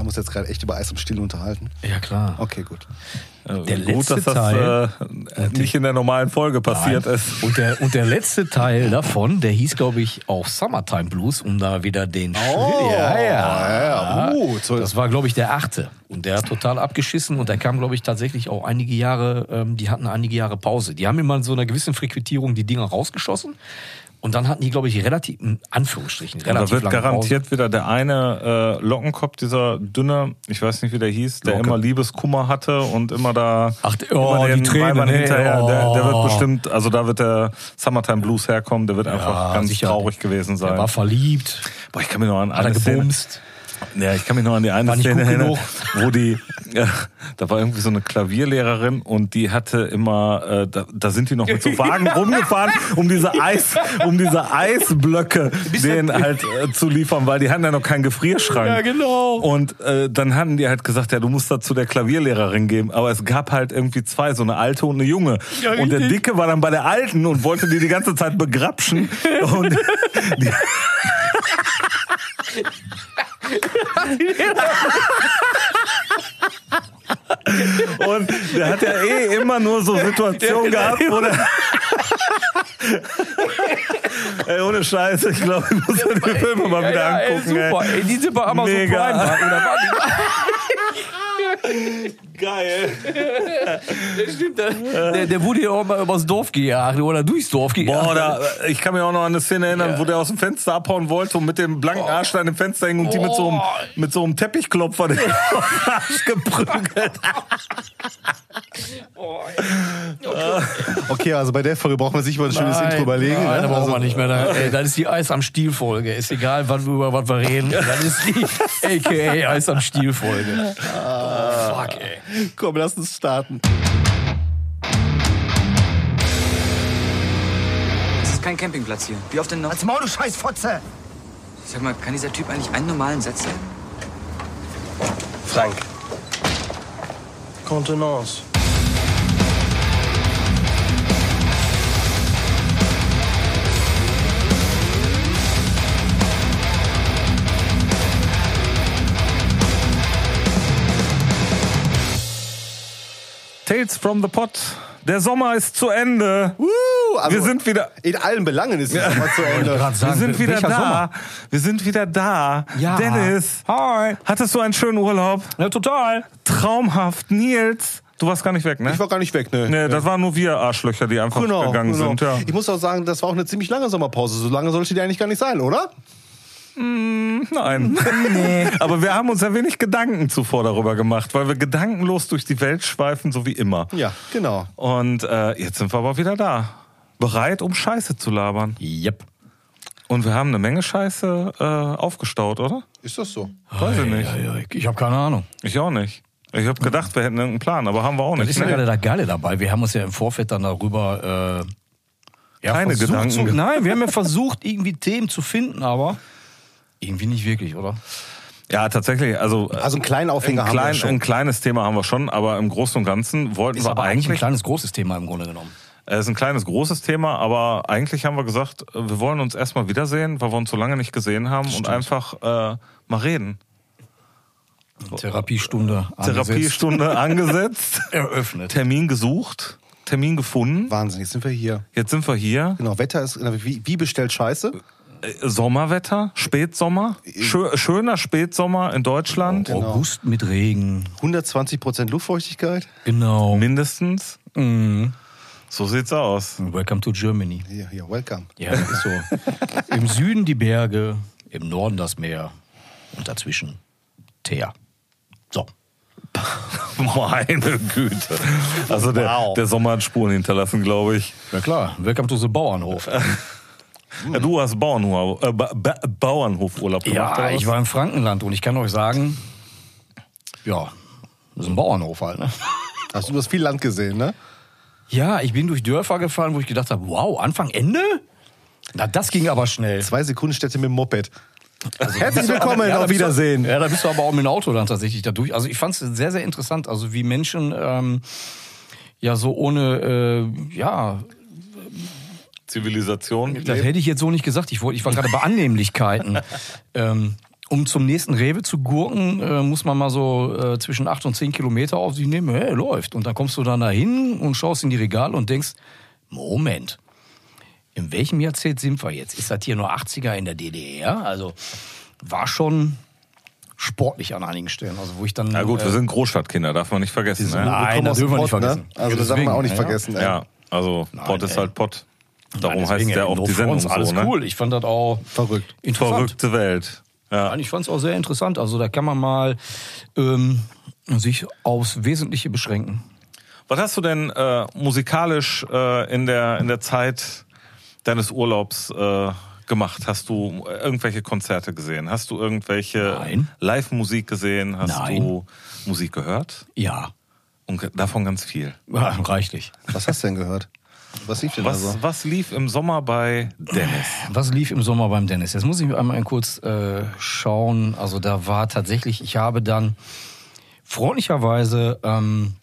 haben uns jetzt gerade echt über Eis und Stiel unterhalten. Ja, klar. Okay, gut. Der Gut, letzte dass das Teil. äh, nicht in der normalen Folge passiert Nein. ist. Und der, und der letzte Teil davon, der hieß, glaube ich, auch Summertime Blues, um da wieder den Oh, ja, ja. ja, uh, das war, glaube ich, der achte. Und der hat total abgeschissen und der kam, glaube ich, tatsächlich auch einige Jahre, ähm, die hatten einige Jahre Pause. Die haben immer in so einer gewissen Frequentierung die Dinger rausgeschossen. Und dann hatten die, glaube ich, relativ, in Anführungsstrichen, Da relativ wird lange garantiert wieder der eine äh, Lockenkopf, dieser dünne, ich weiß nicht, wie der hieß, der Locke. immer Liebeskummer hatte und immer da Ach, oh, immer die Tränen, Weibern nee, hinterher, der, der oh. wird bestimmt, also da wird der Summertime Blues herkommen, der wird Pause. einfach Ja, ganz sicher. traurig gewesen Der sein. war verliebt, Boah, ich kann mich noch an hat eine Szene, gebumst. Ja, ich kann mich noch an die eine Szene erinnern, wo die, äh, da war irgendwie so eine Klavierlehrerin und die hatte immer, äh, da, da sind die noch mit so Wagen rumgefahren, um diese Eis, um diese Eisblöcke denen halt äh, zu liefern, weil die hatten ja noch keinen Gefrierschrank. Ja, genau. Und äh, dann hatten die halt gesagt, ja, du musst da zu der Klavierlehrerin gehen. Aber es gab halt irgendwie zwei, so eine alte und eine junge. Ja, und der. Dicke war dann bei der alten und wollte die die ganze Zeit begrapschen. Und die, Und der hat ja eh immer nur so Situationen gehabt, wo der. ey, ohne Scheiße, ich glaube, ich muss mir den Film mal wieder ja, ey, angucken. super. Ey, die sind bei Amazon Mega. Prime. Oder Geil. die, stimmt, der, der, der wurde ja auch mal übers Dorf gejagt oder durchs Dorf gejagt. Boah, da, ich kann mich auch noch an eine Szene erinnern, wo der aus dem Fenster abhauen wollte und mit dem blanken Arsch da in dem Fenster hing und die mit so einem, mit so einem Teppichklopfer den Arsch geprügelt. Okay, also bei der Folge brauchen wir sich mal ein schönes Intro überlegen. Nein, ne? da brauchen also, wir nicht mehr. Da, ey, das ist die Eis am Stiel-Folge. Ist egal, wann wir über was wir reden. Das ist die AKA Eis am Stiel-Folge. Fuck, ey. Komm, lass uns starten. Das ist kein Campingplatz hier. Wie oft denn noch? Als Maul, du Scheißfotze! Sag mal, kann dieser Typ eigentlich einen normalen Satz sagen? Frank. Contenance. Tales from the Pot. Der Sommer ist zu Ende. Uh, also Wir sind wieder. in allen Belangen ist es mal zu Ende. grad Wir sagen, sind wieder da. Sommer? Wir sind wieder da. Ja. Dennis. Hi. Hattest du einen schönen Urlaub? Ja, total. Traumhaft. Nils. Du warst gar nicht weg, ne? Ich war gar nicht weg, ne? Nee, das waren nur wir Arschlöcher, die einfach Genau, gegangen genau. sind. Ja. Ich muss auch sagen, das war auch eine ziemlich lange Sommerpause. So lange sollte die eigentlich gar nicht sein, oder? Nein. Aber wir haben uns ja wenig Gedanken zuvor darüber gemacht, weil wir gedankenlos durch die Welt schweifen, so wie immer. Ja, genau. Und äh, jetzt sind wir aber wieder da. Bereit, um Scheiße zu labern. Yep. Und wir haben eine Menge Scheiße äh, aufgestaut, oder? Ist das so? Weiß ich nicht. Ja, ja, ich habe keine Ahnung. Ich auch nicht. Ich habe gedacht, wir hätten irgendeinen Plan, aber haben wir auch Das nicht. ist ja gerade das Geile dabei. Wir haben uns ja im Vorfeld dann darüber äh, ja, Keine versucht Gedanken Zu, nein, wir haben ja versucht, irgendwie Themen zu finden, aber irgendwie nicht wirklich, oder? Ja, tatsächlich. Also, äh, Also einen kleinen Aufhänger ein, haben wir klein, schon. ein kleines Thema haben wir schon, aber im Großen und Ganzen wollten Ist wir aber eigentlich ein kleines, großes Thema im Grunde genommen. Es ist ein kleines, großes Thema, aber eigentlich haben wir gesagt, äh, wir wollen uns erstmal wiedersehen, weil wir uns so lange nicht gesehen haben und einfach äh, mal reden. Therapiestunde angesetzt. Therapiestunde angesetzt, eröffnet. Termin gesucht, Termin gefunden. Wahnsinn, jetzt sind wir hier. Jetzt sind wir hier. Genau, Wetter ist wie, wie bestellt Scheiße. Äh, Sommerwetter, Spätsommer, Schö schöner Spätsommer in Deutschland, Genau. August mit Regen. 120 Prozent Luftfeuchtigkeit. Genau. mindestens. Mhm. So sieht's aus. Welcome to Germany. Ja, ja, welcome. Ja, das ist so. Im Süden die Berge, im Norden das Meer und dazwischen Teer. So. Meine Güte. Also der, Wow. der Sommer hat Spuren hinterlassen, glaube ich. Ja klar, welcome to the Bauernhof. Ja, du hast Bauernhof, äh, ba ba Bauernhofurlaub gemacht. Ja, ich war im Frankenland und ich kann euch sagen, ja, das ist ein Bauernhof halt. Ne? Hast du das viel Land gesehen, ne? Ja, ich bin durch Dörfer gefahren, wo ich gedacht habe, wow, Anfang, Ende? Na, das ging aber schnell. Zwei Sekunden Städte mit dem Moped. Herzlich willkommen, Ja, auf bist du- Wiedersehen. Ja, da bist du aber auch mit dem Auto dann tatsächlich da durch. Also ich fand es sehr, sehr interessant, also wie Menschen ähm, ja so ohne, äh, ja, Zivilisation. das hätte ich jetzt so nicht gesagt. Ich, wollte, ich war gerade bei Annehmlichkeiten ähm, um zum nächsten Rewe zu gurken, äh, muss man mal so äh, zwischen 8 und 10 Kilometer auf sich nehmen. Hey, läuft. Und dann kommst du dann dahin und schaust in die Regale und denkst, Moment, in welchem Jahrzehnt sind wir jetzt? Ist das hier nur 80er in der DDR? Also war schon sportlich an einigen Stellen. Also wo ich dann. Na gut, äh, wir sind Großstadtkinder, darf man nicht vergessen. sind- Ne? Nein, das dürfen wir nicht Pott, ne? vergessen. Also das darf man auch nicht Deswegen, vergessen. ey. Ja, also Pott ist ey. halt Pott. Darum Nein, heißt der auch die Sendung fronts, alles so, ne? cool. Ich fand das auch Verrückt. interessant. Verrückte Welt. Ja. Nein, ich fand es auch sehr interessant. Also da kann man mal ähm, sich aufs Wesentliche beschränken. Was hast du denn äh, musikalisch äh, in, der, in der Zeit deines Urlaubs äh, gemacht? Hast du irgendwelche Konzerte gesehen? Hast du irgendwelche. Live-Musik gesehen? Hast Nein. du Musik gehört? Ja, Und davon ganz viel. ja reichlich. Was hast du denn gehört? Was lief denn Was, also? was lief im Sommer bei Dennis? Was lief im Sommer beim Dennis? Jetzt muss ich einmal kurz äh, schauen. Also da war tatsächlich, ich habe dann freundlicherweise ähm,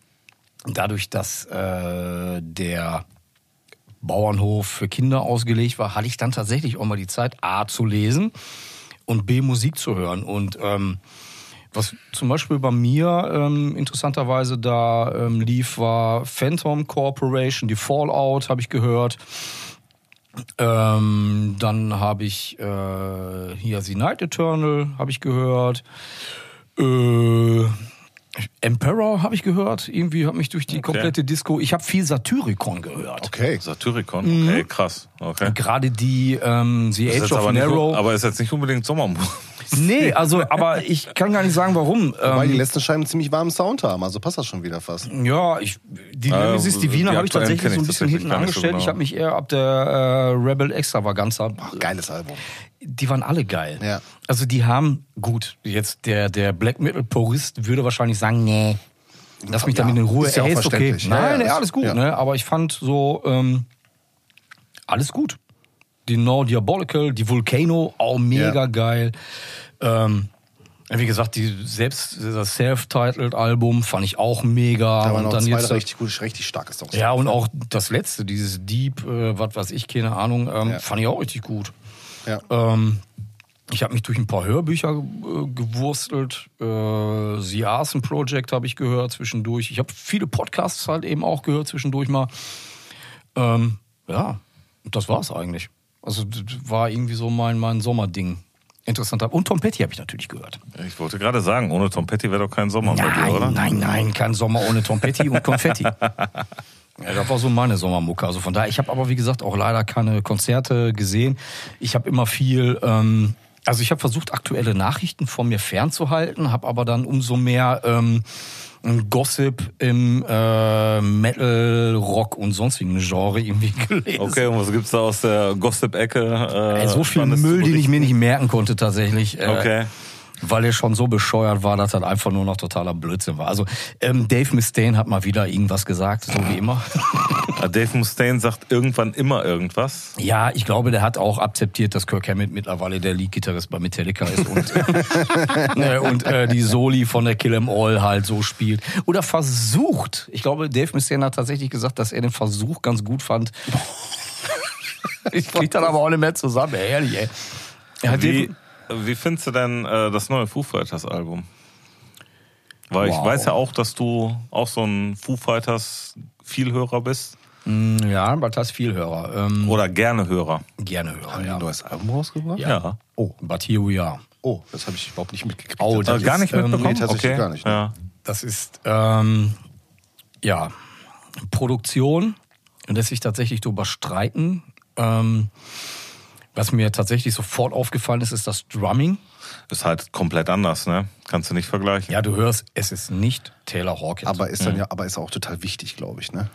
dadurch, dass äh, der Bauernhof für Kinder ausgelegt war, hatte ich dann tatsächlich auch mal die Zeit, A zu lesen und B Musik zu hören. Und ähm, was zum Beispiel bei mir ähm, interessanterweise da ähm, lief, war Phantom Corporation, die Fallout habe ich gehört. Ähm, dann habe ich äh, hier The Night Eternal habe ich gehört. Äh, Emperor habe ich gehört. Irgendwie hat mich durch die komplette Disco. Ich habe viel Satyricon gehört. Okay. Satyricon? Mhm. Okay, krass. Okay. Gerade die ähm, The Age of aber, nicht, Narrow. aber ist jetzt nicht unbedingt Sommermusik. Nee, also, aber ich kann gar nicht sagen, warum. Weil die Ähm, letzten Scheiben einen ziemlich warmen Sound haben, also passt das schon wieder fast. ja, ich, die Nemesis die Divina habe ich tatsächlich so ich ein bisschen hinten nicht so angestellt. genau. Ich habe mich eher ab der äh, Rebel Extravaganza. Geiles Album. Die waren alle geil. Ja. Also die haben, gut, jetzt der, der Black Metal Purist würde wahrscheinlich sagen, nee. Lass mich Ja, damit in Ruhe. ist ja auch Ey, ist okay. Nein, ja, nee, alles gut, ja. ne? Aber ich fand so, ähm, alles gut. Die No Diabolical, die Volcano, auch mega Ja. geil. Ähm, wie gesagt, die selbst das Self-Titled Album fand ich auch mega. Da waren und dann zwei jetzt richtig gute, richtig starke Songs. ja, und auch das letzte, dieses Deep, äh, was weiß ich, keine Ahnung, ähm, Ja. fand ich auch richtig gut. Ja. Ähm, ich habe mich durch ein paar Hörbücher äh, gewurstelt. Äh, The Arson Project habe ich gehört zwischendurch. Ich habe viele Podcasts halt eben auch gehört zwischendurch mal. Ähm, ja, das war's eigentlich. Also das war irgendwie so mein, mein Sommerding. Interessant. Und Tom Petty habe ich natürlich gehört. Ich wollte gerade sagen, ohne Tom Petty wäre doch kein Sommer bei dir, oder? Nein, nein, nein, kein Sommer ohne Tom Petty und Konfetti. Ja, das war so meine Sommermucke. Also von daher, ich habe aber wie gesagt auch leider keine Konzerte gesehen. Ich habe immer viel, ähm, also ich habe versucht aktuelle Nachrichten von mir fernzuhalten, habe aber dann umso mehr ähm, Gossip im äh, Metal, Rock und sonstigen Genre irgendwie gelesen. Okay, und was gibt's da aus der Gossip-Ecke? Äh, so viel Müll, den ich mir nicht merken konnte tatsächlich. Äh, Okay. Weil er schon so bescheuert war, dass das einfach nur noch totaler Blödsinn war. Also ähm, Dave Mustaine hat mal wieder irgendwas gesagt, so wie immer. Äh, Dave Mustaine sagt irgendwann immer irgendwas. Ja, ich glaube, der hat auch akzeptiert, dass Kirk Hammett mittlerweile der Lead-Gitarrist bei Metallica ist und, äh, und äh, die Soli von der Kill 'Em All halt so spielt. Oder versucht. Ich glaube, Dave Mustaine hat tatsächlich gesagt, dass er den Versuch ganz gut fand. ich krieg dann aber auch nicht mehr zusammen, ehrlich, ey. Er hat Wie, den- wie findest du denn äh, das neue Foo Fighters Album? Weil ich Wow. weiß ja auch, dass du auch so ein Foo Fighters Vielhörer bist. ja, aber das viel Hörer. Ähm, Oder gerne Hörer. gerne Hörer, Haben die ja. ein neues Album rausgebracht? Ja. Oh, but here we are. Oh, das habe ich überhaupt nicht mitgekriegt. Oh, Äh, das gar ist, nicht ähm, mitbekommen? nee, tatsächlich okay. gar nicht, ne? Ja. Das ist ähm, ja Produktion lässt sich tatsächlich darüber streiten. Ähm, was mir tatsächlich sofort aufgefallen ist, ist das Drumming. Ist halt komplett anders, ne? Kannst du nicht vergleichen. Ja, du hörst, es ist nicht Taylor Hawkins. aber ist dann ja, aber ist auch total wichtig, glaube ich, ne?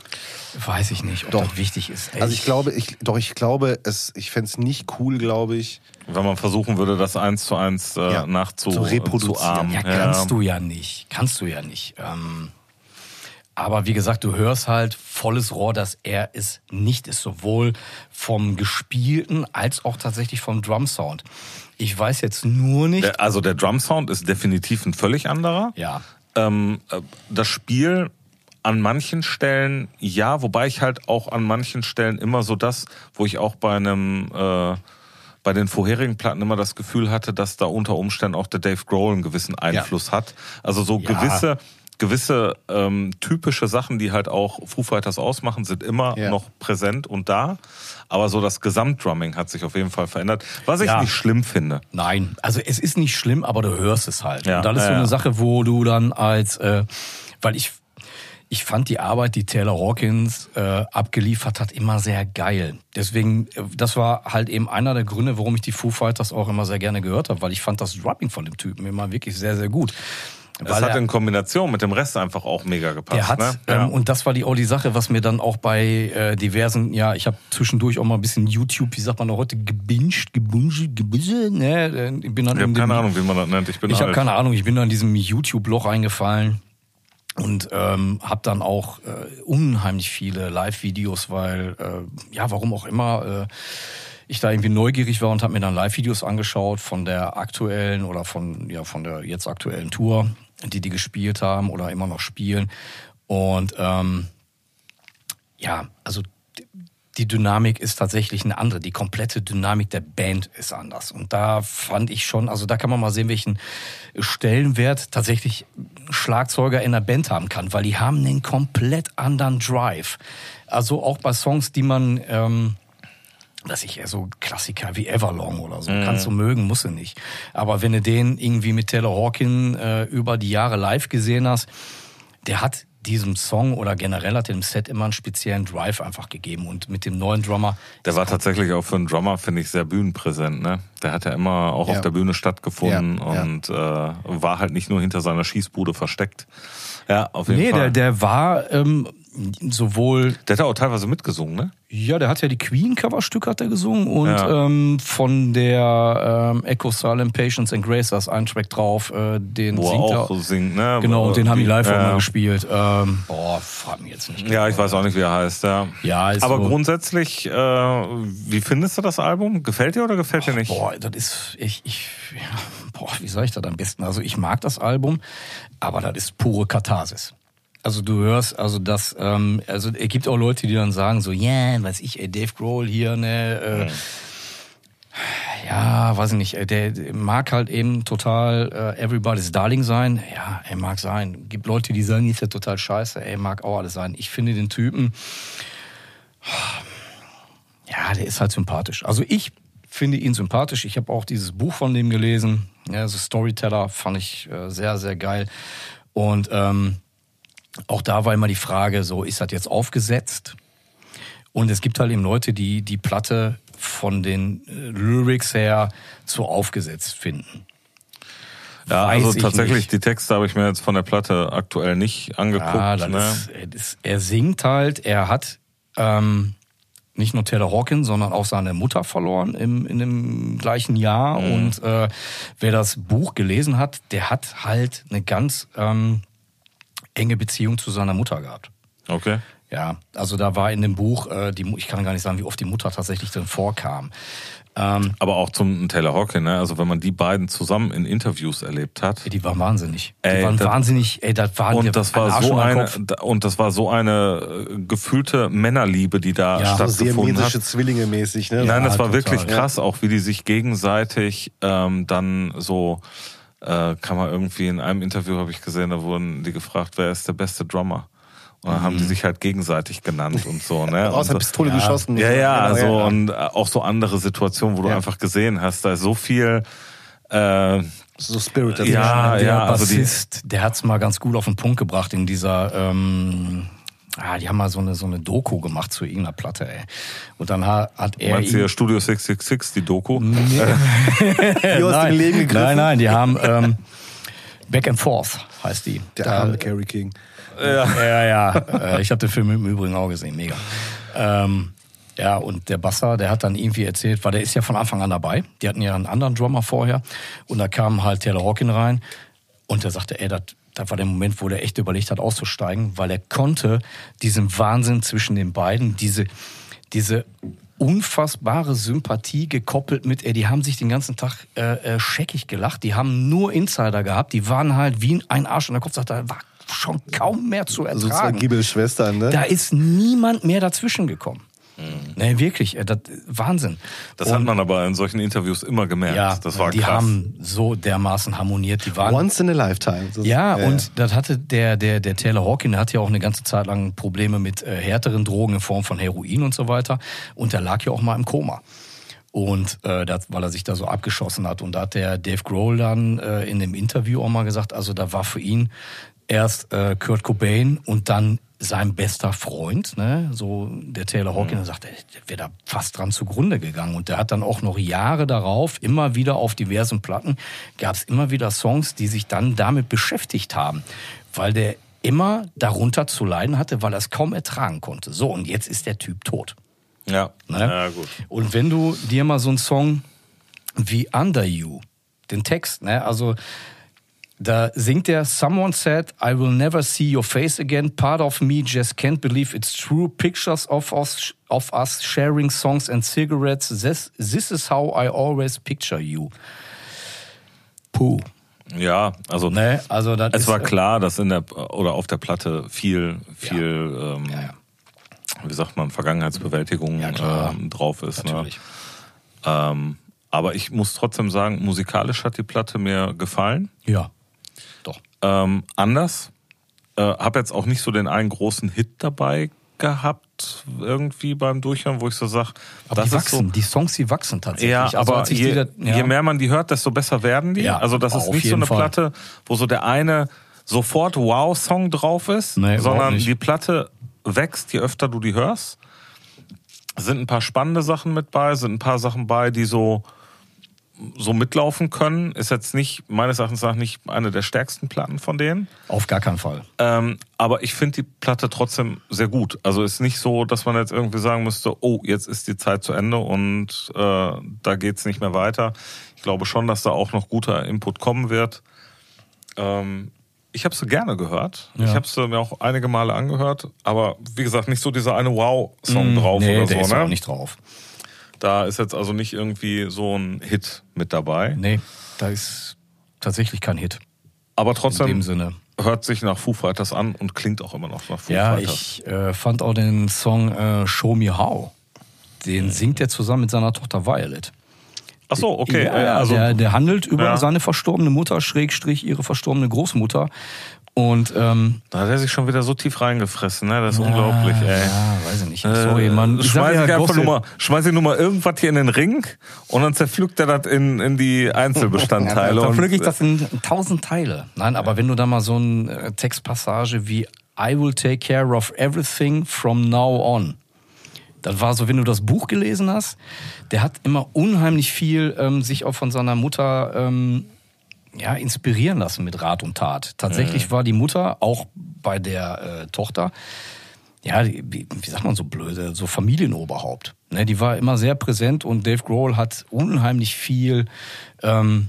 weiß ich nicht, ob Doch. das wichtig ist. Ey, Also ich glaube, ich, doch ich glaube, es, ich fände es nicht cool, glaube ich. Wenn man versuchen würde, das eins zu eins äh, Ja, nachzu zu reproduzieren. zu. Ja, kannst du ja nicht. Kannst du ja nicht. Ähm, aber wie gesagt, du hörst halt volles Rohr, dass er es nicht ist. Sowohl vom Gespielten als auch tatsächlich vom Drum-Sound. Ich weiß jetzt nur nicht. Der, also der Drum Sound ist definitiv ein völlig anderer. ja. Ähm, äh, das Spiel an manchen Stellen ja, wobei ich halt auch an manchen Stellen immer so das, wo ich auch bei einem äh, bei den vorherigen Platten immer das Gefühl hatte, dass da unter Umständen auch der Dave Grohl einen gewissen Einfluss hat. Also so Ja. gewisse gewisse ähm, typische Sachen, die halt auch Foo Fighters ausmachen, sind immer Ja. noch präsent und da. Aber so das Gesamtdrumming hat sich auf jeden Fall verändert, was ich Ja. nicht schlimm finde. Nein, also es ist nicht schlimm, aber du hörst es halt. Ja, und das ist so eine. Sache, wo du dann als, äh, weil ich, ich fand die Arbeit, die Taylor Hawkins äh, abgeliefert hat, immer sehr geil. Deswegen, äh, das war halt eben einer der Gründe, warum ich die Foo Fighters auch immer sehr gerne gehört habe, weil ich fand das Drumming von dem Typen immer wirklich sehr, sehr gut. Das hat er- in Kombination mit dem Rest einfach auch mega gepasst. er hat, ne? ja. ähm, und das war die auch die Sache, was mir dann auch bei äh, diversen, ja, ich habe zwischendurch auch mal ein bisschen YouTube, wie sagt man noch heute, gebinged, gebunged, gebüsse, ne? äh, Ich bin dann ich habe keine Ahnung, wie man das nennt. Ich bin Ich habe keine Ahnung, ich bin da in diesem YouTube-Loch reingefallen und ähm, habe dann auch äh, unheimlich viele Live-Videos, weil, äh, ja, warum auch immer, äh, ich da irgendwie neugierig war und habe mir dann Live-Videos angeschaut von der aktuellen oder von, ja, von der jetzt aktuellen Tour, die die gespielt haben oder immer noch spielen. Und ähm, ja, also die Dynamik ist tatsächlich eine andere. Die komplette Dynamik der Band ist anders. Und da fand ich schon, also da kann man mal sehen, welchen Stellenwert tatsächlich Schlagzeuger in der Band haben kann, weil die haben einen komplett anderen Drive. Also auch bei Songs, die man, ähm, dass ich eher so Klassiker wie Everlong oder so, kannst du mögen, musst du nicht. Aber wenn du den irgendwie mit Taylor Hawkin äh, über die Jahre live gesehen hast, der hat diesem Song oder generell hat dem Set immer einen speziellen Drive einfach gegeben und mit dem neuen Drummer Der war tatsächlich auch für einen Drummer, finde ich, sehr bühnenpräsent. Ne? Der hat ja immer auch Ja. auf der Bühne stattgefunden Ja, ja. und äh, war halt nicht nur hinter seiner Schießbude versteckt. Ja, auf jeden Nee, Fall. der, der war ähm, sowohl, der hat auch teilweise mitgesungen, ne? ja, der hat ja die Queen-Coverstück hat er gesungen und Ja. ähm, von der ähm, Echo Silent Patience and Grace, da ist ein Track drauf, äh, den Wo er singt auch er. singt, ne? Genau, und den haben die live auch ja. mal gespielt. Ähm, boah, frag mich jetzt nicht. Ja, ich weiß auch nicht, wie er heißt, ja. Ja, ist Aber so- grundsätzlich, äh, wie findest du das Album? Gefällt dir oder gefällt dir nicht? Boah, das ist, ich, ich, ja, boah, wie sag ich das am besten? Also ich mag das Album, aber das ist pure Katharsis. Also du hörst, also das, ähm, also es gibt auch Leute, die dann sagen so, ja, yeah, weiß ich, ey, Dave Grohl hier, ne, äh, ja, weiß ich nicht, der, der mag halt eben total äh, Everybody's Darling sein. Ja, er mag sein. Gibt Leute, die sagen, ist ja total scheiße, ey, mag auch alles sein. Ich finde den Typen, ja, der ist halt sympathisch. Also ich finde ihn sympathisch. Ich habe auch dieses Buch von dem gelesen. Ja, also Storyteller fand ich äh, sehr, sehr geil. Und ähm, auch da war immer die Frage, so ist das jetzt aufgesetzt? Und es gibt halt eben Leute, die die Platte von den äh, Lyrics her zu aufgesetzt finden. ja, weiß also ich tatsächlich, nicht. die Texte habe ich mir jetzt von der Platte aktuell nicht angeguckt. Ja, das ne? er ist, er singt halt, er hat ähm, nicht nur Taylor Hawkins, sondern auch seine Mutter verloren im, in dem gleichen Jahr. Mhm. Und äh, wer das Buch gelesen hat, der hat halt eine ganz ähm, enge Beziehung zu seiner Mutter gehabt. Okay. Ja, also da war in dem Buch, äh, die, ich kann gar nicht sagen, wie oft die Mutter tatsächlich drin vorkam. Ähm, Aber auch zum Taylor Hawkin, ne? Also wenn man die beiden zusammen in Interviews erlebt hat. ey, die waren wahnsinnig. Die Ey, waren das- wahnsinnig, ey, das waren Und das war so eine und das war so eine äh, gefühlte Männerliebe, die da Ja, So sehr stattgefunden hat. Zwillinge mäßig, ne? Nein, das war total, wirklich ja. krass, auch wie die sich gegenseitig ähm, dann so äh, kann man irgendwie in einem Interview habe ich gesehen, da wurden die gefragt, wer ist der beste Drummer? Und dann haben die sich halt gegenseitig genannt und so, ne? Aus der so. Pistole geschossen. Ja, ja, Genau, also ja. und äh, auch so andere Situationen, wo du Ja. einfach gesehen hast, da ist so viel äh, so Spirit. Ja, dazwischen. der ja, also die- Bassist, der hat's mal ganz gut auf den Punkt gebracht in dieser, ähm, ah, die haben mal so eine, so eine Doku gemacht zu irgendeiner Platte, ey. Und dann ha- hat er meinst du hier Studio 666, die Doku? Wie aus nein, dem Leben gegriffen. nein, nein, die haben ähm, Back and Forth heißt die. Der Da- arme Carrie King. ja, ja. Äh, Ich habe den Film im Übrigen auch gesehen, mega. Ähm, ja, und der Basser, der hat dann irgendwie erzählt, weil der ist ja von Anfang an dabei. Die hatten ja einen anderen Drummer vorher. Und da kam halt Taylor Hawkin rein. Und der sagte, ey, das das war der Moment, wo der echt überlegt hat, auszusteigen, weil er konnte diesen Wahnsinn zwischen den beiden, diese, diese unfassbare Sympathie gekoppelt mit, ey, die haben sich den ganzen Tag äh, äh, scheckig gelacht, die haben nur Insider gehabt, die waren halt wie ein Arsch und der Kopf sagt, da war schon kaum mehr zu Also ertragen. Giebels Schwestern, ne? Da ist niemand mehr dazwischen gekommen. Nee, wirklich, äh, das, Wahnsinn. Das Und- hat man aber in solchen Interviews immer gemerkt. ja, das war die krass. haben so dermaßen harmoniert. Die waren Once in a lifetime. So- Ja, und das hatte der, der, der Taylor Hawkin, der hatte ja auch eine ganze Zeit lang Probleme mit äh, härteren Drogen in Form von Heroin und so weiter. Und der lag ja auch mal im Koma. Und äh, das, weil er sich da so abgeschossen hat. Und da hat der Dave Grohl dann äh, in dem Interview auch mal gesagt, also da war für ihn erst äh, Kurt Cobain und dann sein bester Freund, ne, so der Taylor Hawkins, der sagt, der wäre da fast dran zugrunde gegangen. Und der hat dann auch noch Jahre darauf immer wieder auf diversen Platten gab es immer wieder Songs, die sich dann damit beschäftigt haben, weil der immer darunter zu leiden hatte, weil er es kaum ertragen konnte. So, und jetzt ist der Typ tot. Ja, Ne? ja gut. Und wenn du dir mal so einen Song wie Under You, den Text, ne, also da singt er, Someone said, I will never see your face again. Part of me just can't believe it's true. Pictures of us, of us sharing songs and cigarettes. This, this is how I always picture you. Puh. Ja, also Ne, also das es war klar, dass in der oder auf der Platte viel, viel, ähm, Ja, ja. wie sagt man, Vergangenheitsbewältigung Ja, ähm, drauf ist. Natürlich. Ne? Ähm, aber ich muss trotzdem sagen, musikalisch hat die Platte mir gefallen. Ja. Ähm, anders. Äh, hab jetzt auch nicht so den einen großen Hit dabei gehabt, irgendwie beim Durchhören, wo ich so sag, Aber das die ist so, wachsen, die Songs, die wachsen tatsächlich. Ja, Also aber je, da- ja. je mehr man die hört, desto besser werden die. Ja, also das ist nicht so eine Fall. Platte, wo so der eine sofort Wow-Song drauf ist, Nee, sondern die Platte wächst, je öfter du die hörst. Sind ein paar spannende Sachen mit bei, sind ein paar Sachen bei, die so so mitlaufen können. Ist jetzt nicht, meines Erachtens nach, nicht eine der stärksten Platten von denen. Auf gar keinen Fall. Ähm, aber ich finde die Platte trotzdem sehr gut. Also ist nicht so, dass man jetzt irgendwie sagen müsste, oh, jetzt ist die Zeit zu Ende und äh, da geht's nicht mehr weiter. Ich glaube schon, dass da auch noch guter Input kommen wird. Ähm, ich habe sie gerne gehört. Ja. Ich habe sie mir auch einige Male angehört. Aber wie gesagt, nicht so dieser eine Wow-Song drauf Mm, nee, oder der so. ist Ne? auch nicht drauf. Da ist jetzt also nicht irgendwie so ein Hit mit dabei. Nee, da ist tatsächlich kein Hit. Aber In trotzdem dem Sinne. hört sich nach Foo Fighters an und klingt auch immer noch nach Foo Ja, Fighters. ich äh, fand auch den Song äh, Show Me How. Den singt er zusammen mit seiner Tochter Violet. Ach so, okay. Ja, ja, also, der, der handelt über Ja. seine verstorbene Mutter, Schrägstrich ihre verstorbene Großmutter. Und ähm, Da hat er sich schon wieder so tief reingefressen, ne? Das ist unglaublich, ey. Ja, weiß ich nicht. Sorry, man. Äh, Ich schmeiß, ja, einfach nur mal, schmeiß ich nur mal irgendwas hier in den Ring und dann zerpflückt er das in, in die Einzelbestandteile. Dann und, pflücke ich das in tausend Teile. Nein, aber wenn du da mal so eine Textpassage wie I will take care of everything from now on. Das war so, wenn du das Buch gelesen hast, der hat immer unheimlich viel ähm, sich auch von seiner Mutter ähm, ja, inspirieren lassen mit Rat und Tat. Tatsächlich war die Mutter auch bei der äh, Tochter, ja, die- wie, sagt man so blöde, so Familienoberhaupt. Ne, die war immer sehr präsent und Dave Grohl hat unheimlich viel ähm,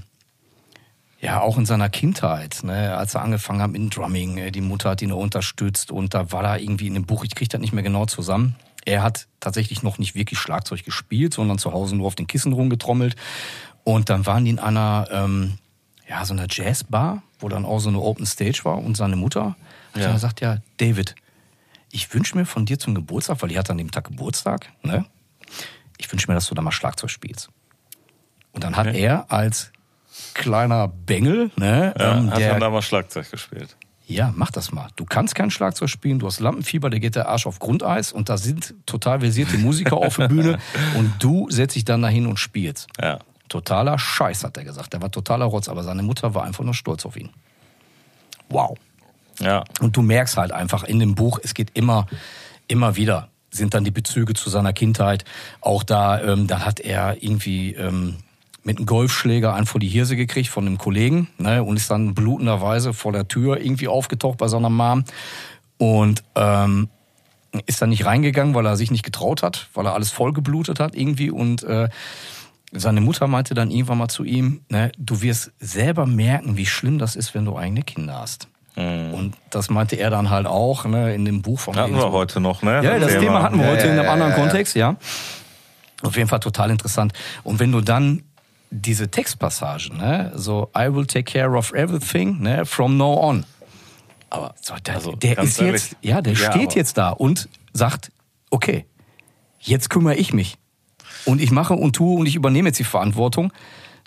ja, auch in seiner Kindheit, ne, als er angefangen hat mit dem Drumming, äh, die Mutter hat ihn auch unterstützt und da war da irgendwie in dem Buch, ich kriege das nicht mehr genau zusammen. Er hat tatsächlich noch nicht wirklich Schlagzeug gespielt, sondern zu Hause nur auf den Kissen rumgetrommelt. Und dann waren die in einer, ähm, ja, so einer Jazzbar, wo dann auch so eine Open Stage war und seine Mutter hat Ja. dann gesagt, ja, David, ich wünsche mir von dir zum Geburtstag, weil die hat an dem Tag Geburtstag, ne? Ich wünsche mir, dass du da mal Schlagzeug spielst. Und dann hat Okay. er als kleiner Bengel, ne, ja, ähm, hat der, dann da mal Schlagzeug gespielt. ja, mach das mal. Du kannst kein Schlagzeug spielen, du hast Lampenfieber, da geht der Arsch auf Grundeis und da sind total versierte Musiker auf der Bühne und du setzt dich dann dahin und spielst. Ja. Totaler Scheiß, hat er gesagt. Der war totaler Rotz, aber seine Mutter war einfach nur stolz auf ihn. Wow. Ja. Und du merkst halt einfach in dem Buch, es geht immer, immer wieder sind dann die Bezüge zu seiner Kindheit. Auch da, ähm, da hat er irgendwie ähm, mit einem Golfschläger einen vor die Hirse gekriegt von einem Kollegen ne, und ist dann blutenderweise vor der Tür irgendwie aufgetaucht bei seiner Mom und ähm, ist dann nicht reingegangen, weil er sich nicht getraut hat, weil er alles vollgeblutet hat irgendwie und äh, seine Mutter meinte dann irgendwann mal zu ihm, ne, du wirst selber merken, wie schlimm das ist, wenn du eigene Kinder hast. Und das meinte er dann halt auch ne, in dem Buch von Hatten wir so- heute noch, ne? ja, das Thema hatten wir heute ja, in einem ja, anderen ja, ja. Kontext, ja. Auf jeden Fall total interessant. Und wenn du dann diese Textpassagen, ne, so I will take care of everything, ne, from now on. Aber so, der, Also, der ist ehrlich, jetzt, ja, der ja, steht aber- jetzt da und sagt, okay, jetzt kümmere ich mich. Und ich mache und tue und ich übernehme jetzt die Verantwortung.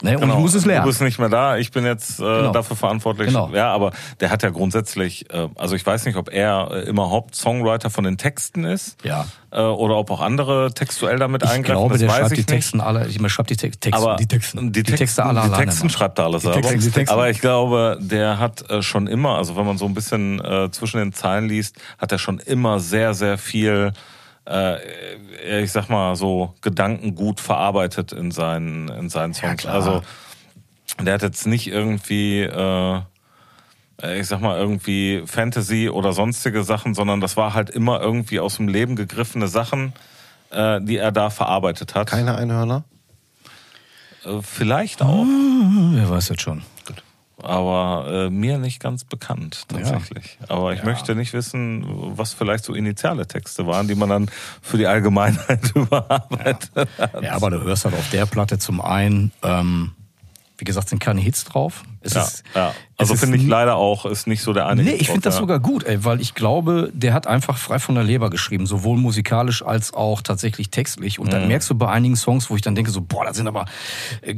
Ne? Und Genau. ich muss es Du lernen. bist nicht mehr da, ich bin jetzt äh, Genau. dafür verantwortlich. Genau. Ja, aber der hat ja grundsätzlich, äh, also ich weiß nicht, ob er äh, immer Hauptsongwriter von den Texten ist. Ja. Äh, oder ob auch andere textuell damit Ich eingreifen. glaube, das der weiß schreibt ich die nicht. Texten alle, ich meine, schreibt die Tex- Texte, Aber die Texten, die, Texte, alle die. Texten schreibt er alles Die selber. Texte, die Texte. Aber ich glaube, der hat äh, schon immer, also wenn man so ein bisschen äh, zwischen den Zeilen liest, hat er schon immer sehr, sehr viel, äh, ich sag mal so Gedanken gut verarbeitet in seinen in seinen Songs. klar. also der hat jetzt nicht irgendwie äh, ich sag mal, irgendwie Fantasy oder sonstige Sachen, sondern das war halt immer irgendwie aus dem Leben gegriffene Sachen, äh, die er da verarbeitet hat. Keine Einhörner? Äh, Vielleicht auch, Hm, Wer weiß das schon. Aber äh, mir nicht ganz bekannt tatsächlich. Aber ich möchte nicht wissen, was vielleicht so initiale Texte waren, die man dann für die Allgemeinheit überarbeitet hat. Ja, aber du hörst halt auf der Platte zum einen, ähm, wie gesagt, sind keine Hits drauf. Ja, ist, ja. Also finde ich leider auch, ist nicht so der eine. Nee, Hit ich finde das ja. sogar gut, ey, weil ich glaube, der hat einfach frei von der Leber geschrieben, sowohl musikalisch als auch tatsächlich textlich. Und dann Mhm. merkst du bei einigen Songs, wo ich dann denke, so, boah, das sind aber äh,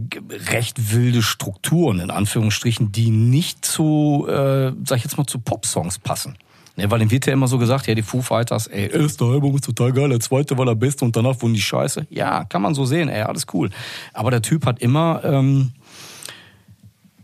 recht wilde Strukturen, in Anführungsstrichen, die nicht zu, äh, sag ich jetzt mal, zu Pop-Songs passen. Ne, weil dem wird ja immer so gesagt, ja, die Foo Fighters, ey, erste Album ist total geil, der zweite war der beste und danach wurden die scheiße. Ja, kann man so sehen, ey, alles cool. Aber der Typ hat immer, ähm,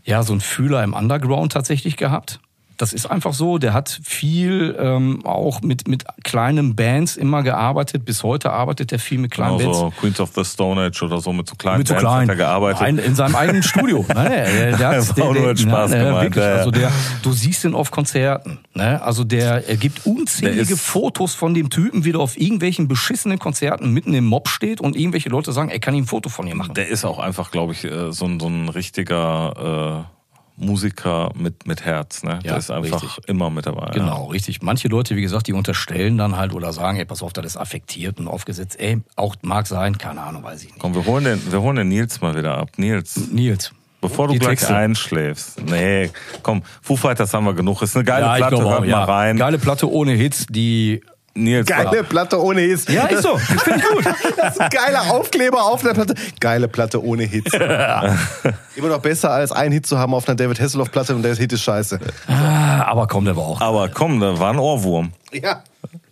ja, so einen Fühler im Underground tatsächlich gehabt. Das ist einfach so. Der hat viel ähm, auch mit, mit kleinen Bands immer gearbeitet. Bis heute arbeitet er viel mit kleinen Genau, Bands. so Queens of the Stone Age oder so mit so kleinen Mit so Bands klein. hat er gearbeitet. Nein, in seinem eigenen Studio. Nein, der, der, Das hat, nur als Spaß nein, gemeint, Wirklich, ja, ja. also der, du siehst ihn auf Konzerten. Ne? Also der, er gibt unzählige Der ist- Fotos von dem Typen, wie der auf irgendwelchen beschissenen Konzerten mitten im Mob steht und irgendwelche Leute sagen, ey, kann ich ein Foto von dir machen? Der ist auch einfach, glaube ich, äh, so ein, so ein richtiger äh, Musiker mit, mit Herz. Ne? Ja, der ist einfach richtig. immer mit dabei. Genau, richtig. Manche Leute, wie gesagt, die unterstellen dann halt oder sagen, ey, pass auf, das ist affektiert und aufgesetzt. Ey, auch mag sein, keine Ahnung, weiß ich nicht. Komm, wir holen, den, wir holen den Nils mal wieder ab. Nils, Nils. bevor du die gleich Texte. einschläfst. Nee, komm, Foo Fighters haben wir genug. Ist eine geile Ja, Platte, auch, hört ja. mal rein. Geile Platte ohne Hits, die Nils, Geile Platte ohne Hits. Ja, ist so. Das finde ich gut. Das ist ein geiler Aufkleber auf einer Platte. Geile Platte ohne Hits. Immer noch besser als einen Hit zu haben auf einer David Hasselhoff Platte und der Hit ist scheiße. Ah, aber komm, der war auch. aber komm, da war ein Ohrwurm. Ja.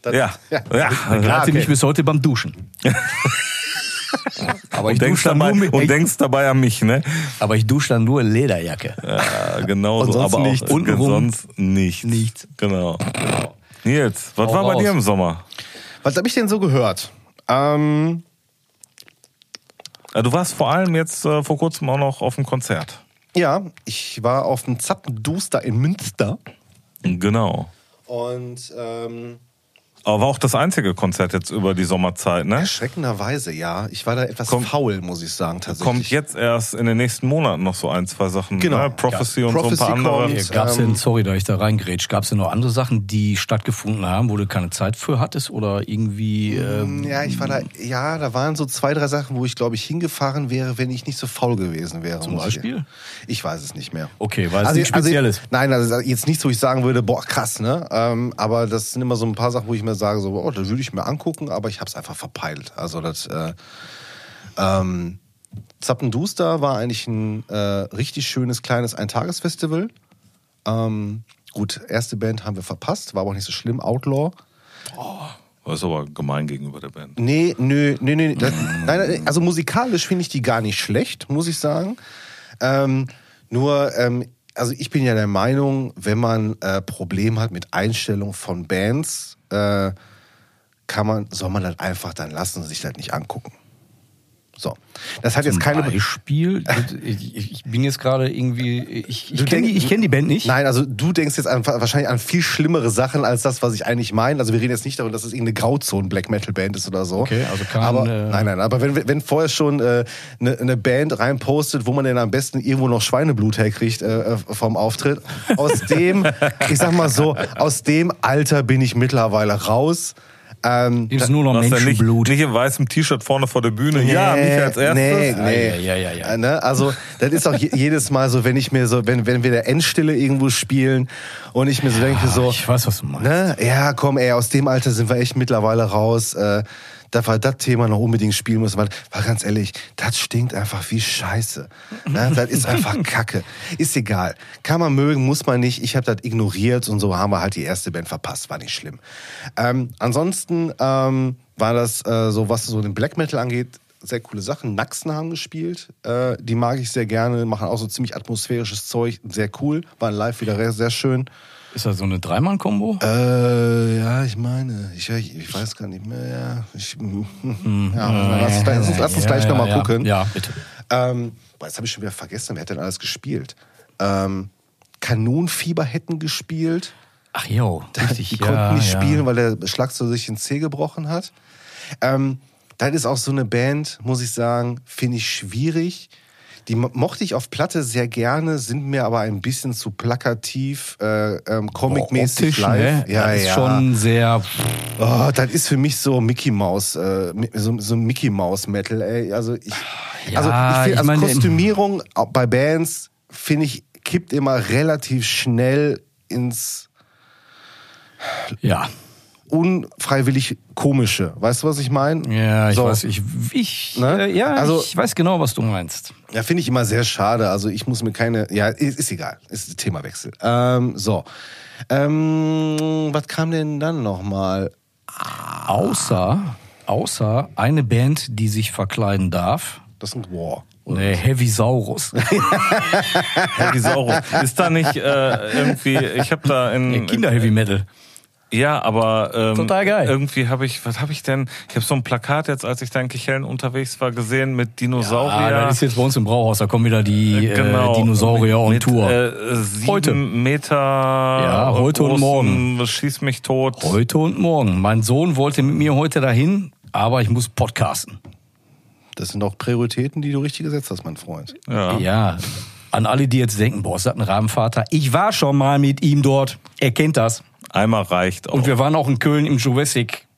Das, Ja, ja. Ja, Hatte okay. mich bis heute beim Duschen. aber, ich Und denkst, dusche dann dabei, nur mit, und denkst dabei an mich, ne? aber ich dusche dann nur in Lederjacke. Ja, genau Und so. sonst Aber nichts. auch Untenrum sonst nichts. nichts. Genau. Nils, was Hau war bei raus. dir im Sommer? Was habe ich denn so gehört? Ähm, Ja, Du warst vor allem jetzt äh, vor kurzem auch noch auf einem Konzert. ja, ich war auf dem Zappenduster in Münster. Genau. Und ähm, Aber war auch das einzige Konzert jetzt über die Sommerzeit, ne? erschreckenderweise, ja. Ich war da etwas Kommt- faul, muss ich sagen, tatsächlich. Kommt jetzt erst in den nächsten Monaten noch so ein, zwei Sachen. Genau. Ne? Prophecy Ja. und so Prophecy ein paar andere. kommt. Gab's Ähm, denn, sorry, da ich da reingrätsch, gab's denn noch andere Sachen, die stattgefunden haben, wo du keine Zeit für hattest oder irgendwie, ähm, Ja, ich war da, ja, da waren so zwei, drei Sachen, wo ich, glaube ich, hingefahren wäre, wenn ich nicht so faul gewesen wäre. Zum muss ich- Beispiel? Ich weiß es nicht mehr. Okay, weil es nichts also, Spezielles. nein, also jetzt nichts, wo ich sagen würde, boah, krass, ne? Ähm, aber das sind immer so ein paar Sachen, wo ich mir sage, so, oh, das würde ich mir angucken, aber ich habe es einfach verpeilt. Also das, äh, ähm, Zappenduster war eigentlich ein äh, richtig schönes kleines Eintagesfestival. Ähm, gut, erste Band haben wir verpasst, war aber auch nicht so schlimm. Outlaw. Das ist aber gemein gegenüber der Band. Nee, nö, nee, nee. Das, nein, also musikalisch finde ich die gar nicht schlecht, muss ich sagen. Ähm, nur, ähm, also ich bin ja der Meinung, wenn man äh, Problem hat mit Einstellung von Bands, äh, kann man, soll man das einfach dann lassen und sich das nicht angucken. So. Das hat jetzt Zum keine. Beispiel, ich, ich bin jetzt gerade irgendwie, ich, ich kenne die, kenn die Band nicht. Nein, also du denkst jetzt an, wahrscheinlich an viel schlimmere Sachen als das, was ich eigentlich meine. Also wir reden jetzt nicht davon, dass es irgendeine Grauzone Black Metal Band ist oder so. Okay, also kein, aber, äh, nein, nein, aber wenn, wenn vorher schon äh, eine, eine Band reinpostet, wo man denn am besten irgendwo noch Schweineblut herkriegt äh, vom Auftritt, aus dem, ich sag mal so, aus dem Alter bin ich mittlerweile raus. Ähm, Die ist nur noch denn nicht, Menschenblut. nicht im weißen T-Shirt vorne vor der Bühne. ja, mich als erstes. Nee, nee. Ja, ja, ja, ja. Also, das ist auch je, jedes Mal so, wenn ich mir so, wenn, wenn wir der Endstille irgendwo spielen und ich mir so denke, so, ich weiß, was du meinst. ne? Ja, komm, ey, aus dem Alter sind wir echt mittlerweile raus. Äh, dass wir das Thema noch unbedingt spielen müssen, weil, weil ganz ehrlich, das stinkt einfach wie Scheiße. Ne? Das ist einfach Kacke. Ist egal. Kann man mögen, muss man nicht. Ich habe das ignoriert und so haben wir halt die erste Band verpasst. War nicht schlimm. Ähm, ansonsten ähm, war das äh, so, was so den Black Metal angeht, sehr coole Sachen. Naxen haben gespielt. Äh, die mag ich sehr gerne. Machen auch so ziemlich atmosphärisches Zeug. Sehr cool. Waren live wieder sehr, schön. Ist das so eine Dreimann-Kombo? Äh, ja, ich meine, ich, ich, weiß gar nicht mehr. Ja, ich, ja lass, uns- lass uns, lass uns gleich nochmal ja, gucken. Ja, bitte. Ähm, boah, jetzt habe ich schon wieder vergessen, wer hat denn alles gespielt? Ähm, Kanonenfieber hätten gespielt. Ach jo, richtig. Die ja, konnten nicht ja. spielen, weil der Schlagzeug sich den Zeh gebrochen hat. Ähm, das ist auch so eine Band, muss ich sagen, finde ich schwierig. Die mo- mochte ich auf Platte sehr gerne, sind mir aber ein bisschen zu plakativ, äh, ähm, comicmäßig Optisch, live. Ne? Ja, das ist ja. schon sehr. Oh, das ist für mich so Mickey Mouse, äh, so, so Mickey Mouse Metal, ey. Also ich, Ja, also ich finde, ich also meine, Kostümierung auch bei Bands finde ich kippt immer relativ schnell ins Ja, unfreiwillig komische. Weißt du, was ich meine? ja, ich So. weiß, ich, ich, Ne? äh, ja, Also- ich weiß genau, was du meinst. Ja, finde ich immer sehr schade. Also ich muss mir keine. Ja, ist, ist egal. Ist Themawechsel. Ähm, so. Ähm, was kam denn dann nochmal? Außer, außer eine Band, die sich verkleiden darf. Das ein War. Ne, Heavy Saurus. Heavy Saurus. Ist da nicht äh, irgendwie, ich habe da in... Kinder-Heavy Metal. Ja, aber ähm, Total geil. irgendwie habe ich, was habe ich denn? Ich habe so ein Plakat jetzt, als ich da in Kichellen unterwegs war, gesehen mit Dinosaurier. Ah, das ist jetzt bei uns im Brauhaus, da kommen wieder die Genau. äh, Dinosaurier on mit, Tour. Äh, sieben Heute. Meter. Ja, heute und großen, morgen. Schieß mich tot. Heute und morgen. Mein Sohn wollte mit mir heute dahin, aber ich muss podcasten. Das sind auch Prioritäten, die du richtig gesetzt hast, mein Freund. Ja. Ja. An alle, die jetzt denken, boah, ist das ein Rabenvater? Ich war schon mal mit ihm dort. Er kennt das. Einmal reicht auch. Und wir waren auch in Köln im Jurassic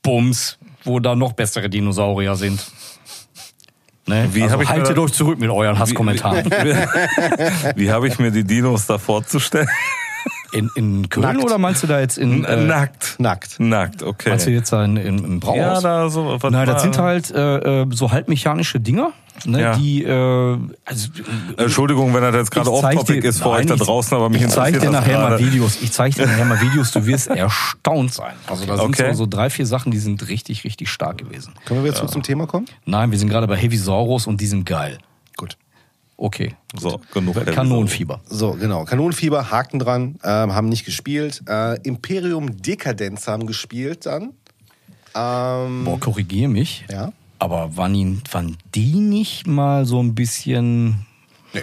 Bums, wo da noch bessere Dinosaurier sind. Ne? Wie also ich haltet euch zurück mit euren Hasskommentaren. Wie habe ich mir die Dinos da vorzustellen? In, in Köln Nackt. oder meinst du da jetzt in... Äh, Nackt. Nackt. Nackt, okay. Meinst du jetzt da in, in, im Brauhaus? ja, da so. Was Nein, das sind halt äh, äh, so halbmechanische Dinger, ne, Ja. die äh, also Entschuldigung, wenn das jetzt gerade zeig off-topic dir- ist für euch Nein, da ich- draußen, aber mich ich zeige interessiert dir das nachher mal. Videos. Ich zeige dir nachher mal Videos. Du wirst erstaunt sein. Also da sind Okay. so, so drei, vier Sachen, die sind richtig, richtig stark gewesen. Können wir jetzt zurück zum Thema kommen? Nein, wir sind gerade bei Heavy Saurus und die sind geil. Gut. Okay. So, genug. Kanonenfieber. So, genau. Kanonenfieber, Haken dran, ähm, haben nicht gespielt. Äh, Imperium Dekadenz haben gespielt dann. Ähm, Boah, korrigier mich. ja. Aber waren, die, waren die nicht mal so ein bisschen Nee.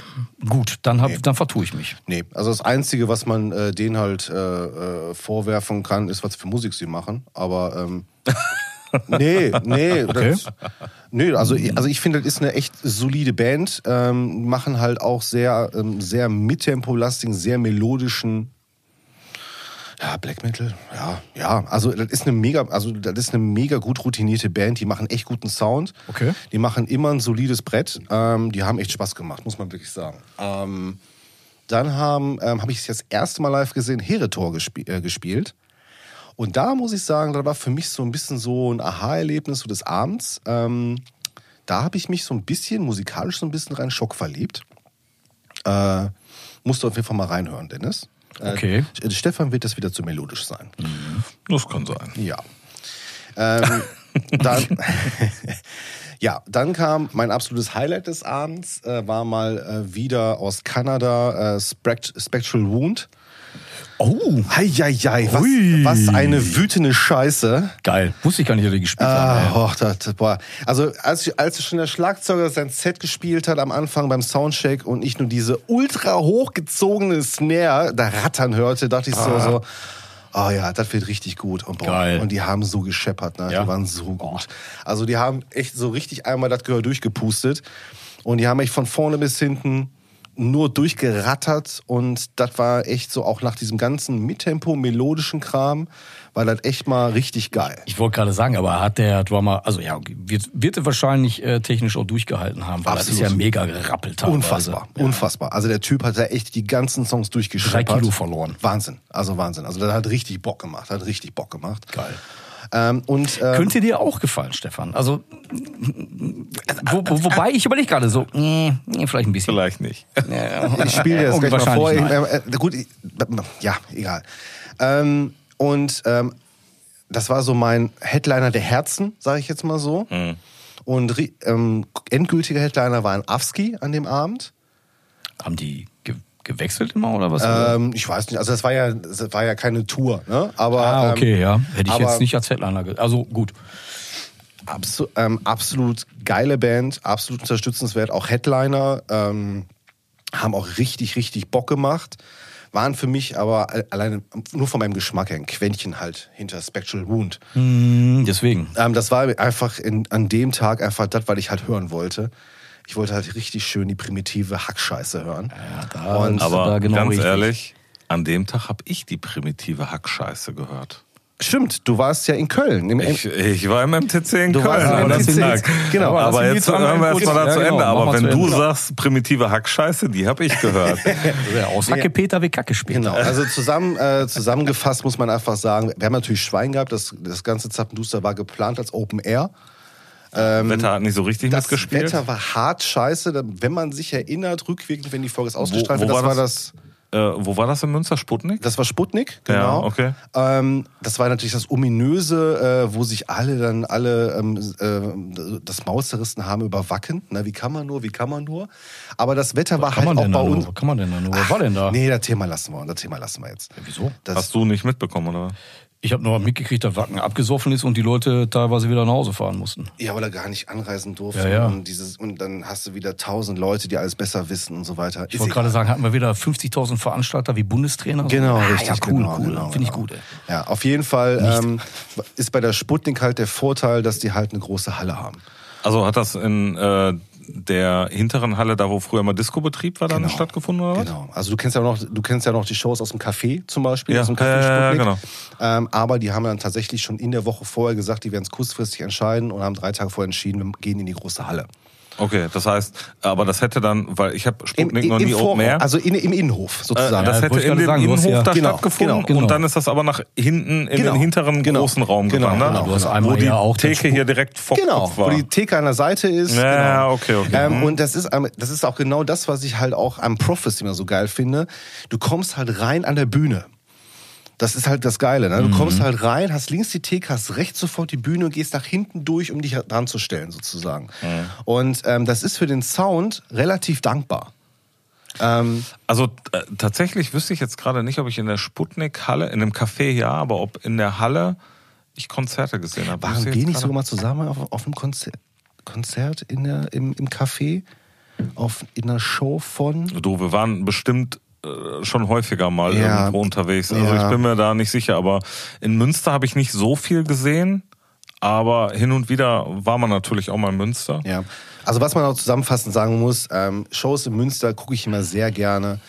gut? Dann, hab, dann vertue ich mich. Nee, also das Einzige, was man äh, denen halt äh, äh, vorwerfen kann, ist, was für Musik sie machen. Aber ähm, nee, nee. Okay. Das, nee, also, also ich finde, das ist eine echt solide Band. Ähm, machen halt auch sehr, ähm, sehr mittempo-lastigen, sehr melodischen ja, Black Metal, ja, ja. Also das ist eine mega, also das ist eine mega gut routinierte Band. Die machen echt guten Sound. Okay. Die machen immer ein solides Brett. Ähm, die haben echt Spaß gemacht, muss man wirklich sagen. Ähm, dann haben, ähm, habe ich es jetzt das erste Mal live gesehen, Heretor gespie äh, gespielt. Und da muss ich sagen, da war für mich so ein bisschen so ein Aha-Erlebnis so des Abends. Ähm, da habe ich mich so ein bisschen musikalisch so ein bisschen rein Schock verliebt. Äh, musst du auf jeden Fall mal reinhören, Dennis. Äh, Okay. St- Stefan wird das wieder zu melodisch sein. Das kann sein. Ja. Ähm, dann, ja, dann kam mein absolutes Highlight des Abends, äh, war mal äh, wieder aus Kanada, äh, Spect Spectral Wound. Oh, Heieiei, was, was eine wütende Scheiße. geil. Wusste ich gar nicht, dass die gespielt haben. Ah, och, das, das war, also als, als schon der Schlagzeuger sein Set gespielt hat am Anfang beim Soundcheck und ich nur diese ultra hochgezogene Snare da rattern hörte, dachte ich so, so oh ja, das wird richtig gut. Und, boah, Geil. und die haben so gescheppert, ne? Ja. die waren so gut. Also die haben echt so richtig einmal das Gehör durchgepustet und die haben echt von vorne bis hinten nur durchgerattert und das war echt so auch nach diesem ganzen Mittempo melodischen Kram war das echt mal richtig geil. Ich wollte gerade sagen, aber hat der Drummer, also ja, wird, wird er wahrscheinlich äh, technisch auch durchgehalten haben, weil Absolut. das ist ja mega gerappelt. Unfassbar, unfassbar. Also der Typ hat da echt die ganzen Songs durchgeschrieben. Drei Kilo verloren. Wahnsinn, also Wahnsinn. Also der hat richtig Bock gemacht, hat richtig Bock gemacht. Geil. Ähm, und ähm, Könnte dir auch gefallen, Stefan. Also, wo, wo, wobei ich überlege gerade so, nee, vielleicht ein bisschen. Vielleicht nicht. ich spiele dir das gleich mal vor. Äh, äh, gut, ich, ja, egal. Ähm, und ähm, das war so mein Headliner der Herzen, sage ich jetzt mal so. Und ri- ähm, endgültiger Headliner war ein Avski an dem Abend. Haben die gewechselt immer oder was? Ähm, ich weiß nicht, also das war ja, das war ja keine Tour, ne? Aber ah, okay, ähm, ja. Hätte ich jetzt nicht als Headliner. Also gut. Absu ähm, absolut geile Band, absolut unterstützenswert, auch Headliner, ähm, haben auch richtig, richtig Bock gemacht. Waren für mich aber alleine nur von meinem Geschmack her ein Quäntchen halt hinter Spectral Wound. Hm, Deswegen. Ähm, das war einfach in, an dem Tag einfach das, was ich halt hören wollte. Ich wollte halt richtig schön die primitive Hackscheiße hören. da- Und aber- genau ganz richtig. ehrlich, an dem Tag habe ich die primitive Hackscheiße gehört. stimmt, du warst ja in Köln. Im, Ich, ich war im MTC in Du Köln. warst im MTC. Tag. Genau. Aber jetzt hören wir erstmal da zu Ja, Ende. genau, Aber wenn du Ende. sagst, primitive Hackscheiße, die habe ich gehört. Ja, aus Hacke Peter wie Kacke später. Genau, also zusammen, äh, zusammengefasst muss man einfach sagen, wir haben natürlich Schwein gehabt, das, das ganze Zappenduster war geplant als Open Air. Wetter hat nicht so richtig Das mitgespielt. Wetter war hart scheiße, wenn man sich erinnert, rückwirkend, wenn die Folge ist ausgestrahlt wo wird, das war das? das, Äh, wo war das in Münster? Sputnik? das war Sputnik, Ja, genau. okay. Ähm, das war natürlich das ominöse, äh, wo sich alle dann alle ähm, äh, das Maus zerrissen haben über Wacken. Na, wie kann man nur, wie kann man nur? Aber das Wetter war kann halt man auch bei da nur? uns. Was kann man denn da nur? Was war denn da? Nee, das Thema lassen wir, das Thema lassen wir jetzt. Wieso? Das, Hast du nicht mitbekommen, oder? Ich habe nur mitgekriegt, dass Wacken abgesoffen ist und die Leute teilweise wieder nach Hause fahren mussten. Ja, weil er gar nicht anreisen durfte. Ja, ja. Und, dieses, und dann hast du wieder tausend Leute, die alles besser wissen und so weiter. Ich wollte gerade sagen, hatten wir wieder 50.000 Veranstalter wie Bundestrainer? Genau, ah, richtig. Ja, cool, genau, cool. Genau, Finde ich genau. gut. Ey. Ja, auf jeden Fall ähm, ist bei der Sputnik halt der Vorteil, dass die halt eine große Halle haben. Also hat das in äh, der hinteren Halle, da wo früher mal Disco-Betrieb war, dann Genau. stattgefunden, oder was? Genau. Also du kennst ja noch, du kennst ja noch die Shows aus dem Café zum Beispiel, Ja, aus dem Café ja, ja, Sputnik. genau. Ähm, aber die haben dann tatsächlich schon in der Woche vorher gesagt, die werden es kurzfristig entscheiden und haben drei Tage vorher entschieden, wir gehen in die große Halle. Okay, das heißt, aber das hätte dann, weil ich habe Im, Sputnik noch nie Open Air. Also in, im Innenhof Äh, sozusagen. das Ja, hätte in dem sagen, Innenhof ja- da Genau, stattgefunden genau. und dann ist das aber nach hinten in Genau. den hinteren Genau. großen Raum Genau, gewandert, genau, Du hast genau. einmal wo die ja auch Theke hier direkt vor Genau, Kopf war. wo die Theke an der Seite ist. Ja, genau. okay, okay. Ähm, Mhm. und das ist, das ist auch genau das, was ich halt auch am Prophecy immer so geil finde. Du kommst halt rein an der Bühne. Das ist halt das Geile. Ne? Du kommst halt rein, hast links die Theke, hast rechts sofort die Bühne und gehst nach hinten durch, um dich dran zu stellen, sozusagen. Und ähm, das ist für den Sound relativ dankbar. Ähm, Also äh, tatsächlich wüsste ich jetzt gerade nicht, ob ich in der Sputnik-Halle, in dem Café ja, aber ob in der Halle ich Konzerte gesehen habe. waren wir nicht gerade- sogar mal zusammen auf, auf einem Konzert, Konzert in der, im, im Café? Auf, in einer Show von. Du, wir waren bestimmt schon häufiger mal Ja. irgendwo unterwegs. Also Ja. ich bin mir da nicht sicher, aber in Münster habe ich nicht so viel gesehen. Aber hin und wieder war man natürlich auch mal in Münster. Ja. Also was man auch zusammenfassend sagen muss, ähm, Shows in Münster gucke ich immer sehr gerne,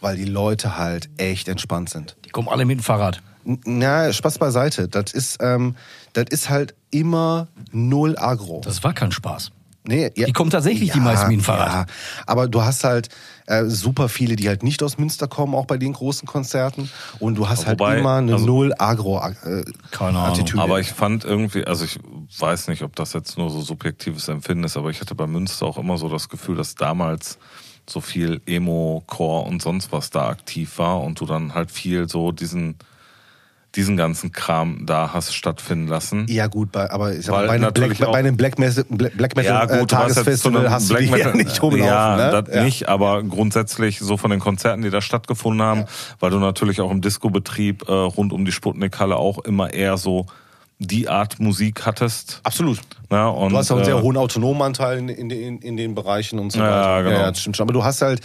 weil die Leute halt echt entspannt sind. Die kommen alle mit dem Fahrrad. N- Na, Spaß beiseite. Das ist, ähm, das ist halt immer null Agro. Das war kein Spaß. Nee, ja, Die kommen tatsächlich, die meisten, mit dem Fahrrad. Ja, aber du hast halt äh, super viele, die halt nicht aus Münster kommen, auch bei den großen Konzerten. Und du hast Wobei, halt immer eine also- null Agro äh, Keine Ahnung. Aber ich fand irgendwie, also ich weiß nicht, ob das jetzt nur so subjektives Empfinden ist, aber ich hatte bei Münster auch immer so das Gefühl, dass damals so viel Emo, Core und sonst was da aktiv war und du dann halt viel so diesen, diesen ganzen Kram da hast stattfinden lassen. ja gut, bei, aber ich sag mal, bei einem Black, bei einem Black Metal, Black, Metal Ja, äh, gut, du hast zu Tagesfestival einem hast du die Metal, ja nicht rumlaufen. Ja, ne? das nicht, aber grundsätzlich so von den Konzerten, die da stattgefunden haben, weil du natürlich auch im Disco-Betrieb äh, rund um die Sputnik-Halle auch immer eher so die Art Musik hattest. Absolut. Ja, und, Du hast auch einen äh, sehr hohen Autonomanteil in, in, in, in den Bereichen und so Ja, weiter. genau. Ja, das stimmt schon. Aber du hast halt,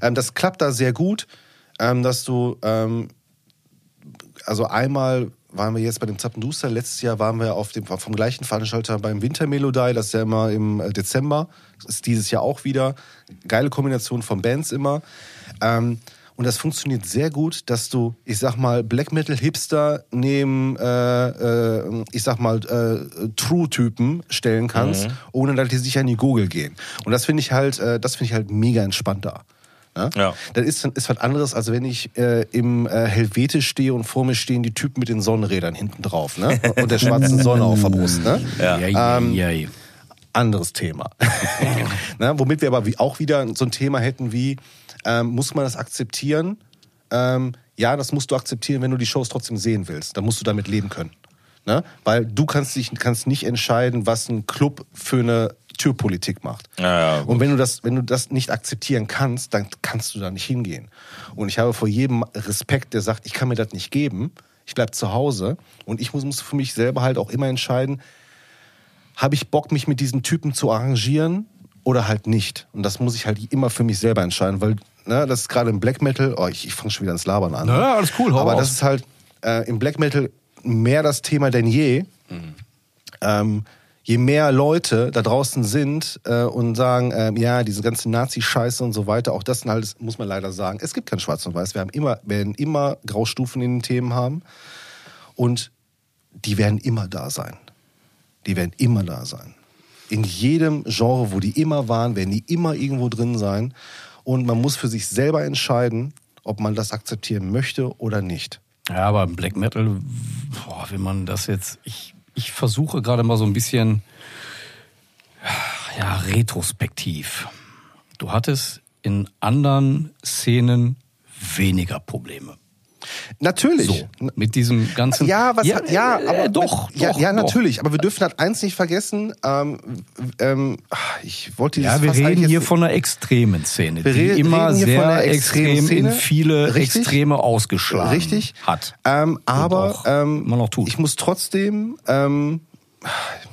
ähm, das klappt da sehr gut, ähm, dass du, ähm, also einmal waren wir jetzt bei dem Zappenduster, letztes Jahr waren wir auf dem, vom gleichen Veranstalter beim Wintermelodie, das ist ja immer im äh, Dezember, das ist dieses Jahr auch wieder. Geile Kombination von Bands immer. Ähm, und das funktioniert sehr gut, dass du, ich sag mal, Black Metal Hipster neben, äh, äh, ich sag mal, äh, True-Typen stellen kannst, ohne dass die sich an die Gurgel gehen. Und das finde ich halt, äh, das finde ich halt mega entspannt da. Ne? Ja. Das ist, ist was anderes, als wenn ich äh, im äh, Helvetisch stehe und vor mir stehen die Typen mit den Sonnenrädern hinten drauf ne? und der schwarzen Sonne auf der Brust. Ne? Ja. Ähm, ja, ja. anderes Thema. ne, womit wir aber wie, auch wieder so ein Thema hätten wie, ähm, muss man das akzeptieren? Ähm, ja, das musst du akzeptieren, wenn du die Shows trotzdem sehen willst. Dann musst du damit leben können. Ne? Weil du kannst, dich, kannst nicht entscheiden, was ein Club für eine Türpolitik macht. Ja, ja. Und wenn du, das, wenn du das nicht akzeptieren kannst, dann kannst du da nicht hingehen. Und ich habe vor jedem Respekt, der sagt, ich kann mir das nicht geben, ich bleib zu Hause und ich muss, muss für mich selber halt auch immer entscheiden, habe ich Bock, mich mit diesen Typen zu arrangieren oder halt nicht? Und das muss ich halt immer für mich selber entscheiden, weil ne, das ist gerade im Black Metal, oh, ich, ich fange schon wieder ans Labern an. Na, alles cool, Aber raus. das ist halt äh, im Black Metal mehr das Thema denn je. Ähm, je mehr Leute da draußen sind äh, und sagen, ähm, ja, diese ganze Nazi-Scheiße und so weiter, auch das sind halt, muss man leider sagen, es gibt kein Schwarz und Weiß. Wir haben immer, werden immer Graustufen in den Themen haben und die werden immer da sein. Die werden immer da sein. In jedem Genre, wo die immer waren, werden die immer irgendwo drin sein. Und man muss für sich selber entscheiden, ob man das akzeptieren möchte oder nicht. Ja, aber im Black Metal, boah, wenn man das jetzt, ich, ich versuche gerade mal so ein bisschen, ja, retrospektiv. Du hattest in anderen Szenen weniger Probleme. Natürlich. So, mit diesem ganzen. Ja, was hat, ja, äh, aber doch, ja, doch, ja, doch. natürlich. Aber wir dürfen halt eins nicht vergessen. Ähm, ähm, ich wollte Ja, wir reden hier von einer extremen Szene, Wir die re- immer reden hier sehr von einer extremen extrem in Szene. viele Richtig. Extreme ausgeschlagen Richtig. hat. Ähm, aber auch ähm, noch tut. ich muss trotzdem, ähm,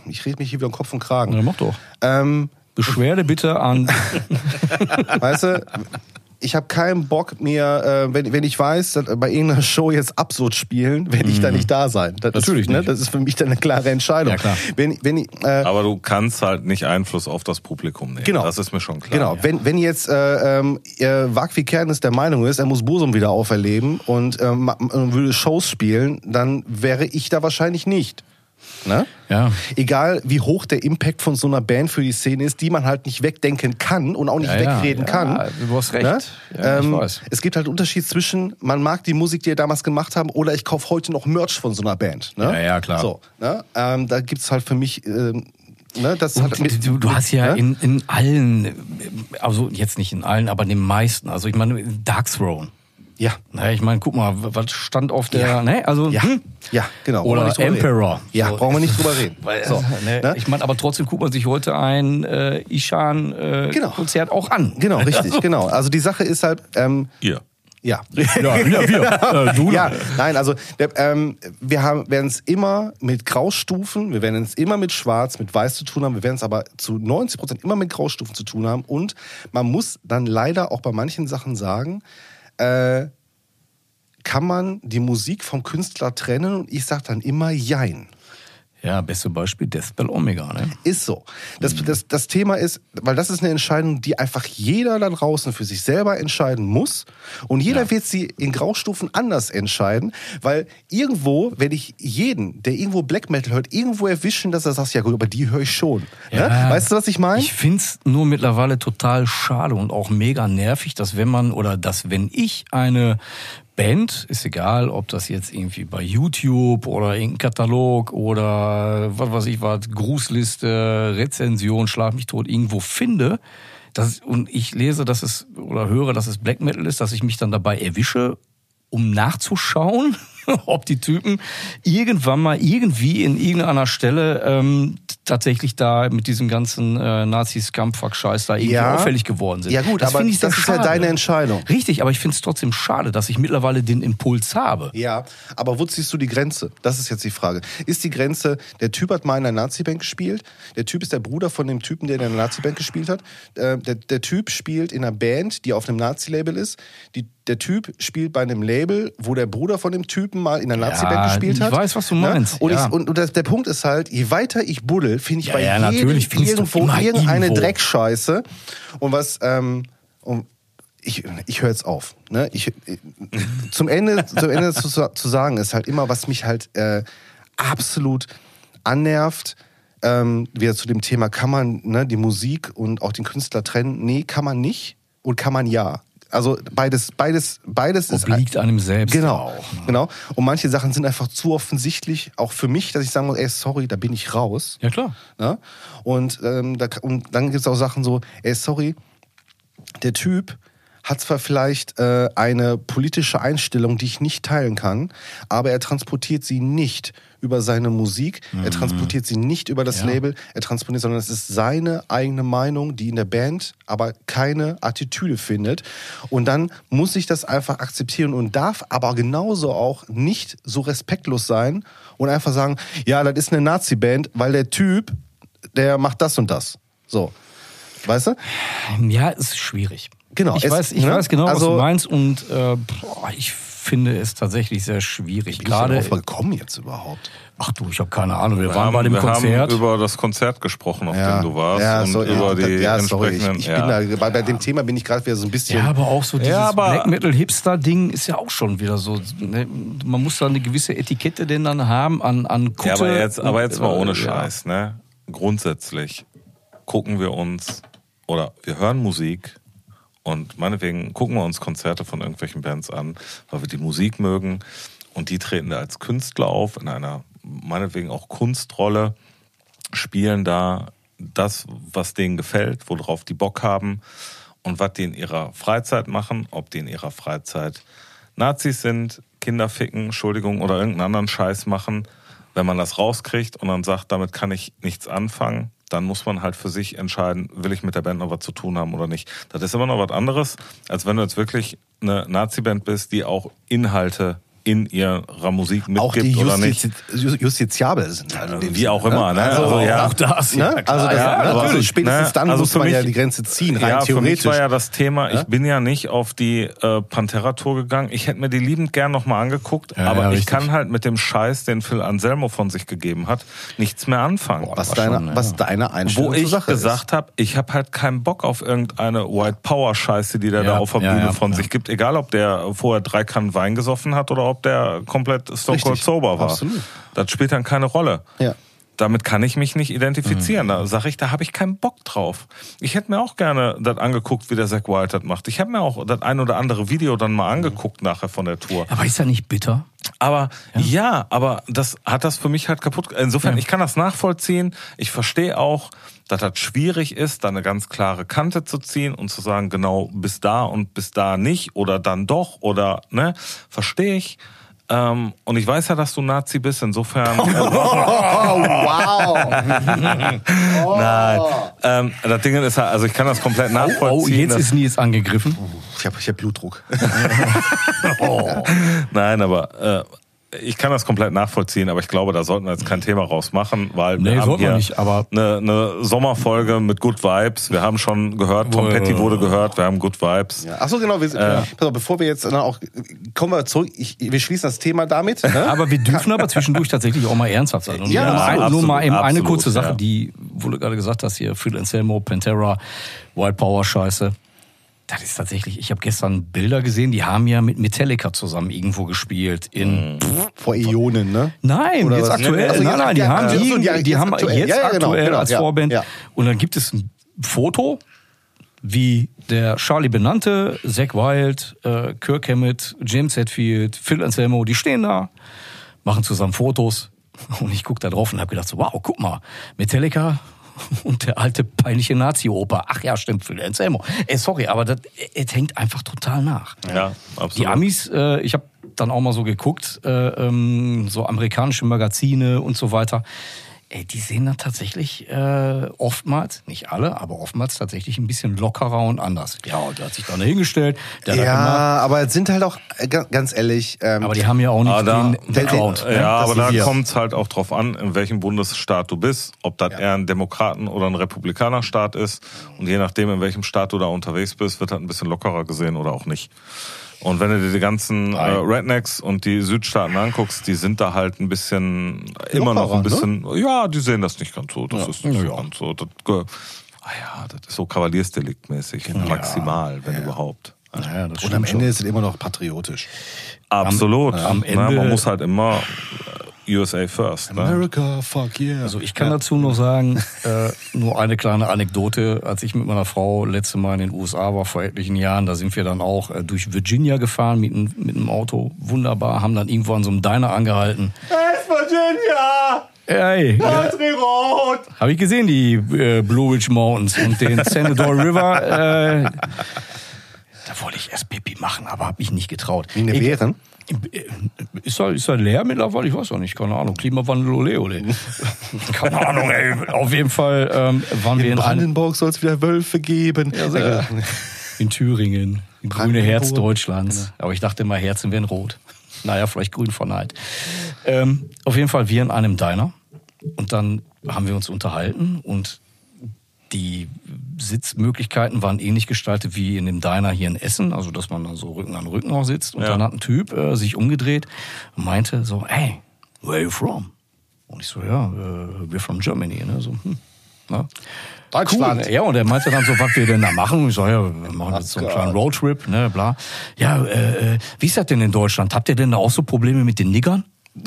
ich rede mich hier wieder um Kopf und Kragen. Ja, mach doch. Ähm, Beschwerde bitte an. weißt du, ich habe keinen Bock mir, äh, wenn, wenn ich weiß, dass bei irgendeiner Show jetzt Absurd spielen, werde ich da nicht da sein. Das Mhm. Natürlich ist, ne, nicht. Das ist für mich dann eine klare Entscheidung. Ja, klar. Wenn, wenn ich, äh, Aber du kannst halt nicht Einfluss auf das Publikum nehmen. Genau. Das ist mir schon klar. Genau, wenn, wenn jetzt äh, ähm, äh, Wagwi Kernes der Meinung ist, er muss Bosum wieder auferleben und ähm, äh, würde Shows spielen, dann wäre ich da wahrscheinlich nicht. Ne? Ja. Egal wie hoch der Impact von so einer Band für die Szene ist, die man halt nicht wegdenken kann und auch nicht Ja, ja, wegreden ja, kann. du hast recht. Ne? Ja, ich ähm, weiß. Es gibt halt einen Unterschied zwischen, man mag die Musik, die ihr damals gemacht haben, oder ich kaufe heute noch Merch von so einer Band. Ne? Ja, ja, klar. So, ne? ähm, da gibt's halt für mich, ähm, ne, das hat mit, Du, du hast ja ne? in, in allen, also jetzt nicht in allen, aber in den meisten, also ich meine Dark Throne. Ja. Ne, ich meine, guck mal, was stand auf der, Ja. ne, also, Ja, hm? ja, genau. Brauchen wir Oder nicht drüber Emperor. Reden. Ja, So. brauchen wir nicht drüber reden. Weil, so, ne, ne? Ich meine, aber trotzdem guckt man sich heute ein äh, Genau. Ishan-Konzert auch an. Genau, richtig, genau. Also die Sache ist halt, ähm, Ihr. Ja. Ja, ja wir. Äh, du Ja, nein, also der, ähm, wir haben, werden es immer mit Graustufen, wir werden es immer mit Schwarz, mit Weiß zu tun haben, wir werden es aber zu 90 Prozent immer mit Graustufen zu tun haben und man muss dann leider auch bei manchen Sachen sagen, äh, kann man die Musik vom Künstler trennen und ich sage dann immer Jein. Ja, beste Beispiel Deathbell Omega, ne? Ist so. Das, das, das Thema ist, weil das ist eine Entscheidung, die einfach jeder da draußen für sich selber entscheiden muss. Und jeder wird sie in Graustufen anders entscheiden, weil irgendwo werde ich jeden, der irgendwo Black Metal hört, irgendwo erwischen, dass er sagt, ja gut, aber die höre ich schon. Ja. Ne? Weißt du, was ich meine? Ich find's nur mittlerweile total schade und auch mega nervig, dass wenn man oder dass wenn ich eine Band, ist egal, ob das jetzt irgendwie bei YouTube oder irgendein Katalog oder was weiß ich was, Grußliste, Rezension, Schlag mich tot, irgendwo finde, dass, und ich lese, dass es oder höre, dass es Black Metal ist, dass ich mich dann dabei erwische, um nachzuschauen, ob die Typen irgendwann mal irgendwie in irgendeiner Stelle ähm, tatsächlich da mit diesem ganzen äh, Nazis-Kampffuck-Scheiß da irgendwie Ja. auffällig geworden sind. Ja gut, aber finde ich das ist ja schade. deine Entscheidung. Richtig, aber ich finde es trotzdem schade, dass ich mittlerweile den Impuls habe. Ja, aber wo ziehst du die Grenze? Das ist jetzt die Frage. Ist die Grenze, der Typ hat mal in einer Nazi-Band gespielt, der Typ ist der Bruder von dem Typen, der in einer Nazi-Band gespielt hat, äh, der, der Typ spielt in einer Band, die auf einem Nazi-Label ist, die, der Typ spielt bei einem Label, wo der Bruder von dem Typen mal in einer Ja, Nazi-Band gespielt ich hat. weiß, was du Ne? meinst, Und, ja. ich, und, und das, der Punkt ist halt, je weiter ich buddel, finde ich Ja, bei ja, jedem natürlich irgendwo irgendeine irgendwo. Dreckscheiße. Und was, ähm, und ich, ich höre jetzt auf. Ne? Ich, zum Ende, zum Ende zu, zu sagen ist halt immer, was mich halt äh, absolut annervt. Ähm, wieder zu dem Thema, kann man ne, die Musik und auch den Künstler trennen? Nee, kann man nicht und kann man ja. Also beides, beides, beides ist Obliegt einem selbst Genau, auch. genau. Und manche Sachen sind einfach zu offensichtlich, auch für mich, dass ich sagen muss, ey, sorry, da bin ich raus. Ja, klar. Ne? Und, ähm, da, und dann gibt es auch Sachen so, ey, sorry, der Typ hat zwar vielleicht äh, eine politische Einstellung, die ich nicht teilen kann, aber er transportiert sie nicht über seine Musik, er transportiert sie nicht über das Ja. Label, er transportiert, sondern es ist seine eigene Meinung, die in der Band aber keine Attitüde findet. Und dann muss ich das einfach akzeptieren und darf aber genauso auch nicht so respektlos sein und einfach sagen, ja, das ist eine Nazi-Band, weil der Typ, der macht das und das. So. Weißt du? Ja, es ist schwierig. Genau, Ich, es- weiß, ich ne? weiß genau, was Also- du meinst und äh, boah, ich finde es tatsächlich sehr schwierig. Wie Gerade Gerade, drauf gekommen jetzt überhaupt? ach du, ich habe keine Ahnung. Wir, Wir waren haben, bei dem wir Konzert. haben über das Konzert gesprochen, auf dem du warst. ja, und sorry, über die ja, sorry, ich, ich ja. bin da, bei, bei dem Thema bin ich gerade wieder so ein bisschen. ja, aber auch so dieses aber- Black Metal Hipster Ding ist ja auch schon wieder so. Ne? Man muss da eine gewisse Etikette denn dann haben an an Kutte. Ja, aber jetzt, aber jetzt mal ohne äh, ja. Scheiß, ne? Grundsätzlich gucken wir uns oder wir hören Musik und meinetwegen gucken wir uns Konzerte von irgendwelchen Bands an, weil wir die Musik mögen und die treten da als Künstler auf in einer meinetwegen auch Kunstrolle, spielen da das, was denen gefällt, worauf die Bock haben und was die in ihrer Freizeit machen, ob die in ihrer Freizeit Nazis sind, Kinder ficken, Entschuldigung, oder irgendeinen anderen Scheiß machen. Wenn man das rauskriegt und dann sagt, damit kann ich nichts anfangen, dann muss man halt für sich entscheiden, will ich mit der Band noch was zu tun haben oder nicht. Das ist immer noch was anderes, als wenn du jetzt wirklich eine Nazi-Band bist, die auch Inhalte in ihrer Musik auch mitgibt die oder nicht. Justiz, Ju- justiziabel sind. Halt in dem Wie auch immer, ne? Also, Also, ja. Auch das, Ne? ja, Also, das, ja, also aber- spätestens Ne? dann Also muss man ja mich- die Grenze ziehen, rein ja, für mich theoretisch. war ja das Thema, Ja? ich bin ja nicht auf die äh, Pantera-Tour gegangen. Ich hätte mir die liebend gern nochmal angeguckt, Ja, aber ja, ich kann halt mit dem Scheiß, den Phil Anselmo von sich gegeben hat, nichts mehr anfangen. was, war deine, schon, ja. was deine Einstellung Wo ich Sache gesagt habe, ich habe halt keinen Bock auf irgendeine White Power Scheiße, die der Ja, da auf der ja, Bühne ja, von ja. sich gibt. Egal, ob der vorher drei Kannen Wein gesoffen hat oder ob der komplett Stone Cold sober war. absolut. Das spielt dann keine Rolle. Ja. Damit kann ich mich nicht identifizieren. Mhm. Da sage ich, da habe ich keinen Bock drauf. Ich hätte mir auch gerne das angeguckt, wie der Zack Wild das macht. Ich habe mir auch das ein oder andere Video dann mal angeguckt nachher von der Tour. Aber ist ja nicht bitter. Aber ja. aber das hat das für mich halt kaputt. Insofern, ich kann das nachvollziehen. Ich verstehe auch, dass das schwierig ist, da eine ganz klare Kante zu ziehen und zu sagen, genau bis da und bis da nicht oder dann doch oder ne, verstehe ich. Ähm, und ich weiß ja, dass du Nazi bist. Insofern. Oh, wow. Nein. Ähm, das Ding ist halt, also ich kann das komplett nachvollziehen. Oh, jetzt ist Nils angegriffen. Ich habe ich hab Blutdruck. Nein, aber äh, ich kann das komplett nachvollziehen, aber ich glaube, da sollten wir jetzt kein Thema rausmachen, weil wir Nee, haben sollten wir hier nicht, aber- eine, eine Sommerfolge mit Good Vibes. Wir haben schon gehört, Tom Petty wurde gehört, wir haben Good Vibes. Ja. Ach so, genau. Wir, pass auf, bevor wir jetzt dann auch kommen wir zurück. Ich, wir schließen das Thema damit. Ne? Aber wir dürfen aber zwischendurch tatsächlich auch mal ernsthaft sein. Und Ja, nur, mal, ein, nur absolut, mal eben eine absolut, kurze Sache, ja. die, wo du gerade gesagt hast, hier Phil Anselmo, Pantera, White Power Scheiße. Das ist tatsächlich, ich habe gestern Bilder gesehen, die haben ja mit Metallica zusammen irgendwo gespielt. In, Vor Ionen, ne? Nein, Oder jetzt was? aktuell. Also nein, nein, die haben, die, die jetzt haben aktuell. jetzt Ja, ja, genau, aktuell genau, als ja, Vorband. ja. Und dann gibt es ein Foto, wie der Charlie benannte, Zack Wild, äh, Kirk Hammett, James Hetfield, Phil Anselmo, die stehen da, machen zusammen Fotos. Und ich guck da drauf und habe gedacht, so, wow, guck mal, Metallica und der alte peinliche Nazi-Oper. Ach ja, stimmt, Phil Anselmo. Ey, sorry, aber das, es hängt einfach total nach. Ja, absolut. Die Amis, äh, ich habe dann auch mal so geguckt, äh, ähm, so amerikanische Magazine und so weiter. Ey, die sehen dann tatsächlich äh, oftmals, nicht alle, aber oftmals tatsächlich ein bisschen lockerer und anders. Ja, und der hat sich dann hingestellt, der das. Ja, aber es sind halt auch, äh, ga- ganz ehrlich, ähm, Aber die haben ja auch nicht Ah, da- den ne? Ja, Das aber da kommt es halt auch drauf an, in welchem Bundesstaat du bist, ob das eher ein Demokraten- oder ein Republikanerstaat ist. Und je nachdem, in welchem Staat du da unterwegs bist, wird halt ein bisschen lockerer gesehen oder auch nicht. Und wenn du dir die ganzen äh, Rednecks und die Südstaaten anguckst, die sind da halt ein bisschen, immer noch ein bisschen, ja, die sehen das nicht ganz so. Das ist nicht Ja, ja. ganz so. Das, ah ja, das ist so Kavaliersdeliktmäßig, maximal, wenn überhaupt. Ja, das und am Ende ist es immer noch patriotisch. Absolut. am Ne, Ende- man muss halt immer, USA first. Ne? America, fuck yeah. Also ich kann dazu nur sagen, äh, nur eine kleine Anekdote. Als ich mit meiner Frau letzte Mal in den USA war vor etlichen Jahren, da sind wir dann auch äh, durch Virginia gefahren mit, einem- mit einem Auto. Wunderbar, haben dann irgendwo an so einem Diner angehalten. West Virginia! Ey, Country Road! habe ich gesehen, die äh, Blue Ridge Mountains und den Senador River. Äh, da wollte ich erst Pipi machen, aber habe mich nicht getraut. Wie eine Bären? Ist er, ist er leer mittlerweile? Ich weiß auch nicht, keine Ahnung. Klimawandel, ole, ole. keine Ahnung, ey. Auf jeden Fall ähm, waren wir In in, einem, Brandenburg soll es wieder Wölfe geben. Ja, gut. in Thüringen, im grüne. Herz Deutschlands. Aber ich dachte immer, Herzen wären rot. Naja, vielleicht grün von Neid. Ähm, auf jeden Fall wir in einem Diner. Und dann haben wir uns unterhalten und die Sitzmöglichkeiten waren ähnlich gestaltet wie in dem Diner hier in Essen, also dass man dann so Rücken an Rücken auch sitzt. Und Ja. dann hat ein Typ äh, sich umgedreht und meinte so, hey, where are you from? Und ich so, ja, äh, we're from Germany. Ne? So, hm, na? Deutschland. Cool. Ja, und er meinte dann so, was wir denn da machen. Ich so, ja, wir machen jetzt so einen kleinen Roadtrip, ne, bla. Ja, äh, äh, wie ist das denn in Deutschland? Habt ihr denn da auch so Probleme mit den Niggern?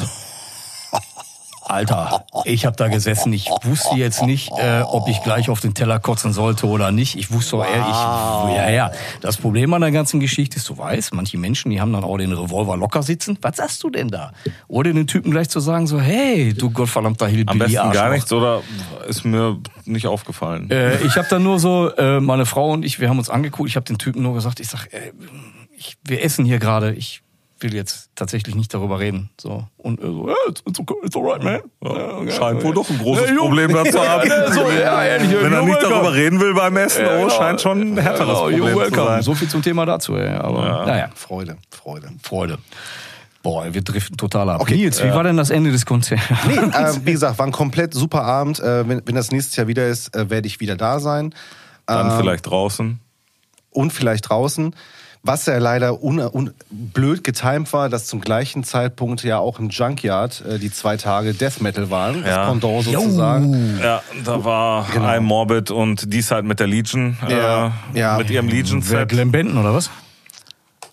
Alter, ich habe da gesessen. Ich wusste jetzt nicht, äh, ob ich gleich auf den Teller kotzen sollte oder nicht. Ich wusste auch ehrlich, ja, ja. Das Problem an der ganzen Geschichte ist, du weißt, manche Menschen, die haben dann auch den Revolver locker sitzen. Was sagst du denn da? Oder den Typen gleich zu sagen so, hey, du gottverdammter Hillbilly Am besten gar Arschloch. nichts oder ist mir nicht aufgefallen. Äh, ich habe dann nur so, äh, meine Frau und ich, wir haben uns angeguckt. Ich habe den Typen nur gesagt, ich sag, äh, ich, wir essen hier gerade. Ich will jetzt tatsächlich nicht darüber reden. So und äh, so, ja, it's, it's, okay, it's alright, man. Ja, okay. Scheint wohl doch ein großes Ja. Problem da zu haben. So, ja, ehrlich, Wenn er nicht welcome. darüber reden will beim Essen, Ja, oh, genau. scheint schon ein härteres Ja, Problem zu sein. So viel zum Thema dazu. Ey. Aber naja, Freude, Freude. Freude. Boah, wir driften total ab. Okay, Nils, wie war denn das Ende des Konzerts? Nee, äh, wie gesagt, war ein komplett super Abend. Äh, wenn, wenn das nächstes Jahr wieder ist, äh, werde ich wieder da sein. Dann Ähm, vielleicht draußen. und vielleicht draußen. Was ja leider un, un, blöd getimt war, dass zum gleichen Zeitpunkt ja auch im Junkyard äh, die zwei Tage Death Metal waren. Ja. Das Pendant sozusagen. Ja, da war Genau. I'm Morbid und die halt mit der Legion, Ja, äh, ja. mit ihrem Legion-Set. Glenn Benton oder was?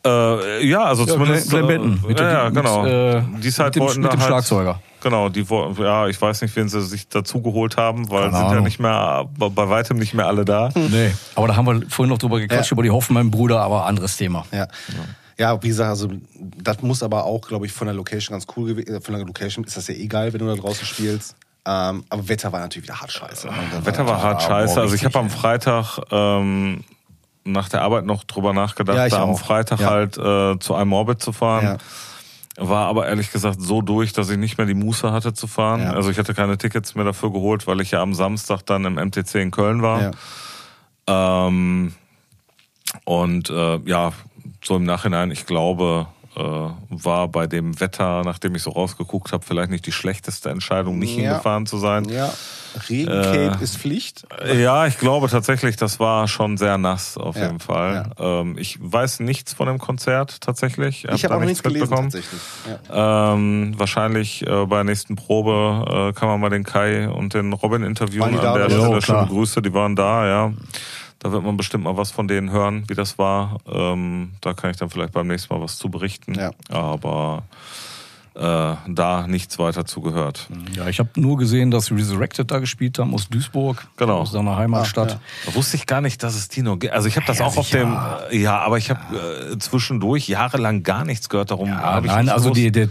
Äh, ja, also Ja, zumindest. Glenn- Glenn äh, Benton. Mit ja, der- ja, mit, genau. äh, die halt mit dem- mit dem halt, Schlagzeuger. Genau, die ja, ich weiß nicht, wen sie sich dazu geholt haben, weil Keine sind ja Ahnung. nicht mehr, bei bei weitem nicht mehr alle da. Nee. Aber da haben wir vorhin noch drüber gequatscht, Ja. über die Hoffenheim-Brüder, aber anderes Thema. Ja. Ja, wie gesagt, also das muss aber auch, glaube ich, von der Location ganz cool gewesen. Von der Location ist das ja egal, wenn du da draußen spielst. Ähm, aber Wetter war natürlich wieder hart scheiße. Dann Wetter war hart Ja, scheiße. boah, Also ich habe am Freitag ähm, nach der Arbeit noch drüber nachgedacht, Ja, da am auch. Freitag Ja. halt äh, zu einem Orbit zu fahren. War aber ehrlich gesagt so durch, dass ich nicht mehr die Muße hatte zu fahren. Ja. Also ich hatte keine Tickets mehr dafür geholt, weil ich ja am Samstag dann im MTC in Köln war. Ja. Ähm, und äh, ja, so im Nachhinein, ich glaube, war bei dem Wetter, nachdem ich so rausgeguckt habe, vielleicht nicht die schlechteste Entscheidung, nicht Ja. hingefahren zu sein. ja. Regencape Äh, ist Pflicht. Ja, ich glaube tatsächlich, das war schon sehr nass auf Ja, jeden Fall. Ähm, ich weiß nichts von dem Konzert tatsächlich. Ich da habe auch nichts gelesen mitbekommen. tatsächlich. Ja. Ähm, wahrscheinlich äh, bei der nächsten Probe äh, kann man mal den Kai und den Robin interviewen. Waren die An da der? Stelle schöne. Grüße, die waren da, ja. Da wird man bestimmt mal was von denen hören, wie das war. Ähm, da kann ich dann vielleicht beim nächsten Mal was zu berichten. Ja. Aber äh, da nichts weiter zugehört. Ja, ich habe nur gesehen, dass Resurrected da gespielt haben aus Duisburg, Genau. aus seiner Heimatstadt. Ah, Da wusste ich gar nicht, dass es die noch gibt. Also ich habe das Ja, auch auf dem, ja, aber ich habe äh, zwischendurch jahrelang gar nichts gehört darum. Ja, nein, also die, der,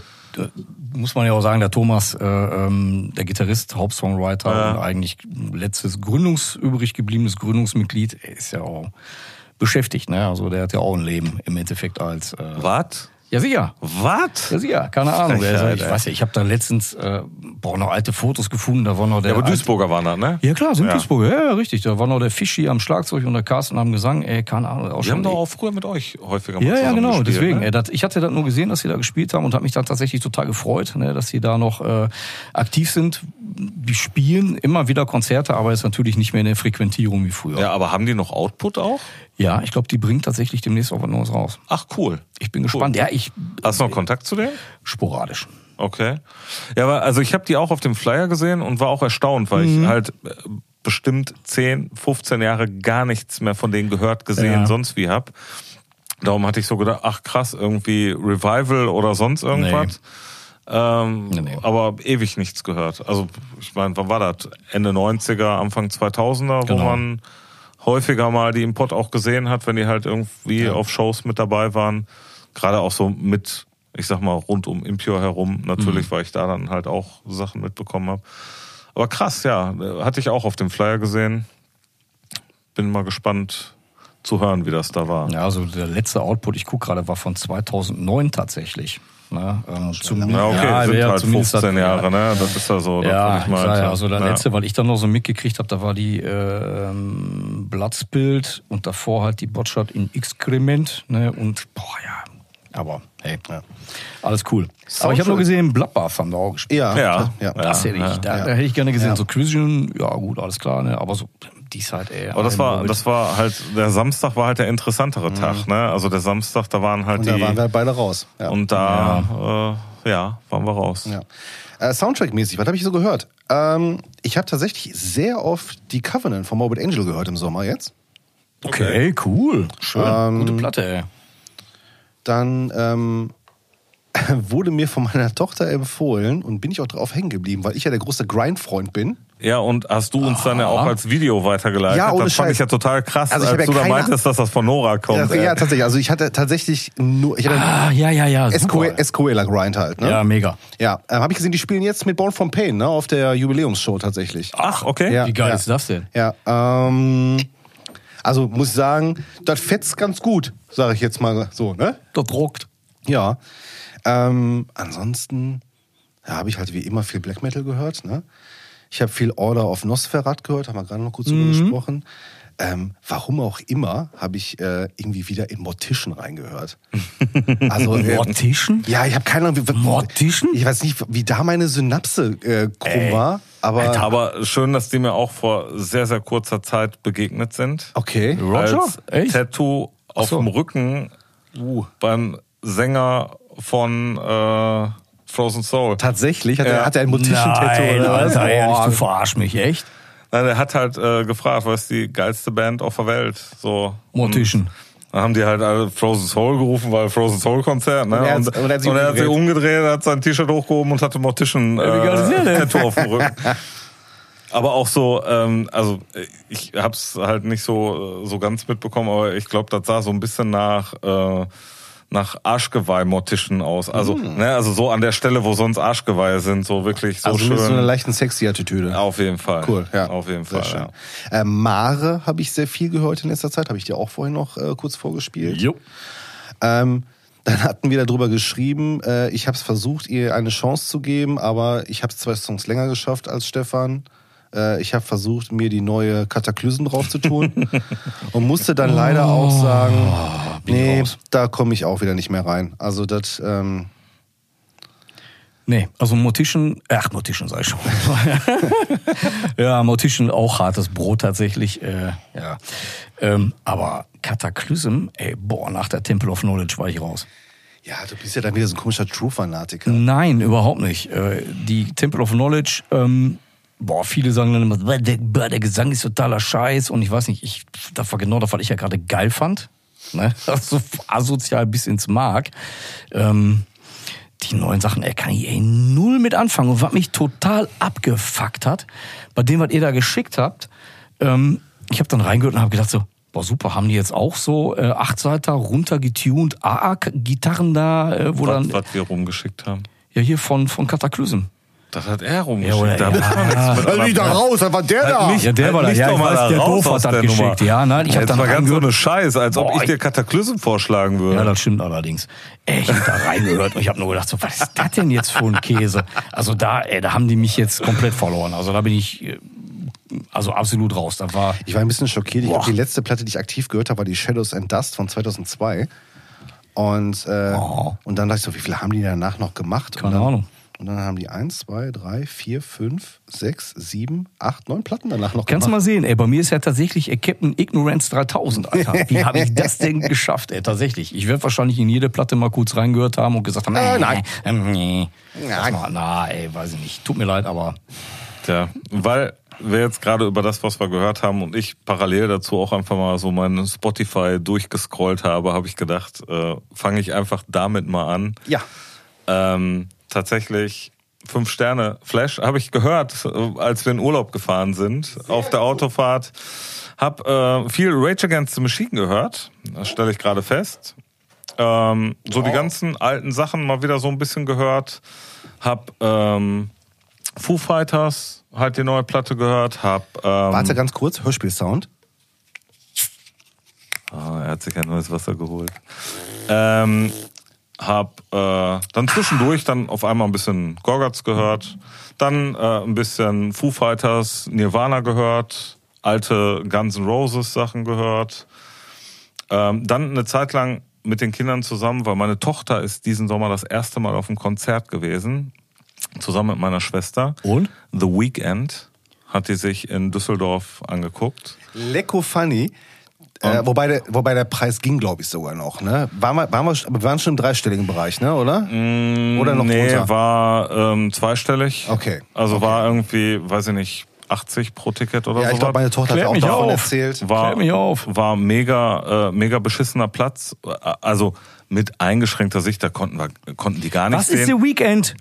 muss man ja auch sagen, der Thomas, äh, ähm, der Gitarrist, Hauptsongwriter Ja. und eigentlich letztes Gründungs, übrig gebliebenes Gründungsmitglied, ist ja auch beschäftigt, ne? Also der hat ja auch ein Leben im Endeffekt als äh, Was? Ja sicher. Was? Ja sicher, keine Ahnung. Frechheit, ich ey. weiß ja, ich habe da letztens äh, boah, noch alte Fotos gefunden, da war noch der Ja, aber alte- Duisburger waren da, ne? Ja klar, sind Ja. Duisburger, ja, ja, richtig. Da war noch der Fischi am Schlagzeug und der Carsten am Gesang, ey, keine Ahnung. Auch Die haben doch auch früher mit euch häufiger mal ja, ja, genau. gespielt, Deswegen, Ne? ey, das, ich hatte das nur gesehen, dass sie da gespielt haben und habe mich dann tatsächlich total gefreut, ne, dass sie da noch äh, aktiv sind. Die spielen immer wieder Konzerte, aber ist natürlich nicht mehr in der Frequentierung wie früher. Ja, aber haben die noch Output auch? Ja, ich glaube, die bringen tatsächlich demnächst auch was Neues raus. Ach, cool. Ich bin gespannt. Ja, ich Hast du noch Kontakt zu denen? sporadisch. Okay. Ja, aber also ich habe die auch auf dem Flyer gesehen und war auch erstaunt, weil Mhm. ich halt äh, bestimmt 10, 15 Jahre gar nichts mehr von denen gehört, gesehen, Ja. sonst wie hab. Darum hatte ich so gedacht, ach krass, irgendwie Revival oder sonst irgendwas. Ähm, Nee, nee. Aber ewig nichts gehört. Also, ich meine, wann war das? Ende 90er, Anfang 2000er, wo Genau. man häufiger mal die im Pott auch gesehen hat, wenn die halt irgendwie auf Shows mit dabei waren. Gerade auch so mit, ich sag mal, rund um Impure herum. Natürlich, Mhm. weil ich da dann halt auch Sachen mitbekommen habe. Aber krass, ja. Hatte ich auch auf dem Flyer gesehen. Bin mal gespannt zu hören, wie das da war. Ja, also der letzte Output, ich gucke gerade, war von 2009 tatsächlich. Ne? Ähm, zum, Ja, okay, ja, sind ja, halt zumindest 15 hat- Jahre, ne? Das ist ja so. Ja, ich sag ja, also der Ja. letzte, weil ich dann noch so mitgekriegt habe, da war die ähm, Bloodspilled und davor halt die Botshot in Excrement. Ne? Und boah, ja, aber hey, alles cool. Aber ich habe nur gesehen, Bloodbath haben da auch gespielt. Ja, Ja. ja. Das hätte ich, ja, da, ja. da hätte ich gerne gesehen. Ja. So Cruision, ja gut, alles klar, ne? aber so die Zeit, ey. Aber das war, das war halt, der Samstag war halt der interessantere Tag, ne? Also der Samstag, da waren halt Und die. da waren wir beide raus. Ja. und da, äh, ja, waren wir raus. Ja. Äh, Soundtrack-mäßig, was habe ich so gehört? Ähm, ich habe tatsächlich sehr oft die Covenant von Morbid Angel gehört im Sommer jetzt. Okay, cool. Schön. Ähm, Gute Platte, ey. Dann ähm, wurde mir von meiner Tochter empfohlen und bin ich auch drauf hängen geblieben, weil ich ja der große Grind-Freund bin. Ja, und hast du uns dann ja auch als Video weitergeleitet? Ja, ohne das fand Scheiß. ich ja total krass, Also als ja du da meintest, dass das von Nora kommt. Ja, ja, tatsächlich. Also ich hatte tatsächlich nur, ich hatte Ah, ja, ja, ja. SQLer Grind halt. Ne? Ja, mega. Ja, ähm, habe ich gesehen, die spielen jetzt mit Born from Pain, ne, auf der Jubiläumsshow tatsächlich. Ach, okay. Ja. Wie geil ist das denn? Ja, ähm, also muss ich sagen, das fetzt ganz gut, sage ich jetzt mal so, ne? Das druckt. Ja. Ähm, ansonsten ja, habe ich halt wie immer viel Black Metal gehört, ne? Ich habe viel Order of Nosferat gehört, haben wir gerade noch kurz drüber gesprochen. Ähm, warum auch immer habe ich äh, irgendwie wieder in Mortician reingehört. Also äh, Mortician? Ja, ich habe keine Ahnung. Wie, Mortician? Ich weiß nicht, wie da meine Synapse äh, krumm war, aber Aber schön, dass die mir auch vor sehr, sehr kurzer Zeit begegnet sind. okay. Roger? Als Echt? Tattoo auf so. dem Rücken Uh, beim Sänger von äh, Frozen Soul. tatsächlich hat, Ja. er, hat er ein Mortician-Tattoo Nein, oder was? Alter, ehrlich, du verarsch mich, echt? Nein, der hat halt äh, gefragt, was ist die geilste Band auf der Welt? So. Mortician. Dann haben die halt alle Frozen Soul gerufen, weil Frozen Soul Konzert, ne? Und er hat's- und, und er hat sich und er hat sich umgedreht. hat sein T-Shirt hochgehoben und hatte Mortician äh? Tattoo auf dem Rücken. Aber auch so, ähm, also ich hab's halt nicht so so ganz mitbekommen, aber ich glaube, das sah so ein bisschen nach äh, nach Arschgeweih-Mortischen aus. Also, ne, also so an der Stelle, wo sonst Arschgeweihe sind, so wirklich so also schön. mit so einer leichten Sexy-Attitüde. auf jeden Fall. Cool, ja. Auf jeden Sehr Fall. schön. Ja. Äh, Mare habe ich sehr viel gehört in letzter Zeit, habe ich dir auch vorhin noch äh, kurz vorgespielt. Jo. Ähm, dann hatten wir darüber geschrieben, äh, ich habe es versucht, ihr eine Chance zu geben, aber ich habe zwei Songs länger geschafft als Stefan. Äh, ich habe versucht, mir die neue Kataklysm drauf zu tun und musste dann leider auch sagen, ich nee, raus. da komme ich auch wieder nicht mehr rein. Also das, ähm, Nee, also Mortician, ach Mortician sag ich schon. ja, Mortician auch hartes Brot tatsächlich. Äh, ja, ähm, aber Kataklysm, ey, boah, nach der Temple of Knowledge war ich raus. ja, du bist ja dann wieder so ein komischer True-Fanatiker. Nein, überhaupt nicht. Äh, Die Temple of Knowledge, ähm, boah, viele sagen dann immer, "Boah, der, der Gesang ist totaler Scheiß und ich weiß nicht, ich, das war genau das, was ich ja gerade geil fand. Ne? Also asozial bis ins Mark. Ähm, die neuen Sachen, ey, kann ich ey, null mit anfangen. Und was mich total abgefuckt hat, bei dem, was ihr da geschickt habt, ähm, ich habe dann reingehört und habe gedacht so, boah super, haben die jetzt auch so äh, Achtseiter runtergetuned AA-Gitarren da, äh, wo Was, dann was wir rumgeschickt haben. ja, hier von, von Kataklysm. Das hat er Ja, rumgeschickt. da ja. mit Also nicht da anfangen. raus, da war der Halt da. nicht- Ja, der halt war da. nicht Ja, ich weiß, da der raus Doof hat das geschickt. Ja, nein, ich hab Jetzt dann mal ganz so eine Scheiße, als ob Boah, ich dir Kataklysm vorschlagen würde. Ja, das stimmt allerdings. Ey, ich hab da reingehört und ich habe nur gedacht, so, was ist das denn jetzt für ein Käse? Also da, ey, da haben die mich jetzt komplett verloren. Also da bin ich äh, also absolut raus. Da war Ich war ein bisschen schockiert. Ich glaube, die letzte Platte, die ich aktiv gehört habe, war die Shadows and Dust von 2002. Und, äh, Oh. und dann dachte ich so, wie viele haben die danach noch gemacht? Keine und dann, Ahnung. Und dann haben die eins, zwei, drei, vier, fünf, sechs, sieben, acht, neun Platten danach noch Kannst du gemacht. mal sehen, ey, bei mir ist ja tatsächlich äh, Captain Ignorance 3000, Alter. Wie habe ich das denn geschafft, ey, tatsächlich? Ich werde wahrscheinlich in jede Platte mal kurz reingehört haben und gesagt haben, Äh, nein. äh, nee. Nein. Sag mal, na, ey, weiß ich nicht. Tut mir leid, aber Tja, weil wir jetzt gerade über das, was wir gehört haben und ich parallel dazu auch einfach mal so meinen Spotify durchgescrollt habe, habe ich gedacht, äh, fange ich einfach damit mal an. Ja. Ähm, tatsächlich fünf Sterne Flash habe ich gehört, als wir in Urlaub gefahren sind auf der Autofahrt. Hab äh, viel Rage Against the Machine gehört, das stelle ich gerade fest. Ähm, so die ganzen alten Sachen mal wieder so ein bisschen gehört. Hab ähm, Foo Fighters halt die neue Platte gehört. Hab ähm, Warte ganz kurz, Hörspielsound. Ah, er hat sich ein neues Wasser geholt. Ähm, hab äh, dann zwischendurch dann auf einmal ein bisschen Gorgatz gehört, dann äh, ein bisschen Foo Fighters, Nirvana gehört, alte Guns N' Roses Sachen gehört. Ähm, dann eine Zeit lang mit den Kindern zusammen, weil meine Tochter ist diesen Sommer das erste Mal auf einem Konzert gewesen, zusammen mit meiner Schwester. Und? The Weekend hat die sich in Düsseldorf angeguckt. Lecko funny. Äh, wobei, der, wobei der Preis ging, glaube ich, sogar noch. Ne? Waren, wir, waren wir, wir waren schon im dreistelligen Bereich, ne? oder? oder noch nee, drunter? war ähm, zweistellig. Okay. Also war irgendwie, weiß ich nicht, 80 pro Ticket oder ja, so. ich glaube, meine Tochter Klär hat auch davon auf. erzählt. war, Klär mich auf. war mega, äh, mega beschissener Platz. Also mit eingeschränkter Sicht, da konnten wir, konnten die gar nicht Was ist sehen. The Weekend?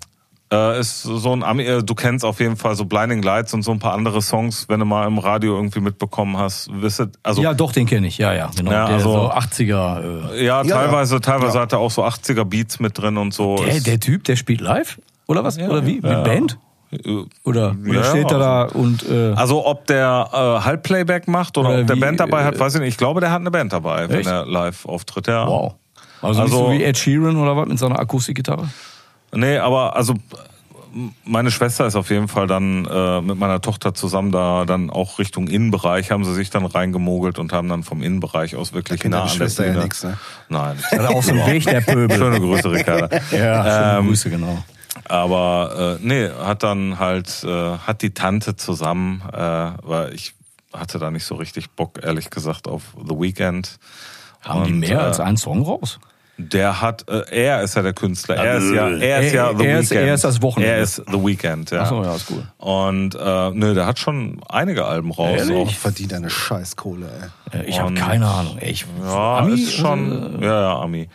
Äh, ist so ein Ami, äh, du kennst auf jeden Fall so Blinding Lights und so ein paar andere Songs, wenn du mal im Radio irgendwie mitbekommen hast. Wisst, also Ja, doch, den kenne ich. Ja, ja, genau. Ja, der also- so 80er. Äh, ja, Ja, teilweise, teilweise Ja. hat er auch so 80er Beats mit drin und so. der, Ist- der Typ, der spielt live? Oder was? Oder wie? Mit Band? äh, Oder, oder Ja, steht er da und. Äh, Also ob der äh, Halbplayback macht oder, Oder ob der wie, Band dabei hat, äh, weiß ich nicht. Ich glaube, der hat eine Band dabei, wenn Echt? er live auftritt. Ja. wow. Also, Also- nicht so wie Ed Sheeran oder was mit seiner Akustikgitarre? Nee, aber also meine Schwester ist auf jeden Fall dann äh, mit meiner Tochter zusammen da dann auch Richtung Innenbereich haben sie sich dann reingemogelt und haben dann vom Innenbereich aus wirklich kennt nah an der Schwester ja Bühne. nix, ne? Nein. Er auch so einen Weg, der Pöbel. Schöne Grüße, Ricarda. Ja, schöne Ähm, Grüße, genau. Aber äh, nee, hat dann halt, äh, hat die Tante zusammen, äh, weil ich hatte da nicht so richtig Bock, ehrlich gesagt, auf The Weeknd. Haben die Und, mehr äh, als einen Song raus? Der hat, äh, er ist ja der Künstler. Er ist ja, er ist ja Er- The er ist- Weeknd. er ist das Wochenende. Er ist The Weeknd, ja. Ach so, ja, ist cool. Und äh, nö, der hat schon einige Alben raus. Ehrlich? Auch. Verdient eine Scheißkohle, ey. Äh, Ich habe keine Ahnung. Ey, ich, Ja, Ami? ist schon, ja, ja, Ami.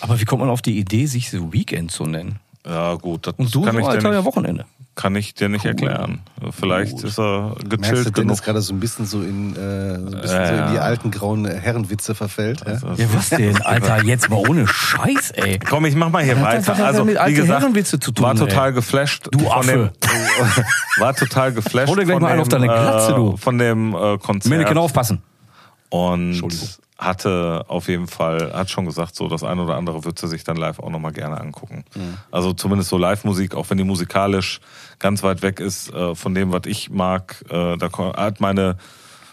Aber wie kommt man auf die Idee, sich The Weekend zu nennen? Ja, gut, das Und du kann, so ich alter ja Wochenende. Kann ich dir nicht erklären. Vielleicht ist er Merkst du, gechillt Dennis genug. gerade so ein bisschen so in, äh, so, ein bisschen Ja, so in die alten grauen Herrenwitze verfällt. Ja? Ja, was denn? Alter, jetzt mal ohne Scheiß, ey. Komm, ich mach mal hier hat weiter. das denn Also, mit wie alten gesagt, Herrenwitze zu tun, war ey? total geflasht. Du von Affe. Dem, war total geflasht Hau dir gleich von mal einen dem, auf deine Glatze, du. Äh, von dem äh, Konzert. Mir genau aufpassen. Und Entschuldigung. Hatte auf jeden Fall, hat schon gesagt, so das eine oder andere würde sie sich dann live auch nochmal gerne angucken. Also zumindest so Live-Musik, auch wenn die musikalisch ganz weit weg ist äh, von dem, was ich mag. Äh, da hat meine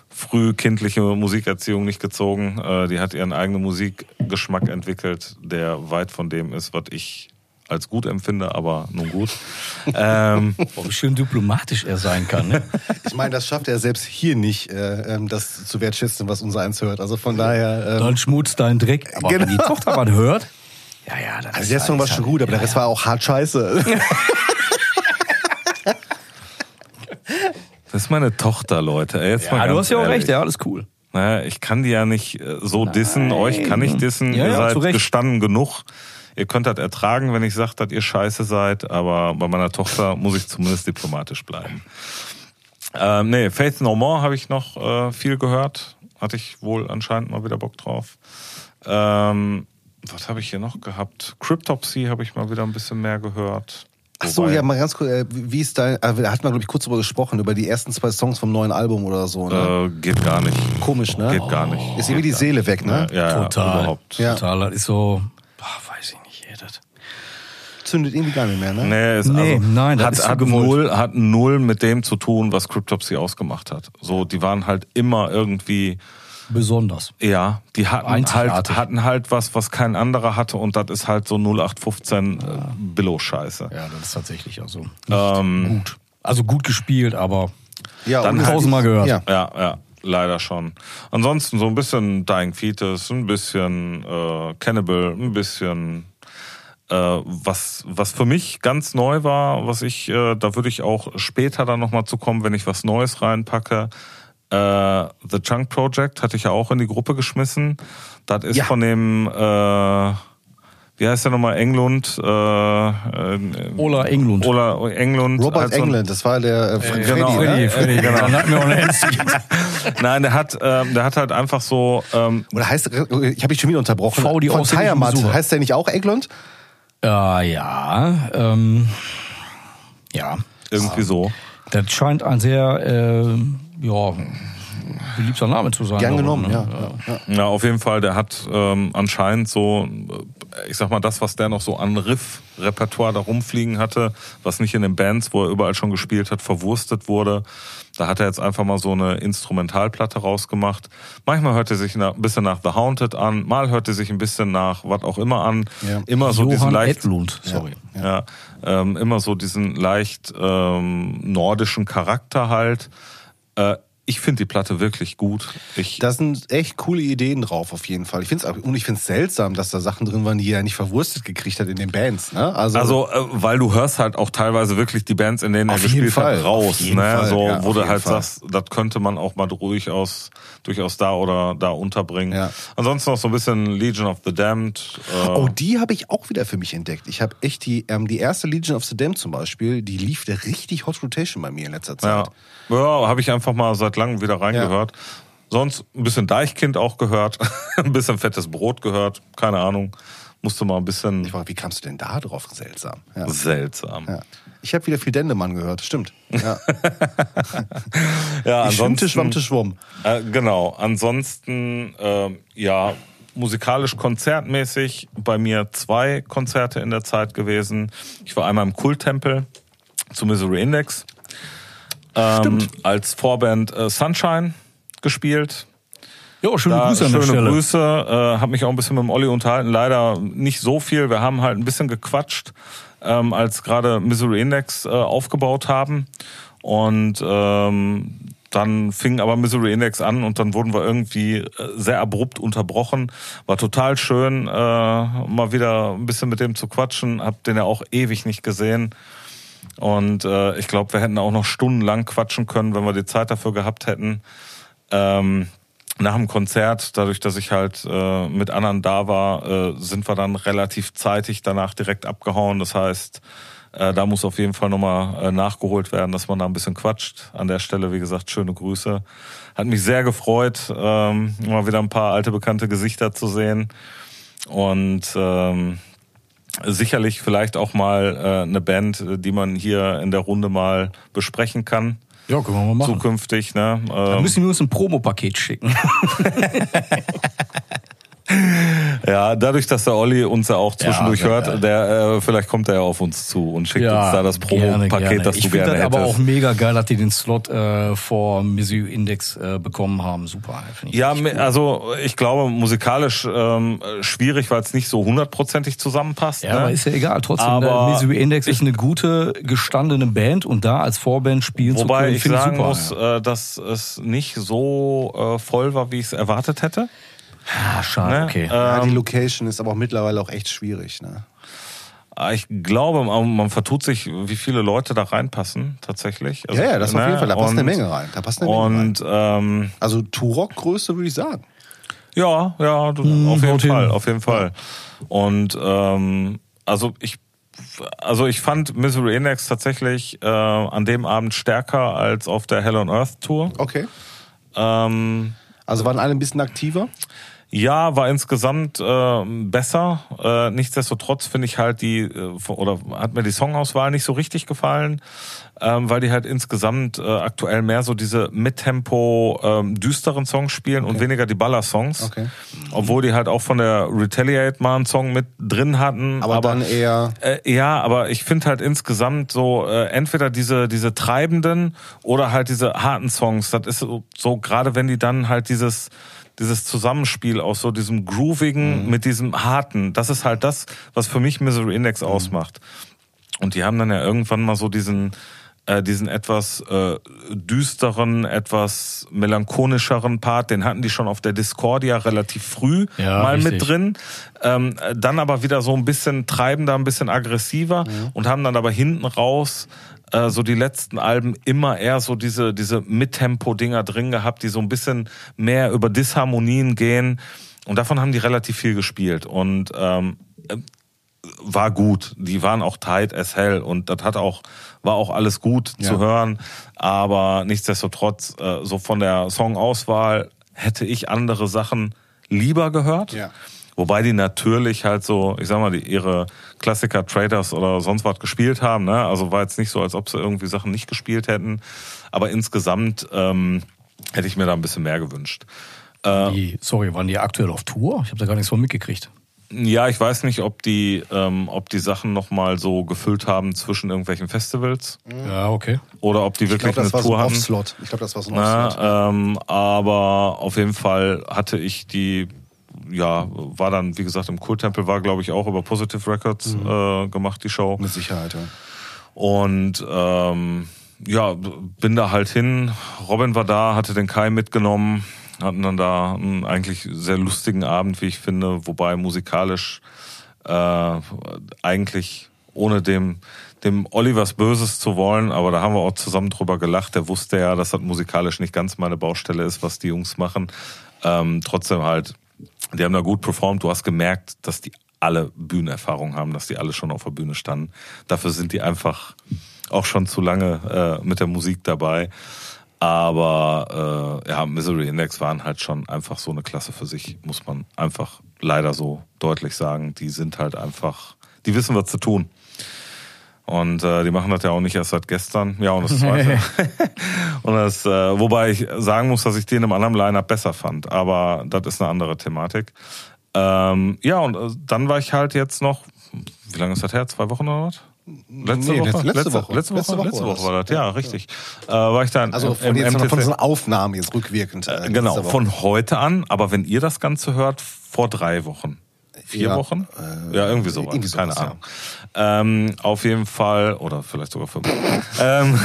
frühkindliche Musikerziehung nicht gezogen. Äh, die hat ihren eigenen Musikgeschmack entwickelt, der weit von dem ist, was ich als gut empfinde, aber nun gut. ähm, Boah, wie schön diplomatisch er sein kann. Ne? Ich meine, das schafft er selbst hier nicht, äh, ähm, das zu wertschätzen, was unser eins hört. Also von daher. Ähm, Dann schmutzt dein Dreck. Aber wenn die Genau. Tochter was hört, ja, ja, das also ist der Song war ist schon halt- gut, aber ja, der Rest ja. war auch hart scheiße. das ist meine Tochter, Leute. Jetzt mal Ja, du hast ja auch ehrlich. recht, ja, alles cool. Naja, ich kann die ja nicht äh, so dissen, euch kann ich dissen, Ja, ihr ja, seid gestanden genug. Ihr könnt das ertragen, wenn ich sage, dass ihr scheiße seid, aber bei meiner Tochter muss ich zumindest diplomatisch bleiben. Ähm, nee, Faith No More habe ich noch äh, viel gehört. Hatte ich wohl anscheinend mal wieder Bock drauf. Ähm, was habe ich hier noch gehabt? Cryptopsy habe ich mal wieder ein bisschen mehr gehört. Ach so, ja, mal ganz kurz, äh, wie ist dein, äh, da hat man, glaube ich, kurz drüber gesprochen, über die ersten zwei Songs vom neuen Album oder so. Ne? Äh, geht gar nicht. Komisch, ne? Geht gar nicht. Ist irgendwie die Seele weg, ne? Ja, ja Total. überhaupt. Ja. Total, das ist so, boah, weiß ich nicht, ey, das. Zündet irgendwie gar nicht mehr, ne? Nee, ist Nee, also, nein, das hat, hat, null, hat null mit dem zu tun, was Cryptopsy ausgemacht hat. So, die waren halt immer irgendwie, Besonders. ja, die hatten halt, hatten halt was, was kein anderer hatte und das ist halt so 0815 äh, Billo-Scheiße. Ja, das ist tatsächlich also nicht Ähm, gut. Also gut gespielt, aber Ja, Dann tausendmal gehört. Ja. Ja, ja, leider schon. Ansonsten so ein bisschen Dying Fetus, ein bisschen äh, Cannibal, ein bisschen was was für mich ganz neu war, was ich äh, da würde ich auch später dann noch mal zu kommen, wenn ich was Neues reinpacke. Äh, The Chunk Project hatte ich ja auch in die Gruppe geschmissen. Das ist Ja. von dem äh, wie heißt der nochmal, Englund, äh, äh, Ola Englund. Ola Englund. Robert so ein- England, das war der äh, Freddy, genau. ne? Freddy, Freddy, genau. Dann hatten wir auch. Nein, der hat, ähm, der hat halt einfach so, ähm, Oder heißt, ich habe dich schon wieder unterbrochen. V, die Von Besucher. heißt der nicht auch England? Ja, ja. Ähm, ja. irgendwie so. Das scheint ein sehr, äh, ja, beliebter Name zu sein. Gern genommen, ne? ja. ja, ja. Ja, auf jeden Fall, der hat ähm, anscheinend so, äh, ich sag mal, das, was der noch so an Riff-Repertoire da rumfliegen hatte, was nicht in den Bands, wo er überall schon gespielt hat, verwurstet wurde. Da hat er jetzt einfach mal so eine Instrumentalplatte rausgemacht. Manchmal hört er sich ein bisschen nach The Haunted an, mal hört er sich ein bisschen nach was auch immer an. Ja. Immer so diesen Johann leicht Edlund, sorry. ja, ähm, immer so diesen leicht ähm, nordischen Charakter halt. Äh, ich finde die Platte wirklich gut. Ich, Da sind echt coole Ideen drauf, auf jeden Fall. Ich find's auch, und ich finde es seltsam, dass da Sachen drin waren, die er nicht verwurstet gekriegt hat in den Bands. Ne? Also, also, äh, weil du hörst halt auch teilweise wirklich die Bands, in denen er gespielt Fall, hat, raus. Ne? Fall, so, ja, wo du halt Fall. sagst, das könnte man auch mal durchaus, durchaus da oder da unterbringen. Ja. Ansonsten noch so ein bisschen Legion of the Damned. Äh, Oh, die habe ich auch wieder für mich entdeckt. Ich habe echt die, ähm, die erste Legion of the Damned zum Beispiel, die lief der richtig Hot Rotation bei mir in letzter Zeit. ja habe ich einfach mal seit langem wieder reingehört. Sonst ein bisschen Deichkind auch gehört, ein bisschen fettes Brot gehört, keine Ahnung. Musste mal ein bisschen Ich war, wie kamst du denn da drauf? Seltsam. Ja. seltsam. Ja. Ich habe wieder viel Dendemann gehört, stimmt. Ja. Ja, ansonsten, schwammte, schwamm. Äh, genau. Ansonsten, ähm, ja, musikalisch konzertmäßig bei mir zwei Konzerte in der Zeit gewesen. Ich war einmal im Kulttempel zu Misery Index. Ähm, als Vorband äh, Sunshine gespielt. Ja, schöne Da, Grüße an der schöne Stelle. Grüße. Äh, hab mich auch ein bisschen mit dem Olli unterhalten. Leider nicht so viel. Wir haben halt ein bisschen gequatscht, ähm, als gerade Missouri Index äh, aufgebaut haben. Und ähm, dann fing aber Missouri Index an und dann wurden wir irgendwie äh, sehr abrupt unterbrochen. War total schön, äh, mal wieder ein bisschen mit dem zu quatschen. Hab den ja auch ewig nicht gesehen. Und äh, ich glaube, wir hätten auch noch stundenlang quatschen können, wenn wir die Zeit dafür gehabt hätten. Ähm, nach dem Konzert, dadurch, dass ich halt äh, mit anderen da war, äh, sind wir dann relativ zeitig danach direkt abgehauen. Das heißt, äh, da muss auf jeden Fall nochmal äh, nachgeholt werden, dass man da ein bisschen quatscht. An der Stelle, wie gesagt, schöne Grüße. Hat mich sehr gefreut, ähm, mal wieder ein paar alte bekannte Gesichter zu sehen. Und ähm, sicherlich vielleicht auch mal äh, eine Band, äh, die man hier in der Runde mal besprechen kann. Ja, können wir mal machen. Zukünftig, ne? Dann Ähm, müssen wir uns ein Promopaket schicken. Ja, dadurch, dass der Olli uns ja auch zwischendurch Ja, hört, ja. der äh, vielleicht kommt er ja auf uns zu und schickt uns da das Promo-Paket, das ich du finde gerne das aber auch hättest. mega geil, dass die den Slot äh, vor Misu Index äh, bekommen haben. Super. finde ich Ja, mi- also ich glaube musikalisch ähm, schwierig, weil es nicht so hundertprozentig zusammenpasst. Ja, ne? aber ist ja egal. Trotzdem, Aber der Misery Index ist eine gute, gestandene Band und da als Vorband spielen zu Wobei können, ich finde sagen super. muss, äh, dass es nicht so äh, voll war, wie ich es erwartet hätte. Ah, schade, Ne? okay. Ja, die Ähm, Location ist aber auch mittlerweile auch echt schwierig. Ne? ich glaube, man, vertut sich, wie viele Leute da reinpassen tatsächlich. Also, ja, ja, das auf ne? jeden Fall. Da passt Und- eine Menge rein. Da passt eine Menge rein. Und ähm, Also Turok-Größe würde ich sagen. Ja, ja, du, Hm, auf jeden haut hin. Fall, auf jeden Fall. Und ähm, also ich also ich fand Misery Index tatsächlich äh, an dem Abend stärker als auf der Hell on Earth Tour. Okay. Ähm, Also waren alle ein bisschen aktiver. Ja, war insgesamt äh, besser. Äh, nichtsdestotrotz finde ich halt die, äh, oder hat mir die Songauswahl nicht so richtig gefallen, ähm, weil die halt insgesamt äh, aktuell mehr so diese Mittempo ähm, düsteren Songs spielen und weniger die Baller-Songs. Okay. Obwohl die halt auch von der Retaliate mal einen Song mit drin hatten. Aber, dann eher. Äh, ja, aber ich finde halt insgesamt so äh, entweder diese diese treibenden oder halt diese harten Songs. Das ist so, so gerade wenn die dann halt dieses dieses Zusammenspiel aus so diesem groovigen mit diesem harten. Das ist halt das, was für mich Misery Index ausmacht. Und die haben dann ja irgendwann mal so diesen äh, diesen etwas äh, düsteren, etwas melancholischeren Part, den hatten die schon auf der Discordia relativ früh Ja, mal richtig. mit drin. Ähm, äh, dann aber wieder so ein bisschen treibender, ein bisschen aggressiver und haben dann aber hinten raus äh, so die letzten Alben immer eher so diese, diese Mittempo-Dinger drin gehabt, die so ein bisschen mehr über Disharmonien gehen. Und davon haben die relativ viel gespielt. Und ähm, äh, war gut. Die waren auch tight as hell und das hat auch war auch alles gut Ja. zu hören, aber nichtsdestotrotz äh, so von der Songauswahl hätte ich andere Sachen lieber gehört. Ja. Wobei die natürlich halt so, ich sag mal, die, ihre Klassiker Traders oder sonst was gespielt haben. Ne? Also war jetzt nicht so, als ob sie irgendwie Sachen nicht gespielt hätten. Aber insgesamt ähm, hätte ich mir da ein bisschen mehr gewünscht. Die, sorry, waren die aktuell auf Tour? Ich habe da gar nichts von mitgekriegt. Ja, ich weiß nicht, ob die, ähm, ob die Sachen nochmal so gefüllt haben zwischen irgendwelchen Festivals Ja, okay. oder ob die Ich wirklich glaube, das war eine so Tour ein hatten. Off-Slot. Ich glaube, das war so ein Off-Slot. Ähm, aber auf jeden Fall hatte ich die, ja, war dann, wie gesagt, im Kulttempel, war glaube ich auch über Positive Records äh, gemacht, die Show. Mit Sicherheit, ja. Und ähm, ja, bin da halt hin. Robin war da, hatte den Kai mitgenommen, hatten dann da einen eigentlich sehr lustigen Abend, wie ich finde, wobei musikalisch äh, eigentlich ohne dem dem Olivers Böses zu wollen, aber da haben wir auch zusammen drüber gelacht. Der wusste ja, dass das musikalisch nicht ganz meine Baustelle ist, was die Jungs machen. Ähm, trotzdem halt, die haben da gut performt. Du hast gemerkt, dass die alle Bühnenerfahrung haben, dass die alle schon auf der Bühne standen. Dafür sind die einfach auch schon zu lange äh, mit der Musik dabei. Aber äh, ja, Misery Index waren halt schon einfach so eine Klasse für sich, muss man einfach leider so deutlich sagen. Die sind halt einfach, die wissen, was zu tun. Und äh, die machen das ja auch nicht erst seit gestern. Ja, und das zweite. und das, äh, wobei ich sagen muss, dass ich den im anderen Line-Up besser fand. Aber das ist eine andere Thematik. Ähm, ja, und äh, dann war ich halt jetzt noch, wie lange ist das her? Zwei Wochen oder was? Letzte Nee, Woche? letzte- letzte Woche. Letzte Woche, Letzte Woche letzte war Woche das. war das, ja, richtig. Äh, war ich dann Also von, jetzt, MTC. von so einer Aufnahme jetzt rückwirkend. äh, Genau, von heute an, aber wenn ihr das Ganze hört, vor drei Wochen. Vier Ja, Wochen? äh, ja, irgendwie sowas. irgendwie sowas, Keine Ahnung. Ähm, auf jeden Fall, oder vielleicht sogar fünf. ähm,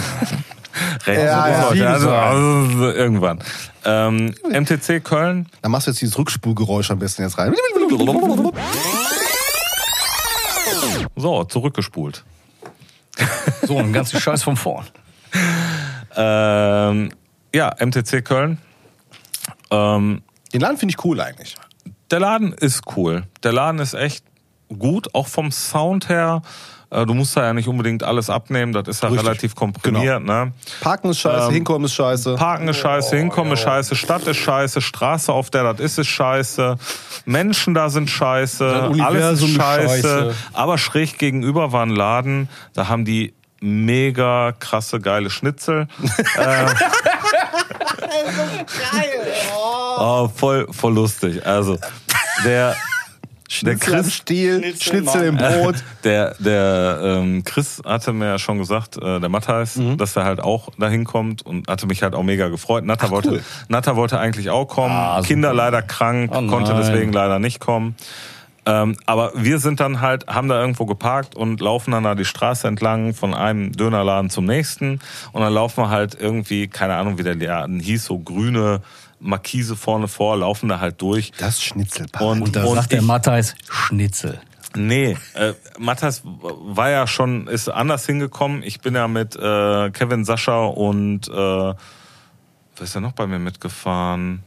recht. Ja, ja, also, sieben also, sein. also, irgendwann. Ähm, MTC Köln. Dann machst du jetzt dieses Rückspulgeräusch am besten jetzt rein. So, zurückgespult. So, ein ganzen Scheiß von vorn. Ähm, ja, MTC Köln. Ähm, Den Laden finde ich cool eigentlich. der Laden ist cool. Der Laden ist echt gut, auch vom Sound her. Äh, Du musst da ja nicht unbedingt alles abnehmen, das ist ja Richtig. relativ komprimiert. Ne? Parken ist scheiße, Ähm, Hinkommen ist scheiße. Parken ist scheiße, Hinkommen ist scheiße, Stadt ist scheiße, Straße, auf der das ist, ist scheiße, Menschen da sind scheiße, alles Universum ist ist scheiße. scheiße. Aber schräg gegenüber war ein Laden, da haben die mega krasse, geile Schnitzel. äh, oh, voll, voll lustig. Also, der, der Schnitzel am Chris, Stiel, Schnitzel im Brot. der, der ähm, Chris hatte mir ja schon gesagt, äh, der Matthijs, Mhm. dass er halt auch dahin kommt und hatte mich halt auch mega gefreut. Natta, wollte, cool. Natta wollte eigentlich auch kommen, Ah. Kinder leider krank, Oh konnte deswegen leider nicht kommen. Ähm, aber wir sind dann halt, haben da irgendwo geparkt und laufen dann da die Straße entlang von einem Dönerladen zum nächsten. Und dann laufen wir halt irgendwie, keine Ahnung, wie der Laden hieß, so grüne Markise vorne vor, laufen da halt durch. Das Schnitzelpaar. Und, Und da und sagt der Matthijs Schnitzel. Nee, äh, Matthias war ja schon, ist anders hingekommen. Ich bin ja mit äh, Kevin Sascha und äh, wer ist denn noch bei mir mitgefahren?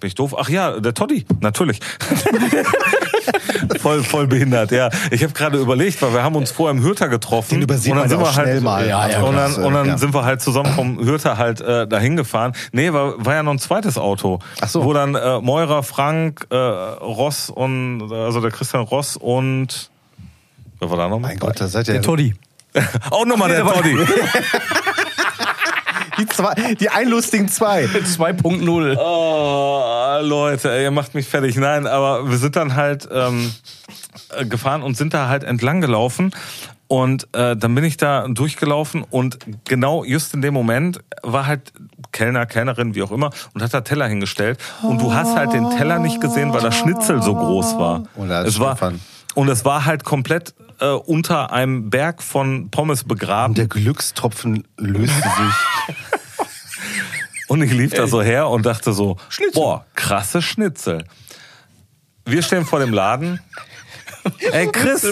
Bin ich doof? Ach ja, der Toddy, natürlich. voll, voll behindert, ja. Ich habe gerade überlegt, weil wir haben uns vorher im Hürter getroffen. Den übersieht man ja auch schnell mal. Ja, ja, und dann, und dann Ja. sind wir halt zusammen vom Hürter halt äh, dahin gefahren. Nee, war, war ja noch ein zweites Auto. Ach so. Wo dann äh, Meurer, Frank, äh, Ross und, also der Christian Ross und, wer war da noch? mein Gott, da seid ihr Der Toddy. Auch nochmal der Toddy. die, zwei, die einlustigen zwei. 2.0. Oh, Leute, ey, ihr macht mich fertig. Nein, aber wir sind dann halt ähm, äh, gefahren und sind da halt entlang gelaufen. Und äh, dann bin ich da durchgelaufen und genau just in dem Moment war halt Kellner, Kellnerin, wie auch immer, und hat da Teller hingestellt. Und du hast halt den Teller nicht gesehen, weil das Schnitzel so groß war. Und da ist es war Stefan. und es war halt komplett äh, unter einem Berg von Pommes begraben. Und der Glückstropfen löste sich. Und ich lief da so her und dachte so, boah, krasse Schnitzel. Wir stehen vor dem Laden. Ey, Chris.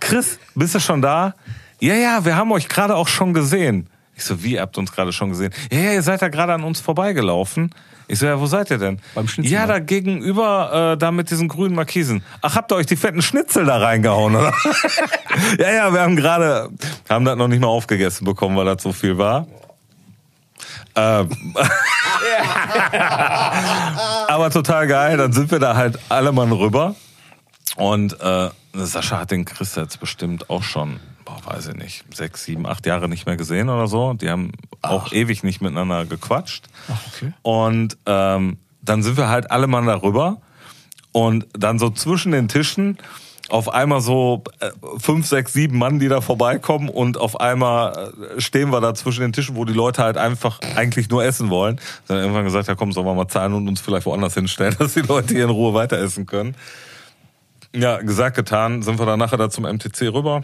Chris, bist du schon da? Ja, ja, wir haben euch gerade auch schon gesehen. Ich so, wie, ihr habt uns gerade schon gesehen? Ja, ja, ihr seid da gerade an uns vorbeigelaufen. Ich so, ja, wo seid ihr denn? Beim Schnitzel, Ja, da gegenüber, äh, da mit diesen grünen Markisen. Ach, habt ihr euch die fetten Schnitzel da reingehauen, oder? ja, ja, wir haben gerade, haben das noch nicht mal aufgegessen bekommen, weil das so viel war. Ähm, aber total geil. Dann sind wir da halt alle Mann rüber. Und äh, Sascha hat den Chris jetzt bestimmt auch schon, boah, weiß ich nicht, sechs, sieben, acht Jahre nicht mehr gesehen oder so. Die haben auch ewig nicht miteinander gequatscht. okay. Und ähm, dann sind wir halt alle Mann darüber. Und dann so zwischen den Tischen auf einmal so äh, fünf, sechs, sieben Mann, die da vorbeikommen und auf einmal äh, stehen wir da zwischen den Tischen, wo die Leute halt einfach eigentlich nur essen wollen. Dann irgendwann gesagt, ja komm, sollen wir mal zahlen und uns vielleicht woanders hinstellen, dass die Leute hier in Ruhe weiter essen können. Ja, gesagt, getan, sind wir dann nachher da zum MTC rüber.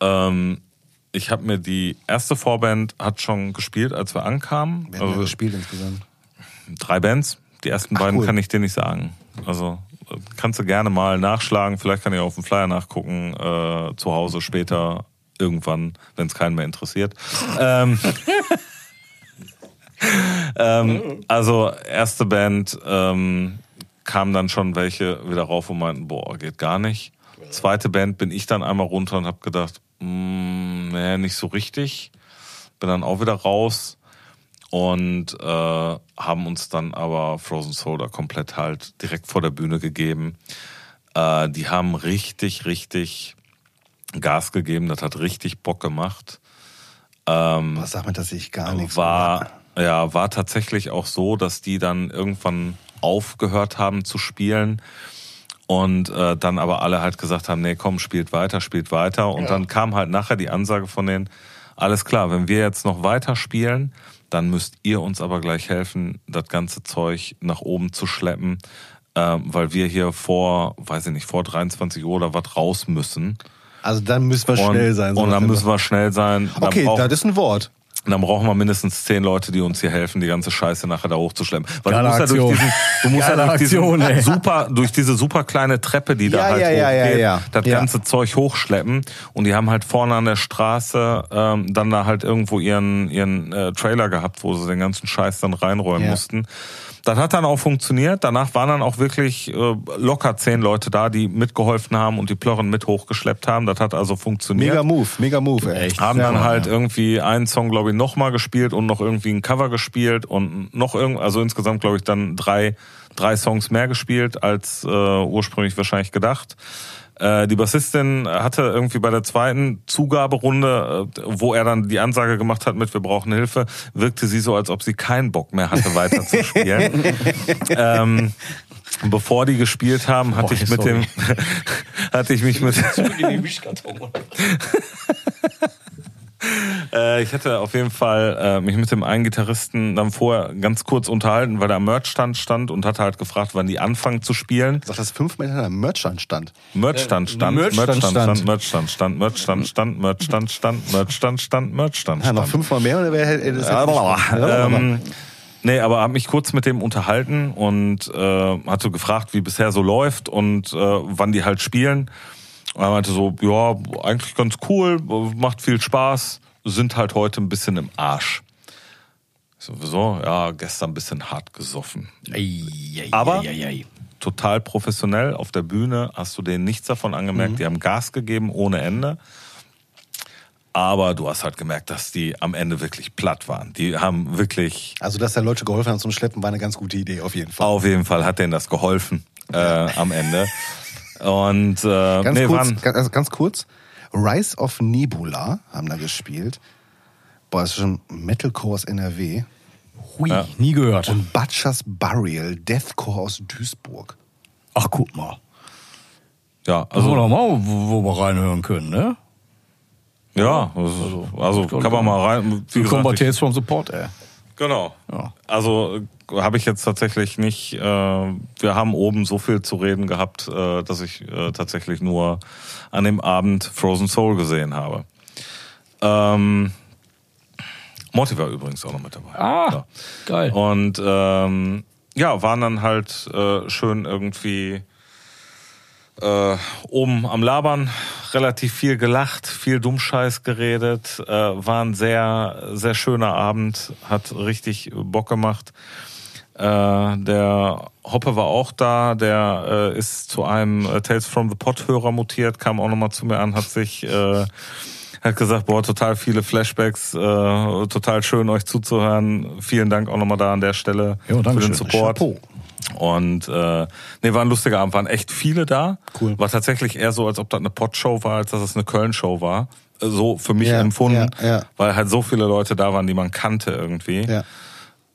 Ähm, ich habe mir die erste Vorband hat schon gespielt, als wir ankamen. Haben ja Also, gespielt insgesamt. drei Bands. Die ersten Ach, beiden cool. kann ich dir nicht sagen. Also kannst du gerne mal nachschlagen. Vielleicht kann ich auf dem Flyer nachgucken. Äh, zu Hause später irgendwann, wenn es keinen mehr interessiert. ähm, ähm, also erste Band ähm, kamen dann schon welche wieder rauf und meinten, boah, geht gar nicht. Zweite Band bin ich dann einmal runter und habe gedacht, mm, nee, nicht so richtig. Bin dann auch wieder raus und äh, haben uns dann aber Frozen Soda komplett halt direkt vor der Bühne gegeben. Äh, die haben richtig, richtig Gas gegeben. Das hat richtig Bock gemacht. Ähm, Was sagt man, dass ich gar nichts war, ja, war tatsächlich auch so, dass die dann irgendwann aufgehört haben zu spielen und äh, dann aber alle halt gesagt haben, nee, komm, spielt weiter, spielt weiter. Und dann kam halt nachher die Ansage von denen, alles klar, wenn wir jetzt noch weiter spielen, dann müsst ihr uns aber gleich helfen, das ganze Zeug nach oben zu schleppen, äh, weil wir hier vor, weiß ich nicht, vor 23 Uhr oder was raus müssen. Also dann müssen wir Und, schnell sein. so und dann müssen wir schnell sein. Dann Okay, das ist ein Wort. Dann brauchen wir mindestens zehn Leute, die uns hier helfen, die ganze Scheiße nachher da hochzuschleppen. Weil Geile du musst ja durch Aktion. diesen, du musst ja durch diesen Aktion, ey. super, durch diese super kleine Treppe, die da Ja, halt ja, hochgeht, ja, ja. das Ja. ganze Zeug hochschleppen. Und die haben halt vorne an der Straße ähm, dann da halt irgendwo ihren ihren äh, Trailer gehabt, wo sie den ganzen Scheiß dann reinrollen Ja. mussten. Das hat dann auch funktioniert. Danach waren dann auch wirklich äh, locker zehn Leute da, die mitgeholfen haben und die Plörren mit hochgeschleppt haben. Das hat also funktioniert Mega Move, mega Move, ey. Echt? haben Ja, dann Mann, halt ja. irgendwie einen Song, glaube ich, nochmal gespielt und noch irgendwie ein Cover gespielt und noch irgend, also insgesamt, glaube ich, dann drei, drei Songs mehr gespielt als äh, ursprünglich wahrscheinlich gedacht. Äh, die Bassistin hatte irgendwie bei der zweiten Zugaberunde, äh, wo er dann die Ansage gemacht hat mit Wir brauchen Hilfe, wirkte sie so, als ob sie keinen Bock mehr hatte, weiter zu spielen. ähm, bevor die gespielt haben, hatte Boah, ich mit sorry. dem, hatte ich mich mit, Äh, ich hatte auf jeden Fall äh, mich mit dem einen Gitarristen dann vorher ganz kurz unterhalten, weil er am Merchstand stand und hatte halt gefragt, wann die anfangen zu spielen. Sag das fünfmal hintereinander. Merchstand stand. Merchstand stand, Merchstand Merchstand stand. stand, Merchstand stand, Merchstand stand, Merchstand stand, Merchstand stand, Merchstand Ja, noch stand. fünfmal mehr oder wäre das Ja, ähm, nee, aber habe mich kurz mit dem unterhalten und äh, hatte gefragt, wie bisher so läuft und äh, wann die halt spielen. Und er meinte so, ja, eigentlich ganz cool, macht viel Spaß, sind halt heute ein bisschen im Arsch. Ich so, wieso? Ja, gestern ein bisschen hart gesoffen. Aber- Total professionell auf der Bühne, hast du denen nichts davon angemerkt. Die haben Gas gegeben ohne Ende. Aber du hast halt gemerkt, dass die am Ende wirklich platt waren. Die haben wirklich, Also, dass der Leute geholfen haben zum Schleppen, war eine ganz gute Idee, auf jeden Fall. auf jeden Fall hat denen das geholfen äh, am Ende. Und äh, Ganz, nee, kurz, ganz, also ganz kurz. Rise of Nebula haben da gespielt. Boah, das ist schon Metalcore aus NRW. Hui, nie gehört. Und Butchers Burial, Deathcore aus Duisburg. Ach, guck mal. ja, Also, also doch mal, wo, wo wir reinhören können, ne? ja, also, also kann man mal rein. Wie Willkommen bei gesagt, Tales from the Pot, ey. Genau. Ja. Also äh, habe ich jetzt tatsächlich nicht. Äh, wir haben oben so viel zu reden gehabt, äh, dass ich äh, tatsächlich nur an dem Abend Frozen Soul gesehen habe. Ähm, Monty war übrigens auch noch mit dabei. Ah, Ja. geil. Und ähm, ja, waren dann halt äh, schön irgendwie äh, oben am Labern, relativ viel gelacht, viel Dummscheiß geredet, äh, war ein sehr, sehr schöner Abend, hat richtig Bock gemacht. Äh, der Hoppe war auch da, der äh, ist zu einem äh, Tales from the Pot-Hörer mutiert, kam auch nochmal zu mir an, hat sich äh, hat gesagt, boah, total viele Flashbacks, äh, total schön euch zuzuhören. Vielen Dank auch nochmal da an der Stelle Ja, für den. Support. Chapeau. Und äh, nee, war ein lustiger Abend, waren echt viele da. Cool. War tatsächlich eher so, als ob das eine Pot-Show war, als dass es eine Köln-Show war. Äh, So für mich Ja, empfunden, ja, ja. weil halt so viele Leute da waren, die man kannte irgendwie. Ja.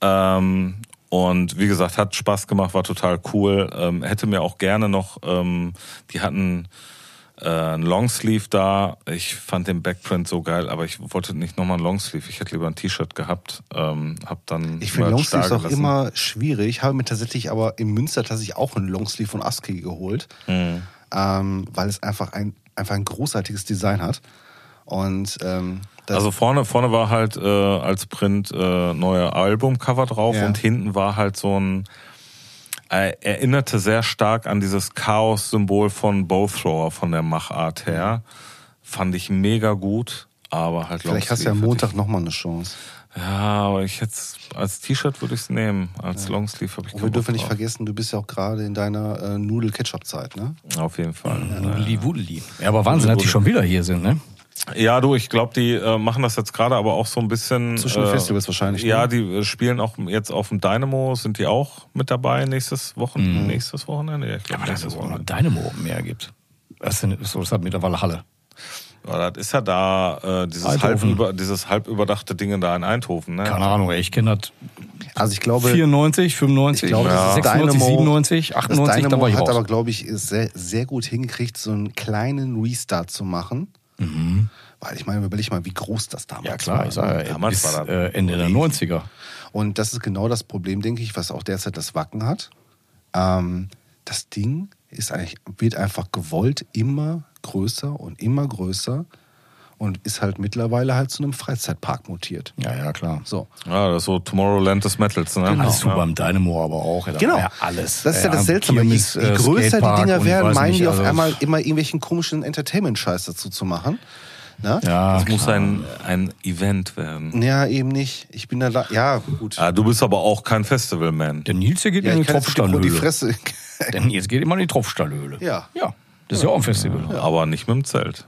Ähm, und wie gesagt, hat Spaß gemacht, war total cool. Ähm, hätte mir auch gerne noch, ähm, die hatten äh, einen Longsleeve da. Ich fand den Backprint so geil, aber ich wollte nicht nochmal einen Longsleeve. Ich hätte lieber ein T-Shirt gehabt. Ähm, hab dann Ich finde Longsleeves auch immer schwierig. Habe mir tatsächlich aber in Münster tatsächlich auch einen Longsleeve von ASCII geholt, Mhm. ähm, weil es einfach ein, einfach ein großartiges Design hat. Und ähm, das, Also vorne, vorne war halt äh, als Print äh, neue Albumcover drauf Ja. und hinten war halt so ein äh, erinnerte sehr stark an dieses Chaos-Symbol von Bowthrower von der Machart her. Fand ich mega gut, aber halt vielleicht hast du ja am Montag nochmal eine Chance. ja, aber ich hätte als T-Shirt würde ich es nehmen. Als Longsleeve habe ich Und wir dürfen nicht vergessen, du bist ja auch gerade in deiner äh, Nudel-Ketchup-Zeit, ne? Auf jeden Fall. Wudeli, Wudeli. Ja, aber Wahnsinn, dass die schon wieder hier sind, ne? Ja, du, ich glaube, die äh, machen das jetzt gerade aber auch so ein bisschen. Zwischen den Festivals wahrscheinlich, ne? Ja, die äh, spielen auch jetzt auf dem Dynamo, sind die auch mit dabei nächstes Wochen, nächstes Wochenende? Ja, ich glaube, Aber dass es nächstes auch noch Wochenende. Dynamo mehr gibt. Das ist, so, das hat mittlerweile Halle. Ja, das ist ja da äh, dieses, halb über, dieses halb überdachte Ding da in Eindhoven, ne? Keine Ahnung, ich kenne das Also ich glaube, 94, 95, ich glaube, Ja. das 96, Dynamo, 97, das 98, da Dynamo war ich hat raus. aber, glaube ich, sehr, sehr gut hingekriegt, so einen kleinen Restart zu machen. Weil ich meine, überleg mal, wie groß das damals ja klar, war. ich sage, ja, Damals bis war das äh, Ende der 90er. Und das ist genau das Problem, denke ich, was auch derzeit das Wacken hat. Ähm, das Ding ist eigentlich, wird einfach gewollt immer größer und immer größer und ist halt mittlerweile halt zu einem Freizeitpark mutiert. Ja, ja, klar. So. Ja, das ist so Tomorrowland des Metals, ne? Hattest du ja. beim Dynamo aber auch. Ja, Genau. ja alles. Das ist ja das Seltsame. Kirmes, je, je äh, größer Skatepark die Dinger werden, meinen nicht, die auf also- einmal immer irgendwelchen komischen Entertainment-Scheiß dazu zu machen. Ne? Ja, Das muss ein, ein Event werden. Ja, eben nicht. Ich bin da, da ja, gut. Ah, du bist aber auch kein Festivalman. Der Nils, der geht Ja, in die jetzt die, Tropfstallhöhle. Fresse. Der Nils geht immer in die Tropfstallhöhle. Ja. Ja, das ist ja auch ein Festival. Aber nicht mit dem Zelt.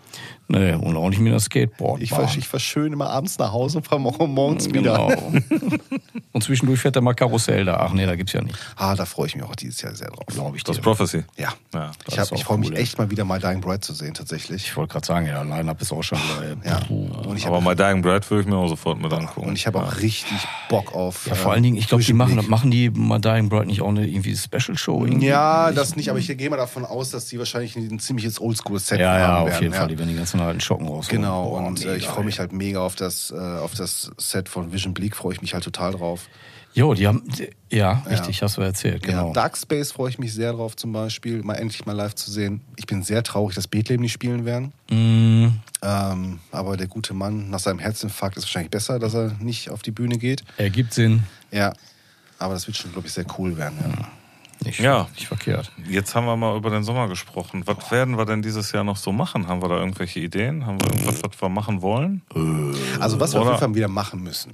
Nee, und auch nicht mit der Skateboard. Ich fahr, ich fahr schön immer abends nach Hause und fahr morgen- morgens Genau. wieder. und zwischendurch fährt er mal Karussell da. Ach nee, da gibt's ja nicht. Ah, da freue ich mich auch dieses Jahr sehr drauf. Glaube ich Das dir. ist Prophecy. Ja. Ja, ich hab, ich freue mich cool, echt mal wieder mal Dying Bright zu sehen, tatsächlich. Ich wollte gerade sagen, ja, Line-Up ist auch schon wieder. Ja. Und ich Aber habe My Dying Bride würde ich mir auch sofort mit angucken. und ich habe auch richtig Bock auf. Ja, vor äh, allen Dingen, ich glaube, die machen, machen die mal Dying Bright nicht auch eine irgendwie Special Show? Irgendwie? Ja, das nicht, aber ich gehe mal davon aus, dass die wahrscheinlich ein ziemliches Oldschool-Set ja, ja, haben auf werden. jeden ja. Fall. Die werden die ganzen alten Schocken raus. Genau, Boah, und äh, mega, ich freue mich halt mega auf das, äh, auf das Set von Vision Bleak, freue ich mich halt total drauf. Jo, die haben, ja, richtig, hast du erzählt, genau. Ja, Dark Space freue ich mich sehr drauf zum Beispiel, mal endlich mal live zu sehen. Ich bin sehr traurig, dass Bethlehem nicht spielen werden. Mm, Ähm, aber der gute Mann nach seinem Herzinfarkt ist wahrscheinlich besser, dass er nicht auf die Bühne geht. ergibt Sinn. Ja, aber das wird schon, glaube ich, sehr cool werden. Ja. Nicht, Ja. nicht verkehrt. Jetzt haben wir mal über den Sommer gesprochen. Was werden wir denn dieses Jahr noch so machen? Haben wir da irgendwelche Ideen? Haben wir irgendwas, was wir machen wollen? Also was wir auf jeden Fall wieder machen müssen.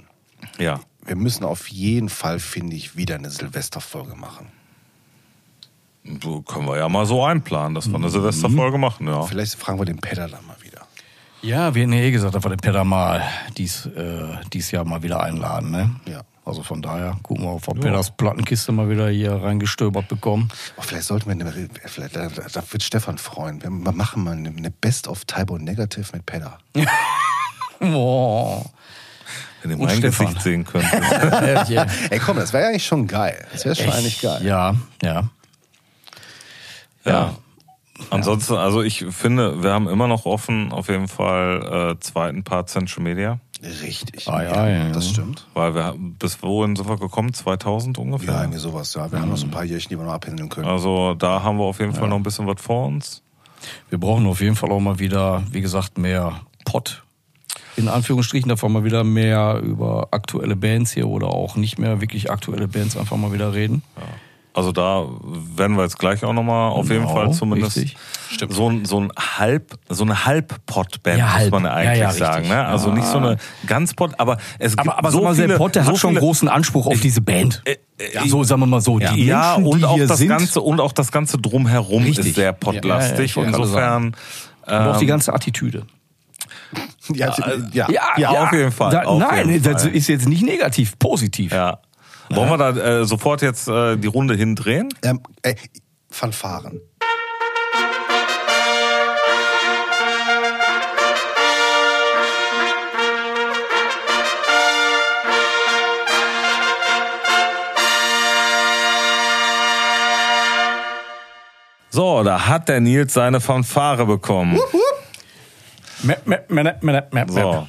Ja. Wir müssen auf jeden Fall, finde ich, wieder eine Silvesterfolge machen. So können wir ja mal so einplanen, dass wir eine Silvesterfolge machen, ja. Vielleicht fragen wir den Pedder dann mal. Ja, wir hätten ja eh gesagt, dass wir den Pedder mal dies, äh, dies Jahr mal wieder einladen, ne? Ja. Also von daher gucken wir, ob wir Pedders Plattenkiste mal wieder hier reingestöbert bekommen. Oh, vielleicht sollten wir, eine, vielleicht, da, da wird Stefan freuen. Wir machen mal eine, Best of Typo Negative mit Pedder. Oh. Wenn ihr mein Stefan. Gesicht sehen könnt. ja. Ey, komm, das wäre ja eigentlich schon geil. Das wäre schon eigentlich geil. Ja, ja. Ja. Ansonsten, also ich finde, wir haben immer noch offen, auf jeden Fall, äh, zweiten Part Central Media. Richtig. Ah, ja, ja, ja. Das stimmt. Weil wir, bis wohin sind wir gekommen? 2000 ungefähr? Ja, irgendwie sowas. Ja, wir haben noch so ein paar Jährchen, die wir noch abhändeln können. Also da haben wir auf jeden Fall noch ein bisschen was vor uns. Wir brauchen auf jeden Fall auch mal wieder, wie gesagt, mehr Pott. In Anführungsstrichen davon mal wieder mehr über aktuelle Bands hier oder auch nicht mehr wirklich aktuelle Bands einfach mal wieder reden. Also da werden wir jetzt gleich auch nochmal auf jeden Genau, Fall zumindest richtig. so ein, so ein halb, so eine Halbpott-Band, Ja, muss halb. man ja eigentlich Ja, ja, sagen. Ne? Also nicht so eine ganz Pott, aber es gibt Aber, aber so viele, der Pott, der so hat schon viele, großen Anspruch auf diese Band. äh, so, sagen wir mal so. Die ja, Menschen, und die auch hier das sind, Ganze und auch das ganze drumherum Richtig. ist sehr Ja, ja, gerade Insofern aber auch die ähm, ganze Attitüde. Ja, ja. Ja, auf jeden Fall, Da, auf nein, jeden das Fall. ist jetzt nicht negativ, positiv. ja. Wollen wir da äh, sofort jetzt äh, die Runde hindrehen? Ähm, äh, Fanfaren. So, da hat der Nils seine Fanfare bekommen. Map, map, map, map, So.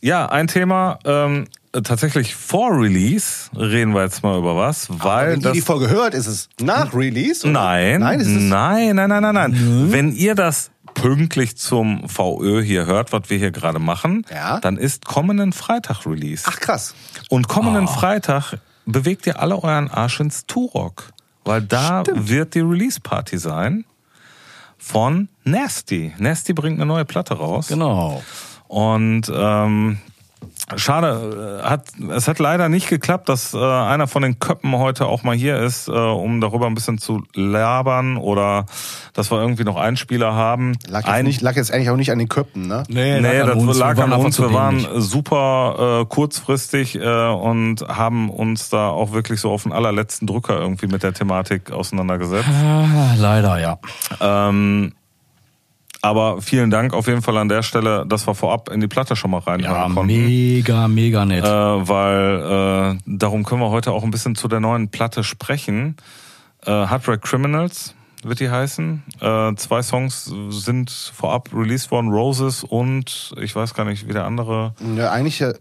Ja, ein Thema, ähm, tatsächlich vor Release reden wir jetzt mal über was, weil Wenn ihr das. die Folge hört, ist es nach Release? oder? Nein, Nein, ist es nein, nein, nein, nein, nein. Wenn ihr das pünktlich zum VÖ hier hört, was wir hier gerade machen, Ja. dann ist kommenden Freitag Release. Ach krass. Und kommenden Ah. Freitag bewegt ihr alle euren Arsch ins Turok. Weil da wird die Release-Party sein von Nasty. Nasty bringt eine neue Platte raus. Genau. Und ähm, schade, äh, hat, es hat leider nicht geklappt, dass äh, einer von den Köppen heute auch mal hier ist, äh, um darüber ein bisschen zu labern oder dass wir irgendwie noch Einspieler haben. Lag jetzt, Ein, nicht, lag jetzt eigentlich auch nicht an den Köpfen, ne? Nee, Nee, das lag an einfach uns. Wir waren super äh, kurzfristig äh, und haben uns da auch wirklich so auf den allerletzten Drücker irgendwie mit der Thematik auseinandergesetzt. Ah, leider, ja. Ähm, aber vielen Dank auf jeden Fall an der Stelle, dass wir vorab in die Platte schon mal Ja, reinhören konnten. mega, mega nett. Äh, weil äh, darum können wir heute auch ein bisschen zu der neuen Platte sprechen. Äh, Heartbreak Criminals wird die heißen. Äh, zwei Songs sind vorab released worden, Roses und ich weiß gar nicht, wie der andere. Ja, eigentlich, äh,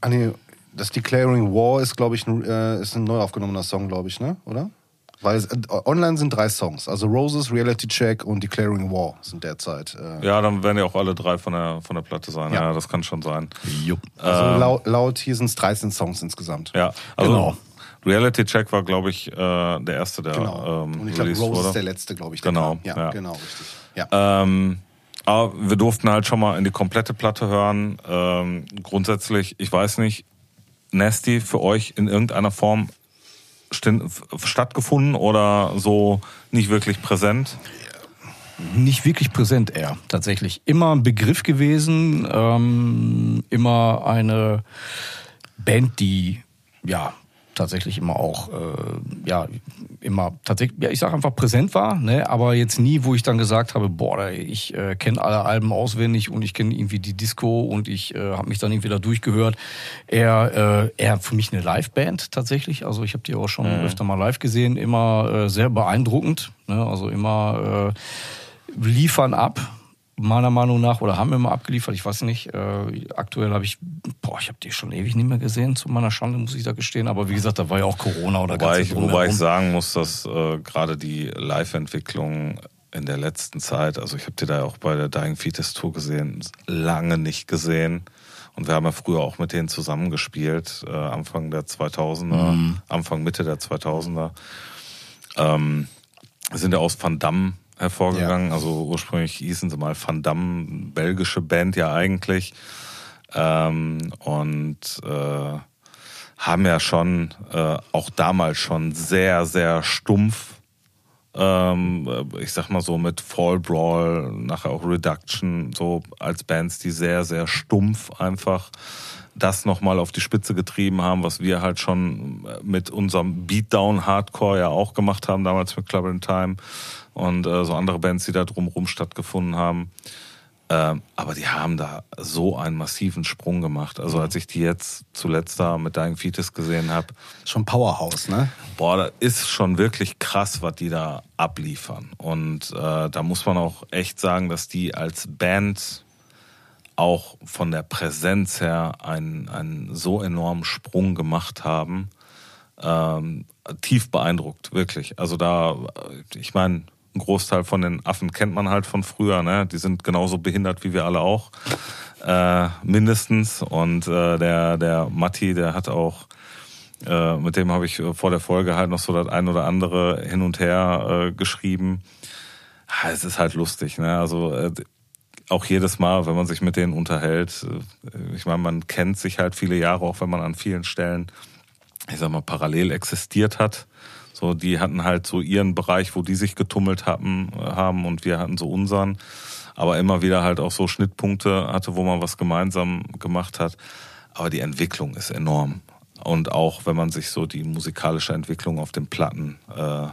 ah, nee, das Declaring War ist, glaube ich, ein, äh, ist ein neu aufgenommener Song, glaube ich, ne? Oder? Weil es, äh, online sind drei Songs. Also Roses, Reality Check und Declaring War sind derzeit. Äh, Ja, dann werden ja auch alle drei von der von der Platte sein. Ja, Ja. das kann schon sein. Jupp. also laut, laut hier sind es 13 Songs insgesamt. Ja, also Genau. Reality Check war, glaube ich, äh, der erste, der Genau. ähm, und ich glaube, released Rose wurde. ist der letzte, glaube ich. der Genau. Ja, ja. genau, richtig. Ja. Ähm, aber wir durften halt schon mal in die komplette Platte hören. Ähm, grundsätzlich, ich weiß nicht, Nasty für euch in irgendeiner Form stattgefunden oder so nicht wirklich präsent? Nicht wirklich präsent eher, tatsächlich. Immer ein Begriff gewesen, ähm, immer eine Band, die ja tatsächlich immer auch, äh, ja, immer tatsächlich, ja, ich sag einfach präsent war, ne, aber jetzt nie, wo ich dann gesagt habe, boah, ich äh, kenne alle Alben auswendig und ich kenne irgendwie die Disco und ich äh, habe mich dann irgendwie da durchgehört. Eher, äh, eher für mich eine Liveband tatsächlich. Also ich habe die auch schon öfter mal live gesehen, immer äh, sehr beeindruckend, ne, also immer äh, liefern ab meiner Meinung nach oder haben immer abgeliefert, ich weiß nicht. Äh, aktuell habe ich, boah, ich habe die schon ewig nicht mehr gesehen, zu meiner Schande muss ich da gestehen. Aber wie gesagt, da war ja auch Corona oder Wobei ich, wobei ich sagen muss, dass äh, gerade die Live-Entwicklung in der letzten Zeit, also ich habe die da auch bei der Dying Fetus Tour gesehen, lange nicht gesehen. Und wir haben ja früher auch mit denen zusammengespielt, äh, Anfang der 2000er, Anfang, Mitte der 2000er. Ähm, sind ja aus Van Damme hervorgegangen. Also ursprünglich hießen sie mal Van Damme, belgische Band ja eigentlich. Ähm, und äh, haben ja schon äh, auch damals schon sehr, sehr stumpf, ähm, ich sag mal so mit Fall Brawl, nachher auch Reduction, so als Bands, die sehr, sehr stumpf einfach das nochmal auf die Spitze getrieben haben, was wir halt schon mit unserem Beatdown Hardcore ja auch gemacht haben, damals mit Club in Time und äh, so andere Bands, die da drumherum stattgefunden haben. Ähm, aber die haben da so einen massiven Sprung gemacht. Also als ich die jetzt zuletzt da mit Dying Fetus gesehen habe, Schon Powerhouse, ne? boah, das ist schon wirklich krass, was die da abliefern. Und äh, da muss man auch echt sagen, dass die als Band auch von der Präsenz her einen, einen so enormen Sprung gemacht haben. Ähm, tief beeindruckt, wirklich. Also da, äh, ich meine, ein Großteil von den Affen kennt man halt von früher, ne? Die sind genauso behindert wie wir alle auch. Äh, mindestens. Und äh, der, der Matti, der hat auch Äh, mit dem habe ich äh, vor der Folge halt noch so das ein oder andere hin und her äh, geschrieben. Ah, Es ist halt lustig, ne? Also äh, auch jedes Mal, wenn man sich mit denen unterhält, ich meine, man kennt sich halt viele Jahre, auch wenn man an vielen Stellen, ich sag mal, parallel existiert hat. So, die hatten halt so ihren Bereich, wo die sich getummelt hatten, äh, haben und wir hatten so unseren. Aber immer wieder halt auch so Schnittpunkte hatte, wo man was gemeinsam gemacht hat. Aber die Entwicklung ist enorm. Und auch wenn man sich so die musikalische Entwicklung auf den Platten äh,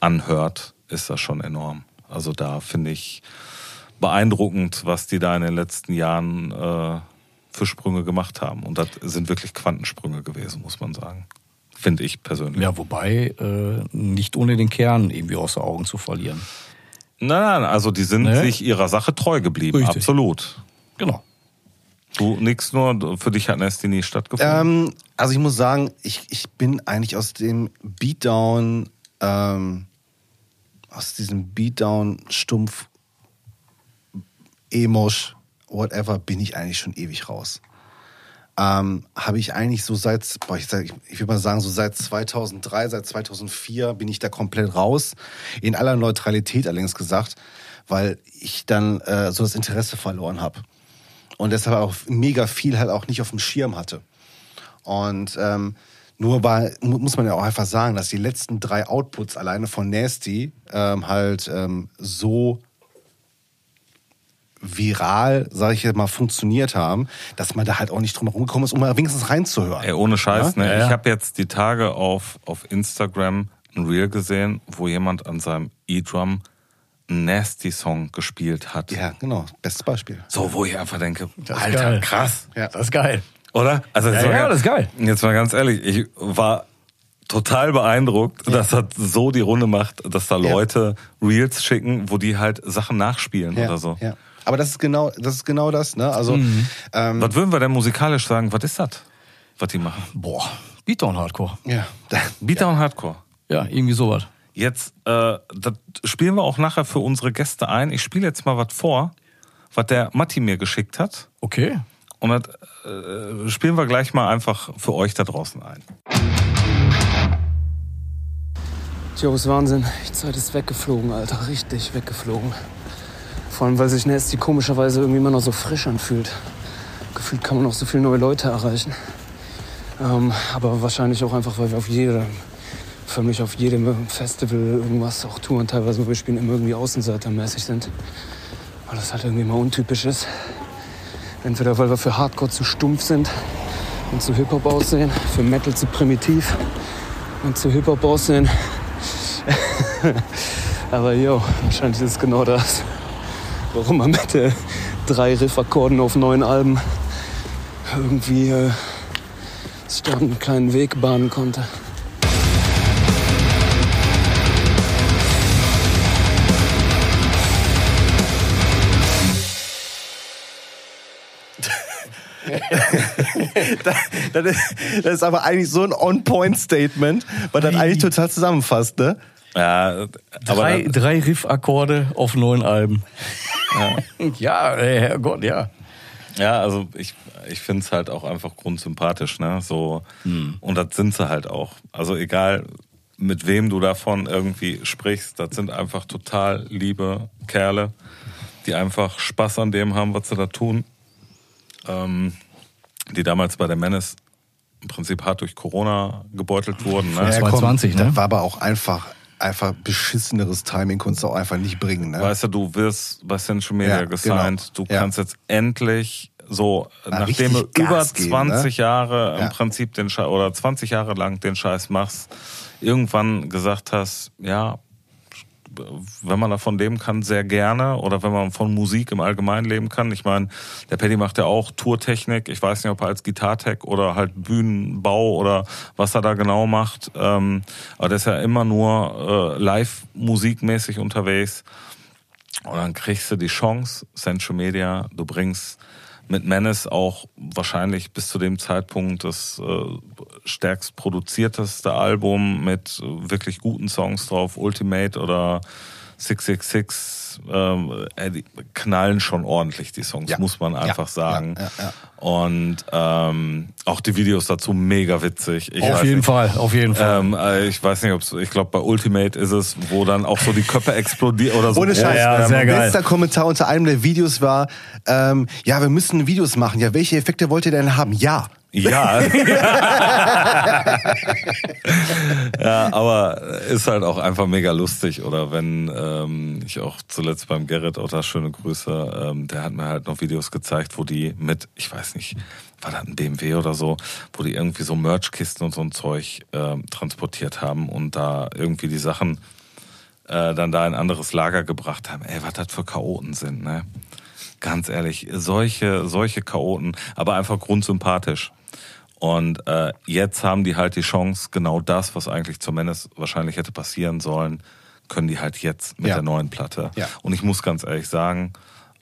anhört, ist das schon enorm. Also da finde ich beeindruckend, was die da in den letzten Jahren äh, für Sprünge gemacht haben. Und das sind wirklich Quantensprünge gewesen, muss man sagen. Finde ich persönlich. Ja, wobei äh, nicht ohne den Kern irgendwie aus den Augen zu verlieren. Nein, nein, also die sind Ne? sich ihrer Sache treu geblieben, Richtig. absolut. Genau. Du nix nur, für dich hat Nasty nie stattgefunden. Ähm, also ich muss sagen, ich, ich bin eigentlich aus dem Beatdown, ähm, aus diesem Beatdown-Stumpf, Emosch, whatever, bin ich eigentlich schon ewig raus. Ähm, habe ich eigentlich so seit, boah, ich, ich, würde mal sagen, so seit 2003, seit 2004 bin ich da komplett raus. In aller Neutralität allerdings gesagt, weil ich dann äh, so das Interesse verloren habe. Und deshalb auch mega viel halt auch nicht auf dem Schirm hatte. Und ähm, nur mu- muss man ja auch einfach sagen, dass die letzten drei Outputs alleine von Nasty ähm, halt ähm, so viral, sage ich jetzt mal, funktioniert haben, dass man da halt auch nicht drum herum gekommen ist, um mal wenigstens reinzuhören. Ey, ohne Scheiß, Ja? ne? Ja, ja. Ich habe jetzt die Tage auf, auf Instagram ein Reel gesehen, wo jemand an seinem E-Drum einen Nasty-Song gespielt hat. Ja, genau. Bestes Beispiel. So, wo ich einfach denke, Alter, geil. krass. Ja. Das ist geil. Oder? Also Ja, ja, das ist geil. Jetzt mal ganz ehrlich, ich war total beeindruckt, dass das so die Runde macht, dass da Ja. Leute Reels schicken, wo die halt Sachen nachspielen Ja, oder so. ja. Aber das ist genau, das ist genau das, ne? Also, ähm, Was würden wir denn musikalisch sagen? Was ist das, was die machen? Boah, Beatdown Hardcore. ja. Beatdown Hardcore. Ja, irgendwie sowas. Jetzt, äh, das spielen wir auch nachher für unsere Gäste ein. Ich spiele jetzt mal was vor, was der Matti mir geschickt hat. Okay. Und das äh, spielen wir gleich mal einfach für euch da draußen ein. Jo, ist Wahnsinn. Die Zeit ist weggeflogen, Alter. Richtig weggeflogen. Vor allem, weil sich Nasty komischerweise irgendwie immer noch so frisch anfühlt. Gefühlt kann man noch so viele neue Leute erreichen. Ähm, aber wahrscheinlich auch einfach, weil wir auf jedem, förmlich auf jedem Festival irgendwas auch touren, teilweise, wo wir spielen, immer irgendwie außenseitermäßig sind. Weil das halt irgendwie mal untypisch ist. Entweder weil wir für Hardcore zu stumpf sind und zu Hip-Hop aussehen, für Metal zu primitiv und zu Hip-Hop aussehen. Aber jo, wahrscheinlich ist es genau das, warum man mit äh, drei Riffakkorden auf neuen Alben irgendwie äh, sich da einen kleinen Weg bahnen konnte. das, ist, das ist aber eigentlich so ein On-Point-Statement, weil das eigentlich total zusammenfasst, ne? Ja, aber Drei, Riff-Akkorde auf neun Alben. Ja, ja Herrgott, ja. ja, also ich, ich finde es halt auch einfach grundsympathisch, ne? So, und das sind sie halt auch. Also egal, mit wem du davon irgendwie sprichst, das sind einfach total liebe Kerle, die einfach Spaß an dem haben, was sie da tun. Ähm, die damals bei der Menace im Prinzip hart durch Corona gebeutelt wurden. Ne? Ja, 2020, komm, ne? Das war aber auch einfach, einfach beschisseneres Timing, konntest du auch einfach nicht bringen, ne? Weißt du, du wirst bei Central Media Ja, gesigned. genau. Du Ja. kannst jetzt endlich so, Mal nachdem du über Gas geben, 20 ne? Jahre Ja. im Prinzip den Scheiß oder 20 Jahre lang den Scheiß machst, irgendwann gesagt hast, ja, wenn man davon leben kann, sehr gerne. Oder wenn man von Musik im Allgemeinen leben kann. Ich meine, der Paddy macht ja auch Tourtechnik. Ich weiß nicht, ob er als Gitartech oder halt Bühnenbau oder was er da genau macht. Ähm, aber der ist ja immer nur äh, live-musikmäßig unterwegs. Und dann kriegst du die Chance, Central Media, du bringst mit Menace auch wahrscheinlich bis zu dem Zeitpunkt das äh, stärkst produzierteste Album mit wirklich guten Songs drauf, Ultimate oder 666 ähm, äh, die knallen schon ordentlich, die Songs, Ja. muss man einfach Ja, sagen. ja, ja, ja. Und ähm, auch die Videos dazu mega witzig. Ich Auf jeden nicht. Fall, auf jeden Fall. Ähm, äh, ich weiß nicht, ob's, ich glaube bei Ultimate ist es, wo dann auch so die Köpfe explodieren oder so. Ohne Scheiß. ja, ähm, sehr geil. Letzter Kommentar unter einem der Videos war, ähm, ja, wir müssen Videos machen. Ja, welche Effekte wollt ihr denn haben? Ja. Ja. ja, aber ist halt auch einfach mega lustig. Oder wenn ähm, ich auch zuletzt beim Gerrit, auch da schöne Grüße, ähm, der hat mir halt noch Videos gezeigt, wo die mit, ich weiß nicht, war das ein BMW oder so, wo die irgendwie so Merchkisten und so ein Zeug ähm, transportiert haben und da irgendwie die Sachen äh, dann da in ein anderes Lager gebracht haben. Ey, was das für Chaoten sind, ne? Ganz ehrlich, solche, solche Chaoten, aber einfach grundsympathisch. Und äh, jetzt haben die halt die Chance, genau das, was eigentlich zumindest wahrscheinlich hätte passieren sollen, können die halt jetzt mit Ja. der neuen Platte. Ja. Und ich muss ganz ehrlich sagen,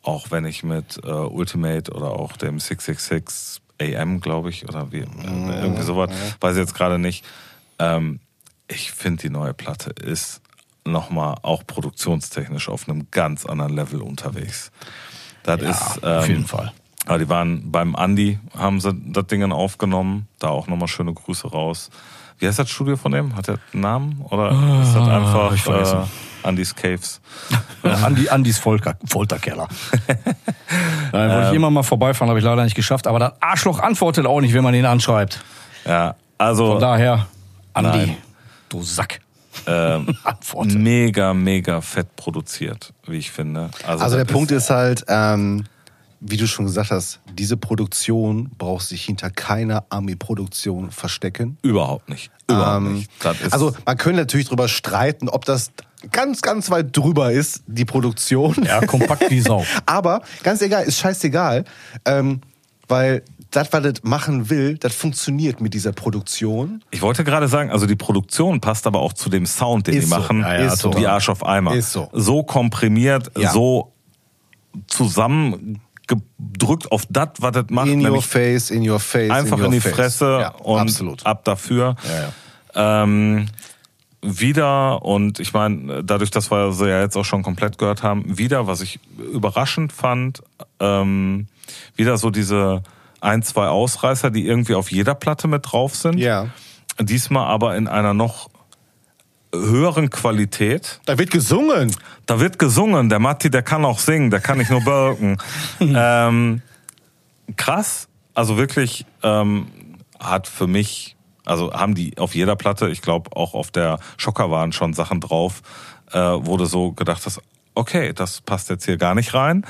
auch wenn ich mit äh, Ultimate oder auch dem 666 AM, glaube ich, oder wie, Mhm. äh, irgendwie sowas, weiß ich jetzt gerade nicht, ähm, ich finde die neue Platte ist nochmal auch produktionstechnisch auf einem ganz anderen Level unterwegs. Das ist, ähm, auf jeden Fall. Aber die waren beim Andi, haben sie das Ding dann aufgenommen. Da auch nochmal schöne Grüße raus. Wie heißt das Studio von dem? Hat der einen Namen? Oder ist das einfach ich vergesse. äh, Andys Caves? Andi, Andis Folter, Folterkeller. da wollte ich immer mal vorbeifahren, habe ich leider nicht geschafft. Aber das Arschloch antwortet auch nicht, wenn man ihn anschreibt. Ja, also Von daher, Andi, Nein. du Sack. ähm, mega, mega fett produziert, wie ich finde. Also der das Punkt ist halt, ähm, wie du schon gesagt hast, diese Produktion braucht sich hinter keiner Ami-Produktion verstecken. überhaupt nicht. Überhaupt Ähm, nicht. Also man könnte natürlich drüber streiten, ob das ganz, ganz weit drüber ist, die Produktion. Ja, kompakt wie Sau. Aber ganz egal, ist scheißegal, ähm, weil das, was das machen will, das funktioniert mit dieser Produktion. ich wollte gerade sagen, also die Produktion passt aber auch zu dem Sound, den Ist die so. machen. Ja, ja, ist so. Wie Arsch auf Eimer. Ist so. So komprimiert, Ja. so zusammengedrückt auf das, was das macht. In your face, in your face. einfach in, in, die face. Fresse ja, und absolut. ab dafür. Ähm, wieder, und ich meine, dadurch, dass wir sie ja jetzt auch schon komplett gehört haben, wieder, was ich überraschend fand, ähm, wieder so diese ein, zwei Ausreißer, die irgendwie auf jeder Platte mit drauf sind. Ja. Diesmal aber in einer noch höheren Qualität. Da wird gesungen. Da wird gesungen. Der Matti, der kann auch singen, der kann nicht nur birken. ähm, krass. Also wirklich ähm, hat für mich, also haben die auf jeder Platte, ich glaube auch auf der Schocker waren schon Sachen drauf, äh, wurde so gedacht, dass okay, das passt jetzt hier gar nicht rein.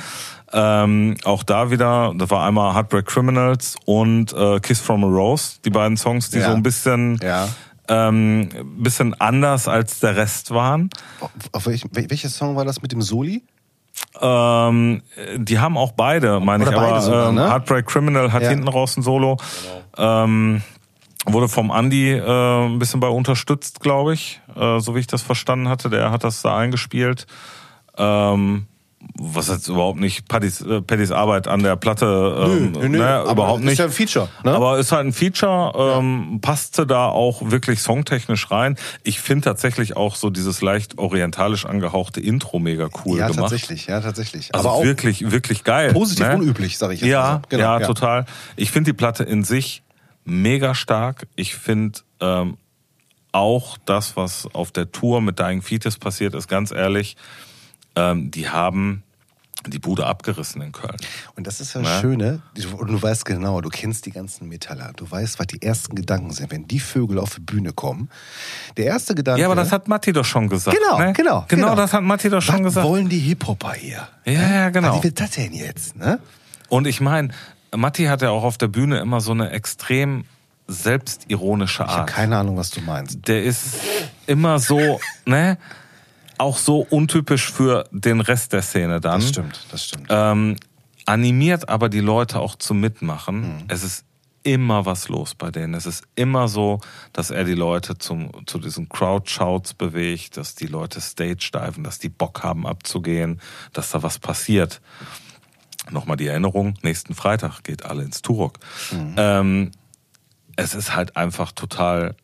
Ähm, auch da wieder, das war einmal Heartbreak Criminals und äh, Kiss from a Rose, die beiden Songs, die Ja. so ein bisschen, Ja. Ähm, bisschen anders als der Rest waren. Auf welch, wel- welcher Song war das mit dem Soli? Ähm, die haben auch beide, meine ich, Oder beide aber sogar, ähm, ne? Heartbreak Criminal hat Ja. hinten raus ein Solo. Ähm, wurde vom Andy äh, ein bisschen bei unterstützt, glaube ich, äh, so wie ich das verstanden hatte. Der hat das da eingespielt. Ähm, was jetzt überhaupt nicht Pattys, äh, Pattys Arbeit an der Platte, ähm, ne, aber überhaupt Ist nicht. ja ein Feature. Ne? Aber ist halt ein Feature, ähm, passte da auch wirklich songtechnisch rein. Ich finde tatsächlich auch so dieses leicht orientalisch angehauchte Intro mega cool ja, gemacht. tatsächlich, ja, tatsächlich. Also aber auch wirklich, wirklich geil. positiv ne? unüblich, sag ich jetzt Ja, mal. Genau, ja, ja. total. Ich finde die Platte in sich mega stark. Ich finde ähm, auch das, was auf der Tour mit Dying Fetus passiert ist, ganz ehrlich, ähm, die haben die Bude abgerissen in Köln. Und das ist ja das Ne? Schöne, du, und du weißt genau, du kennst die ganzen Metaller, du weißt, was die ersten Gedanken sind, wenn die Vögel auf die Bühne kommen. Der erste Gedanke. Ja, aber das hat Matti doch schon gesagt. Genau, ne? genau, Genau, genau. das hat Matti doch schon was gesagt. wollen die Hip-Hopper hier? Ja, ja, genau. Was will das denn jetzt? Ne? Und ich meine, Matti hat ja auch auf der Bühne immer so eine extrem selbstironische Ich habe Art. keine Ahnung, was du meinst. der ist immer so, ne? Auch so untypisch für den Rest der Szene dann. Das stimmt, das stimmt. Ähm, animiert aber die Leute auch zum Mitmachen. Hm. Es ist immer was los bei denen. Es ist immer so, dass er die Leute zum, zu diesen Crowd-Shouts bewegt, dass die Leute stage diven, dass die Bock haben abzugehen, dass da was passiert. Nochmal die Erinnerung, nächsten Freitag geht alle ins Turok. Mhm. Ähm, es ist halt einfach total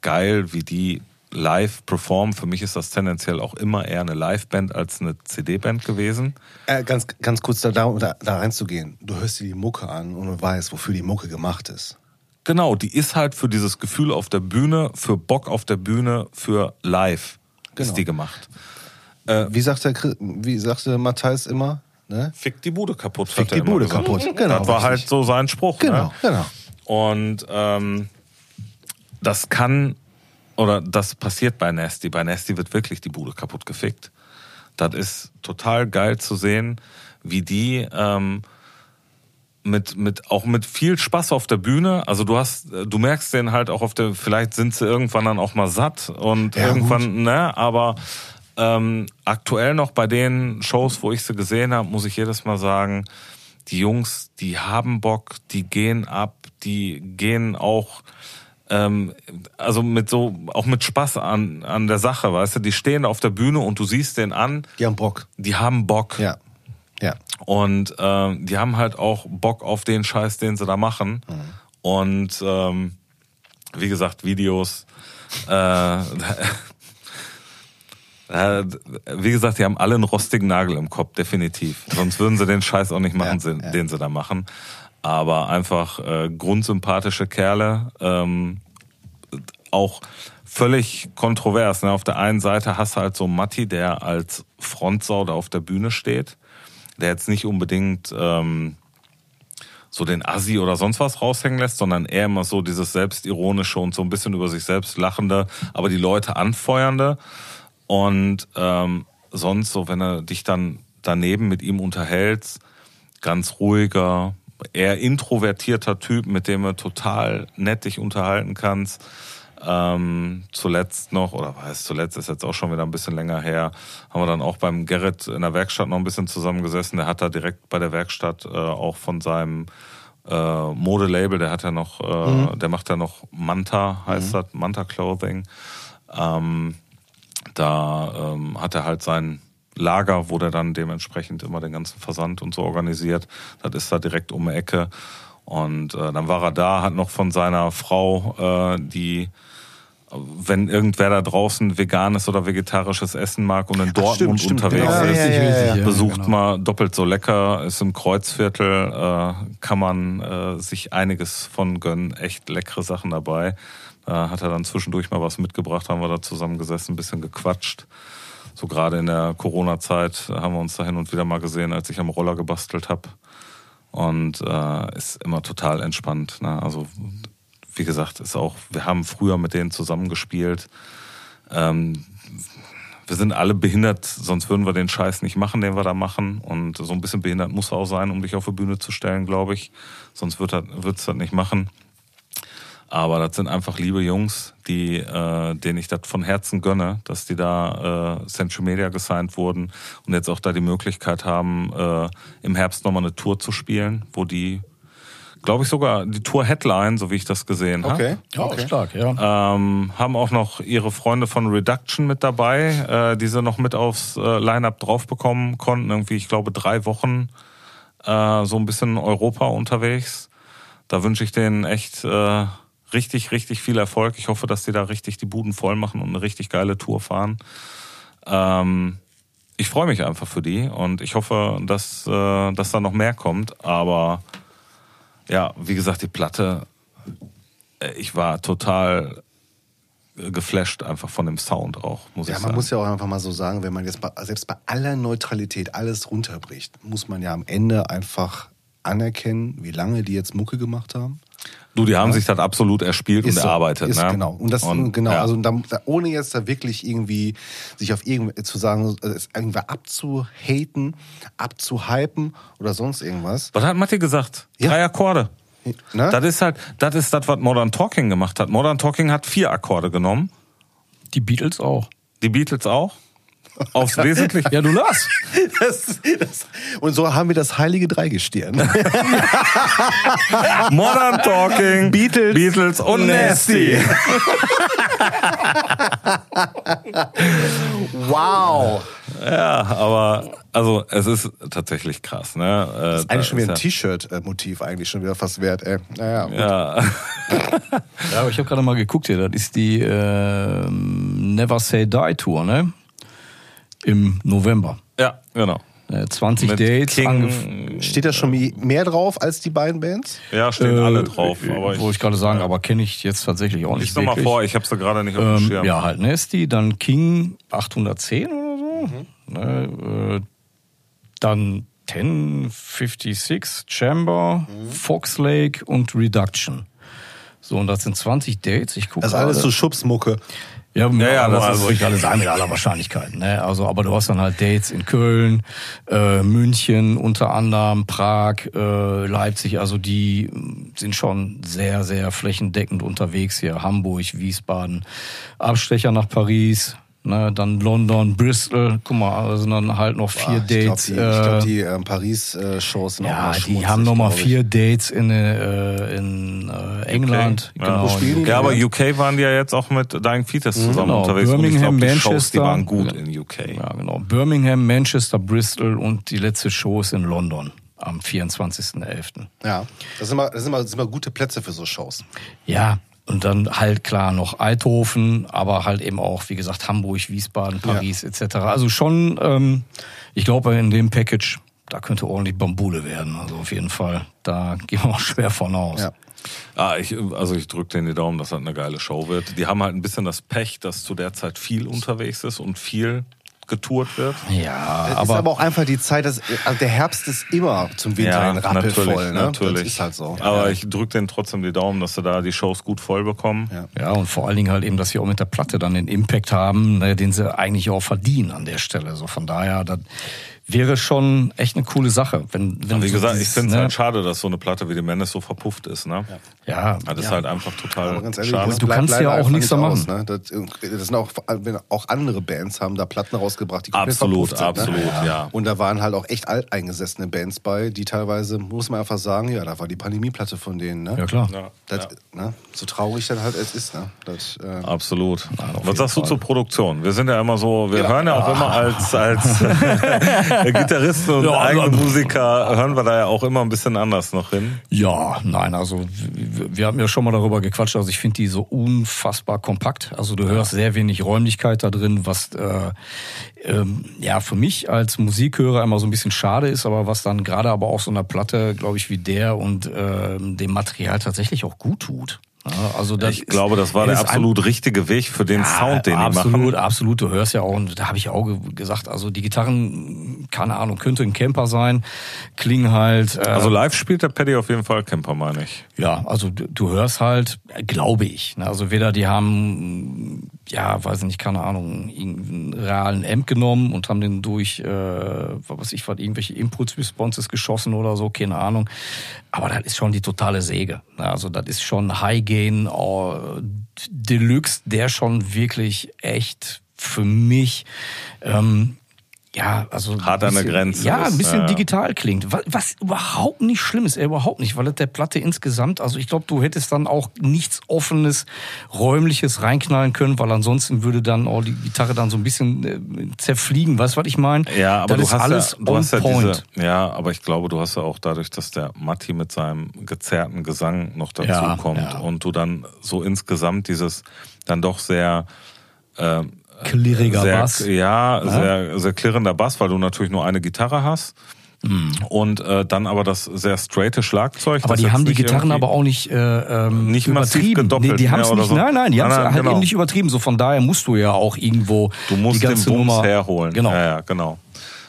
geil, wie die live performen. Für mich ist das tendenziell auch immer eher eine Live-Band als eine CD-Band gewesen. Äh, ganz, ganz kurz da, da, da reinzugehen. Du hörst dir die Mucke an und du weißt, wofür die Mucke gemacht ist. Genau, die ist halt für dieses Gefühl auf der Bühne, für Bock auf der Bühne, für live Genau. ist die gemacht. Wie sagt der, Chris- wie sagte Matthijs immer? Ne? Fick die Bude kaputt. Fick die Bude gesagt. kaputt. Genau, das war richtig. halt so sein Spruch. Genau, Ne? genau. Und ähm, das kann oder das passiert bei Nasty. Bei Nasty wird wirklich die Bude kaputt gefickt. Das ist total geil zu sehen, wie die ähm, mit, mit, auch mit viel Spaß auf der Bühne. Also du hast, du merkst den halt auch auf der, vielleicht sind sie irgendwann dann auch mal satt und Ja, irgendwann, ne, aber ähm, aktuell noch bei den Shows, wo ich sie gesehen habe, muss ich jedes Mal sagen, die Jungs, die haben Bock, die gehen ab, die gehen auch, ähm, also mit so, auch mit Spaß an, an der Sache, weißt du, die stehen auf der Bühne und du siehst den an, Die haben Bock. die haben Bock. Ja. Ja. Und ähm, die haben halt auch Bock auf den Scheiß, den sie da machen. Und ähm, wie gesagt, Videos. Äh, äh, wie gesagt, die haben alle einen rostigen Nagel im Kopf, definitiv. Sonst würden sie den Scheiß auch nicht machen, Ja, den- ja. den sie da machen. Aber einfach äh, grundsympathische Kerle. Ähm, auch völlig kontrovers. Ne? Auf der einen Seite hast du halt so Matti, der als Frontsau da auf der Bühne steht, der jetzt nicht unbedingt ähm, so den Assi oder sonst was raushängen lässt, sondern eher immer so dieses Selbstironische und so ein bisschen über sich selbst lachende, aber die Leute anfeuernde. Und ähm, sonst so, wenn du dich dann daneben mit ihm unterhältst, ganz ruhiger, eher introvertierter Typ, mit dem du total nett dich unterhalten kannst. Ähm, zuletzt noch, oder weiß zuletzt ist jetzt auch schon wieder ein bisschen länger her, haben wir dann auch beim Gerrit in der Werkstatt noch ein bisschen zusammengesessen. Der hat da direkt bei der Werkstatt äh, auch von seinem äh, Modelabel, der hat ja noch, äh, der macht ja noch Manta, heißt das, Manta Clothing. Ähm, da ähm, hat er halt sein Lager, wo der dann dementsprechend immer den ganzen Versand und so organisiert. Das ist da direkt um die Ecke. Und äh, dann war er da, hat noch von seiner Frau, äh, die, wenn irgendwer da draußen veganes oder vegetarisches Essen mag und in Dortmund stimmt, stimmt. unterwegs Ja, ist, ja, ja, ja, besucht genau. mal doppelt so lecker, ist im Kreuzviertel, äh, kann man äh, sich einiges von gönnen, echt leckere Sachen dabei. Da hat er dann zwischendurch mal was mitgebracht, haben wir da zusammen gesessen, ein bisschen gequatscht. So gerade in der Corona-Zeit haben wir uns da hin und wieder mal gesehen, als ich am Roller gebastelt habe. Und äh, ist immer total entspannt. Ne? Also wie gesagt, ist auch, wir haben früher mit denen zusammengespielt. Ähm, wir sind alle behindert, sonst würden wir den Scheiß nicht machen, den wir da machen. Und so ein bisschen behindert muss er auch sein, um dich auf die Bühne zu stellen, glaube ich. Sonst wird er das nicht machen. Aber das sind einfach liebe Jungs, die, äh, denen ich das von Herzen gönne, dass die da äh, Central Media gesigned wurden und jetzt auch da die Möglichkeit haben, äh, im Herbst nochmal eine Tour zu spielen, wo die, glaube ich, sogar die Tour Headline, so wie ich das gesehen habe. Okay. Ja, okay. stark, ja. Ähm, haben auch noch ihre Freunde von Reduction mit dabei, äh, die sie noch mit aufs äh, Line-Up drauf bekommen konnten. Irgendwie, ich glaube, drei Wochen äh, so ein bisschen Europa unterwegs. Da wünsche ich denen echt äh, richtig, richtig viel Erfolg. Ich hoffe, dass die da richtig die Buden voll machen und eine richtig geile Tour fahren. Ähm, ich freue mich einfach für die und ich hoffe, dass, äh, dass da noch mehr kommt. Aber ja, wie gesagt, die Platte, äh, ich war total äh, geflasht einfach von dem Sound auch, muss Ja, ich man sagen. muss ja auch einfach mal so sagen, wenn man jetzt bei, selbst bei aller Neutralität alles runterbricht, muss man ja am Ende einfach anerkennen, wie lange die jetzt Mucke gemacht haben. Du, die haben sich das absolut erspielt und so, erarbeitet. ist ne? Genau. Und das, Und, genau, ja. also da, da, ohne jetzt da wirklich irgendwie sich auf irgendwie zu sagen, äh, es irgendwer abzuhaten, abzuhypen oder sonst irgendwas. Was hat Matti gesagt? Ja. Drei Akkorde. Ne? Das ist halt, das ist das, was Modern Talking gemacht hat. Modern Talking hat vier Akkorde genommen. Die Beatles auch. Die Beatles auch. Aufs Wesentliche. Ja, du Lars. Das, das, und so haben wir das heilige Dreigestirn. Modern Talking, Beatles Beatles und Nasty. Wow. Ja, aber also es ist tatsächlich krass. Ne? Äh, Das ist eigentlich schon wieder ein ja, T-Shirt-Motiv eigentlich schon wieder fast wert, ey. Naja. gut. ja, Ja, aber ich habe gerade mal geguckt hier, das ist die ähm, Never Say Die Tour, ne? Im November. ja, genau. Äh, 20 Mit Dates. King, Steht da schon mehr drauf als die beiden Bands? ja, stehen Äh, alle drauf. Aber Wollte ich gerade sagen, aber kenne ich jetzt tatsächlich auch nicht Lies doch mal vor, ich habe sie gerade nicht auf dem Ähm, Schirm. ja, halt Nasty, dann King 810 oder so. Mhm. Ne, äh, dann 1056, Chamber, Mhm. Fox Lake und Reduction. So, und das sind 20 Dates. Ich gucke Das ist alles so Schubsmucke. Ja, ja, ja, aber, das also wollte ich gerade sagen, mit aller Wahrscheinlichkeit. Ne? Also, aber du hast dann halt Dates in Köln, äh, München unter anderem, Prag, äh, Leipzig. Also die sind schon sehr, sehr flächendeckend unterwegs hier. Hamburg, Wiesbaden, Abstecher nach Paris. Ne, dann London, Bristol, guck mal, also dann halt noch vier Ah, ich glaube, Dates. die, ich äh, glaub, die ähm, Paris-Shows sind auch ja, mal die haben nochmal glaub ich. vier Dates in, äh, in äh, England. Ja. Genau. Wo spielen die Ja, aber Ja. UK waren die ja jetzt auch mit Dying Fetus zusammen Genau, unterwegs. und ich Birmingham, glaub, die Shows, die Manchester. waren gut Ja. in UK. Ja, genau. Birmingham, Manchester, Bristol und die letzte Show ist in London am 24.11. Ja, das sind, immer, das, sind immer, das sind immer gute Plätze für so Shows. Ja, und dann halt klar noch Eindhoven, aber halt eben auch, wie gesagt, Hamburg, Wiesbaden, Paris etc. Also schon, ähm, ich glaube, in dem Package, da könnte ordentlich Bambule werden. Also auf jeden Fall, da gehen wir auch schwer von aus. Ja. Ah, ich, also ich drücke denen die Daumen, dass das eine geile Show wird. Die haben halt ein bisschen das Pech, dass zu der Zeit viel unterwegs ist und viel getourt wird. Ja, Es ist aber, aber auch einfach die Zeit, dass, also der Herbst ist immer zum Winter hin rappelvoll. Ne? natürlich. Das ist halt so. Aber ich drücke denen trotzdem die Daumen, dass sie da die Shows gut voll bekommen. Ja. Ja, und vor allen Dingen halt eben, dass sie auch mit der Platte dann den Impact haben, ne, den sie eigentlich auch verdienen an der Stelle. So von daher, das wäre schon echt eine coole Sache. Wenn, wenn Wie so gesagt, ich dieses, finde es ne, halt schade, dass so eine Platte wie die Menace so verpufft ist. Ne? Ja, Das ist Ja. halt einfach total Aber ganz ehrlich, schade. Du kannst ja auch nichts nicht da aus, machen. Ne? Das, das sind auch, wenn auch andere Bands haben da Platten rausgebracht, die komplett Absolut, verpufft sind, absolut, ne? ja. Und da waren halt auch echt alteingesessene Bands bei, die teilweise, muss man einfach sagen, ja, da war die Pandemieplatte von denen. Ne? ja klar. Ja, Das, ja. ne? So traurig das halt es ist. Ne? Das, äh, Absolut. Was sagst du Fall. zur Produktion? Wir sind ja immer so, wir hören ja auch immer als, als Gitarristen und Ja, eigene also- Musiker, hören wir da ja auch immer ein bisschen anders noch hin. Ja, nein, also wir wir haben ja schon mal darüber gequatscht. Also ich finde die so unfassbar kompakt. Also du hörst sehr wenig Räumlichkeit da drin, was äh, ähm, ja für mich als Musikhörer immer so ein bisschen schade ist, aber was dann gerade aber auch so einer Platte, glaube ich, wie der und ähm, dem Material tatsächlich auch gut tut. Ja, also das Ich glaube, das war der absolut richtige Weg für den Sound, den die absolut, machen. absolut. Du hörst ja auch, und da habe ich auch ge- gesagt, also die Gitarren, keine Ahnung, könnte ein Camper sein, klingen halt. Äh, Also live spielt der Paddy auf jeden Fall Camper, meine ich. ja, also du, du hörst halt, glaube ich. Ne? Also weder die haben, ja, weiß nicht, keine Ahnung, irgendeinen realen Amp genommen und haben den durch, äh, was ich, was, irgendwelche Impulse-Responses geschossen oder so, keine Ahnung. Aber das ist schon die totale Säge. Ne? Also das ist schon High Gain äh, Deluxe, der schon wirklich echt für mich ähm, ja, also Hart an der bisschen- Grenze Ja, ist, ein bisschen ja. digital klingt. Was, was überhaupt nicht schlimm ist, äh, überhaupt nicht, weil das der Platte insgesamt, also ich glaube, du hättest dann auch nichts offenes, räumliches reinknallen können, weil ansonsten würde dann auch die Gitarre dann so ein bisschen äh, zerfliegen. Weißt du, was ich meine? Ja, aber das du ist hast alles ja, du on hast ja diese, ja, aber ich glaube, du hast ja auch dadurch, dass der Matti mit seinem gezerrten Gesang noch dazu Ja, kommt ja. und du dann so insgesamt dieses dann doch sehr ähm, Klirriger sehr, Bass. Ja, sehr, sehr klirrender Bass, weil du natürlich nur eine Gitarre hast. Und äh, dann aber das sehr straighte Schlagzeug. Aber die haben die Gitarren aber auch nicht, äh, ähm, Nicht massiv übertrieben. gedoppelt nee, die haben es oder nicht, so. nein, nein, die haben es halt genau. eben nicht übertrieben. So von daher musst du ja auch irgendwo Du musst die den ganze Bums Nummer herholen. Genau. Ja, ja, genau.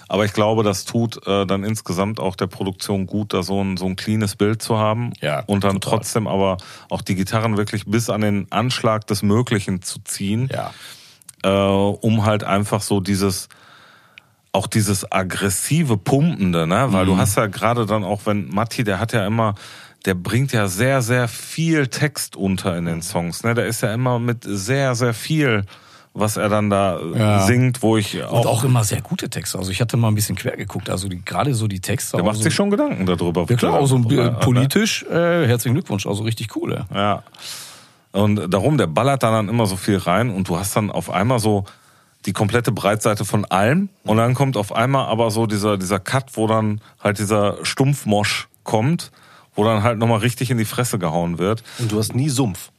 Aber ich glaube, das tut äh, dann insgesamt auch der Produktion gut, da so ein, so ein cleanes Bild zu haben. Ja, und dann total. trotzdem aber auch die Gitarren wirklich bis an den Anschlag des Möglichen zu ziehen, Ja. Äh, um halt einfach so dieses auch dieses aggressive Pumpende, ne? Weil Mhm. du hast ja gerade dann auch, wenn Matti, der hat ja immer, der bringt ja sehr, sehr viel Text unter in den Songs, ne? Der ist ja immer mit sehr, sehr viel, was er dann da äh, Ja. singt, wo ich Und auch, auch immer sehr gute Texte. Also ich hatte mal ein bisschen quer geguckt. Also die, gerade so die Texte. der auch macht so, sich schon Gedanken darüber. Ja klar, auch so politisch. Äh, herzlichen Glückwunsch. Also richtig cool. Ja. Ja. Und darum, der ballert dann, dann immer so viel rein und du hast dann auf einmal so die komplette Breitseite von allem und dann kommt auf einmal aber so dieser, dieser Cut, wo dann halt dieser Stumpfmosch kommt, wo dann halt nochmal richtig in die Fresse gehauen wird. Und du hast nie Sumpf.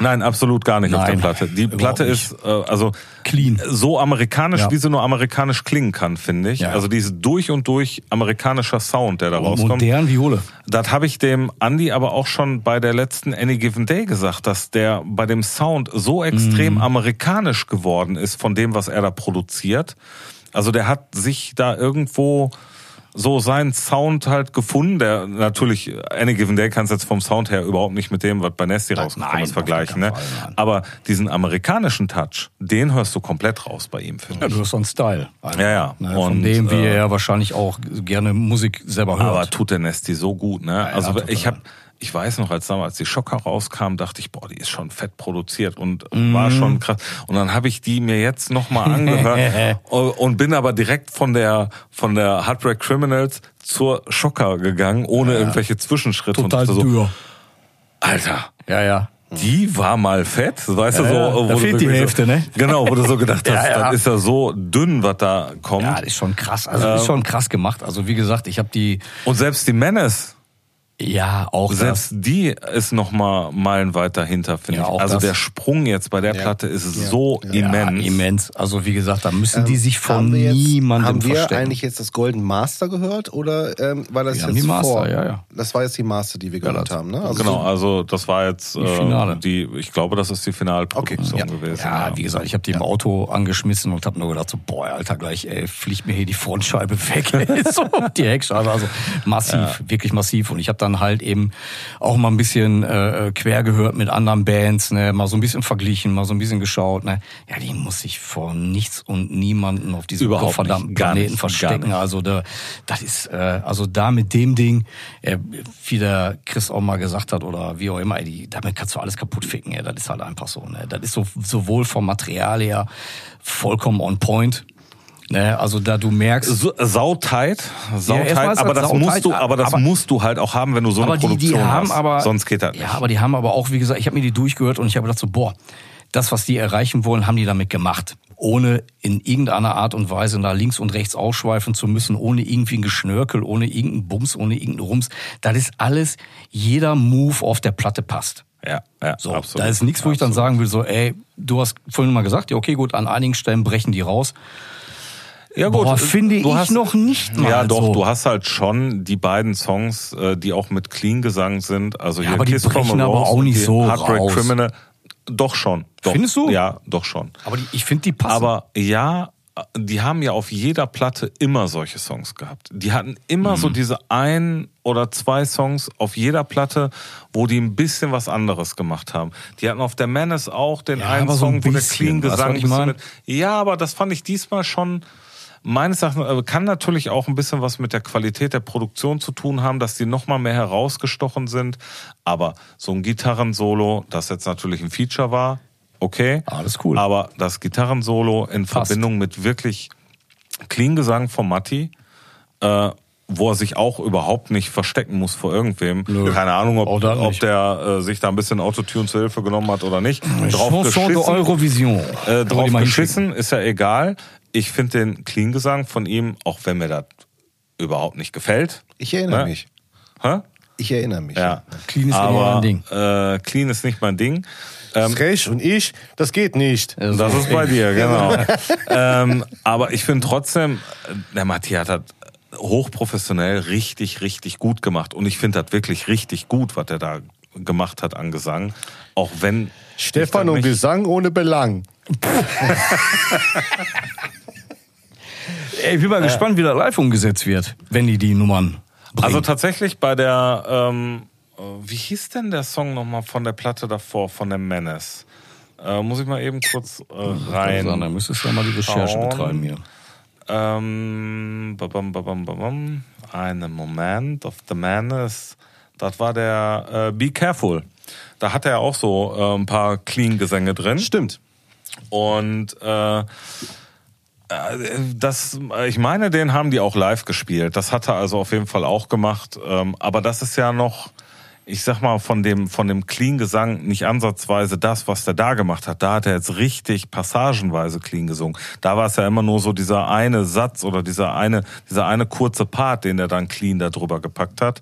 Nein, absolut gar nicht auf der Nein, Platte. Die Platte ist äh, also Clean. so amerikanisch, Ja. wie sie nur amerikanisch klingen kann, finde ich. Ja. Also diese durch und durch amerikanischer Sound, der da rauskommt. Modern Viole. Das habe ich dem Andy aber auch schon bei der letzten Any Given Day gesagt, dass der bei dem Sound so extrem Mhm. amerikanisch geworden ist von dem, was er da produziert. Also der hat sich da irgendwo so seinen Sound halt gefunden, der natürlich, Any Given Day kannst du jetzt vom Sound her überhaupt nicht mit dem, was bei Nasty rausgekommen ist, vergleichen. Ne? Fall. Aber diesen amerikanischen Touch, den hörst du komplett raus bei ihm, finde Ja, ich. du hast so einen Style. einfach, Ja, ja. Ne, Und, von dem, wie äh, er wahrscheinlich auch gerne Musik selber hört. Aber tut der Nesty so gut, ne? also total. ich habe ich weiß noch, als damals die Schocker rauskam, dachte ich, boah, die ist schon fett produziert und Mhm. war schon krass. Und dann habe ich die mir jetzt nochmal angehört und bin aber direkt von der von der Heartbreak Criminals zur Schocker gegangen, ohne irgendwelche Zwischenschritte. Total und so, dürr. Alter, Ja, ja. die war mal fett, weißt Ja, du so. ja, da fehlt die Hälfte, so, ne? Genau, wo du so gedacht hast, Ja, ja. das ist ja so dünn, was da kommt. Ja, das ist schon krass. Also ist schon krass gemacht. Also wie gesagt, ich habe die und selbst die Menace, ja auch Selbst die ist noch mal meilenweit dahinter, finde Ja, ich. auch Also das. der Sprung jetzt bei der Platte ist so das, ja, immens. immens. Also wie gesagt, da müssen die sich von haben wir jetzt, niemandem Haben wir verstecken. eigentlich jetzt das Golden Master gehört oder ähm, war das Wir jetzt haben die Master, vor? ja, ja. Das war jetzt die Master, die wir gehört haben, ne? Also genau, also das war jetzt äh, Finale. die, ich glaube, das ist die Finalproduktion Okay, ja. gewesen. Ja, wie gesagt, ich habe die im Auto angeschmissen und habe nur gedacht, so, boah, Alter, gleich ey, fliegt mir hier die Frontscheibe weg. so, die Heckscheibe, also massiv, wirklich massiv. Und ich habe dann halt eben auch mal ein bisschen äh, quer gehört mit anderen Bands, ne, mal so ein bisschen verglichen, mal so ein bisschen geschaut. Ne. Ja, die muss sich vor nichts und niemanden auf diesem Überhaupt verdammten nicht, Planeten nicht, verstecken. Also da, das ist, äh, also da mit dem Ding, äh, wie der Chris auch mal gesagt hat oder wie auch immer, ey, die, damit kannst du alles kaputt ficken. Ja, das ist halt einfach so. Ne? Das ist so sowohl vom Material her vollkommen on point. Ne? Also da du merkst, So, sautight, erstmal ist aber das sautight, musst du, aber das aber- musst du halt auch haben, wenn du so eine aber die, Produktion die haben hast. aber Sonst geht das nicht. Ja, aber die haben aber auch, wie gesagt, ich habe mir die durchgehört und ich habe gedacht so, boah, das, was die erreichen wollen, haben die damit gemacht. Ohne in irgendeiner Art und Weise nach links und rechts ausschweifen zu müssen, ohne irgendwie ein Geschnörkel, ohne irgendeinen Bums, ohne irgendeinen Rums. Das ist alles, jeder Move auf der Platte passt. Ja, ja, So, absolut. da ist nichts, wo ich dann sagen will, so, ey, du hast vorhin mal gesagt, ja, okay, gut, an einigen Stellen brechen die raus. Ja Boah, finde du ich noch nicht mal Ja, doch, so. du hast halt schon die beiden Songs, äh, die auch mit Clean-Gesang sind. Also Ja, hier aber die Kiss a brechen aber auch nicht die so Heartbreak raus. Criminal. Doch schon. Doch. Findest du? Ja, doch schon. Aber die, ich finde, die passen. Aber ja, die haben ja auf jeder Platte immer solche Songs gehabt. Die hatten immer Mhm. so diese ein oder zwei Songs auf jeder Platte, wo die ein bisschen was anderes gemacht haben. Die hatten auf der Menace auch den Ja, einen aber so ein Song, wo der bisschen, Clean Gesang ich bisschen mit. Ja, aber das fand ich diesmal schon meines Erachtens äh, kann natürlich auch ein bisschen was mit der Qualität der Produktion zu tun haben, dass die noch mal mehr herausgestochen sind. Aber so ein Gitarrensolo, das jetzt natürlich ein Feature war, okay. Alles cool. Aber das Gitarrensolo in Passt. Verbindung mit wirklich Clean Gesang von Matti, äh, wo er sich auch überhaupt nicht verstecken muss vor irgendwem. Nö. Keine Ahnung, ob, ob der äh, sich da ein bisschen Autotune zur Hilfe genommen hat oder nicht. Chanson de Eurovision. Äh, drauf geschissen, ist ja egal. Ich finde den Clean-Gesang von ihm, auch wenn mir das überhaupt nicht gefällt. Ich erinnere Ne? mich. Hä? Ich erinnere mich. Ja. Clean ist Aber, mein Ding. Äh, clean ist nicht mein Ding. Ähm, Frech und ich, das geht nicht. das ist bei dir, genau. ähm, aber ich finde trotzdem, der Matthias hat hochprofessionell richtig, richtig gut gemacht. Und ich finde das wirklich richtig gut, was er da gemacht hat an Gesang. Auch wenn. Stefan ich und das nicht- Gesang ohne Belang. Ich bin mal gespannt, wie das live umgesetzt wird, wenn die die Nummern bringen. Also tatsächlich bei der, ähm, äh, wie hieß denn der Song nochmal von der Platte davor, von der Menace? Äh, muss ich mal eben kurz äh, rein. da müsstest du ja mal die Recherche schauen. betreiben hier. Ähm, babam, babam, babam. Einen Moment, of the Menace. Das war der äh, Be Careful. Da hat er auch so äh, ein paar Clean-Gesänge drin. Stimmt. Und äh, äh, das, ich meine, den haben die auch live gespielt. Das hat er also auf jeden Fall auch gemacht. Ähm, aber das ist ja noch ich sag mal, von dem, von dem Clean-Gesang nicht ansatzweise das, was der da gemacht hat. Da hat er jetzt richtig passagenweise clean gesungen. Da war es ja immer nur so dieser eine Satz oder dieser eine, dieser eine kurze Part, den er dann clean da drüber gepackt hat.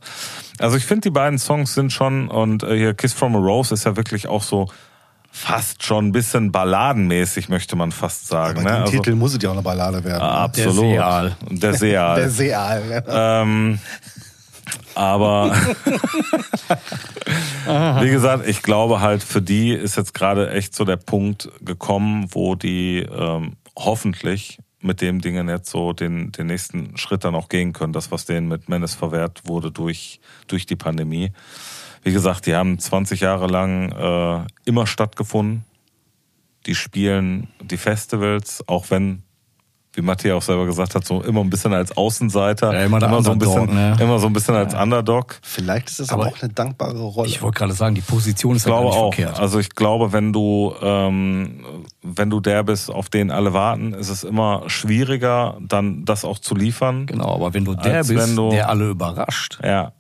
Also ich finde, die beiden Songs sind schon, und äh, hier Kiss from a Rose ist ja wirklich auch so fast schon ein bisschen balladenmäßig, möchte man fast sagen. Aber ne? Also- Titel muss es ja auch noch Ballade werden. Ah, Absolut. Der Seal. Der Seal. Der Seal. Ja. Ähm, aber wie gesagt, ich glaube halt, für die ist jetzt gerade echt so der Punkt gekommen, wo die ähm, hoffentlich mit dem Dingen jetzt so den, den nächsten Schritt dann auch gehen können. Das, was denen mit Menace verwehrt wurde durch, durch die Pandemie. Wie gesagt, die haben 20 Jahre lang äh, immer stattgefunden. Die spielen die Festivals, auch wenn, wie Matthias auch selber gesagt hat, so immer ein bisschen als Außenseiter, Ja, immer der so ein bisschen, ne? immer so ein bisschen als Underdog. Vielleicht ist das aber, Aber auch eine dankbare Rolle. Ich wollte gerade sagen, die Position ist Ich ja gar glaube nicht auch. verkehrt. Also ich glaube, wenn du ähm, wenn du der bist, auf den alle warten, ist es immer schwieriger, dann das auch zu liefern. Genau, aber wenn du der bist, wenn du- der alle überrascht. Ja.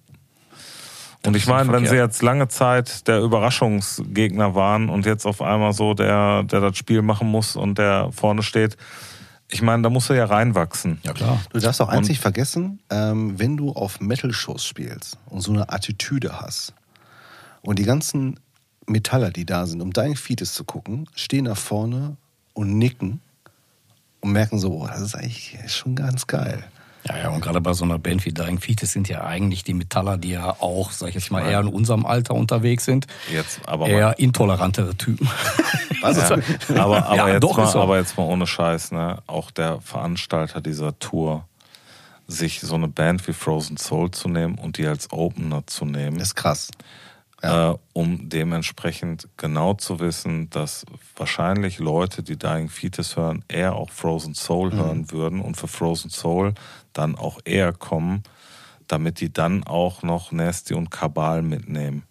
Und ich meine, wenn sie jetzt lange Zeit der Überraschungsgegner waren und jetzt auf einmal so der, der das Spiel machen muss und der vorne steht, ich meine, da musst du ja reinwachsen. Ja klar. Du darfst auch eins nicht vergessen, ähm, wenn du auf Metal-Shows spielst und so eine Attitüde hast und die ganzen Metaller, die da sind, um dein Fetus zu gucken, stehen da vorne und nicken und merken so, boah, das ist eigentlich schon ganz geil. Ja, ja, und gerade bei so einer Band wie Dying Fetus sind ja eigentlich die Metaller, die ja auch, sag ich jetzt mal, eher in unserem Alter unterwegs sind. Jetzt aber eher mal, intolerantere Typen. Was ist ja, aber, aber, Ja, jetzt doch, mal, so. aber jetzt mal ohne Scheiß, ne? Auch der Veranstalter dieser Tour, sich so eine Band wie Frozen Soul zu nehmen und die als Opener zu nehmen. ist krass. Ja. äh, um dementsprechend genau zu wissen, dass wahrscheinlich Leute, die Dying Fetus hören, eher auch Frozen Soul Mhm. hören würden und für Frozen Soul dann auch eher kommen, damit die dann auch noch Nasty und Kabal mitnehmen.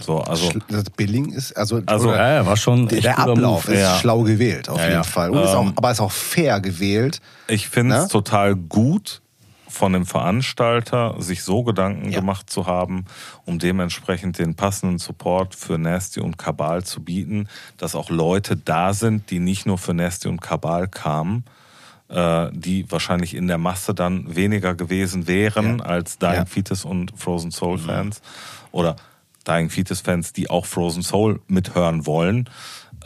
So, also das Billing ist, also, Also, oder ja, ja, war schon der, Ablauf Move. ist Ja. schlau gewählt, auf Ja, jeden ja. Fall. Und ist auch, Ähm, aber ist auch fair gewählt. Ich finde es Ne? total gut von dem Veranstalter, sich so Gedanken Ja. gemacht zu haben, um dementsprechend den passenden Support für Nasty und Kabal zu bieten, dass auch Leute da sind, die nicht nur für Nasty und Kabal kamen, äh, die wahrscheinlich in der Masse dann weniger gewesen wären Ja. als Dying Ja. Mhm. Fetus und Frozen Soul Fans oder Dying Fetus Fans, die auch Frozen Soul mithören wollen.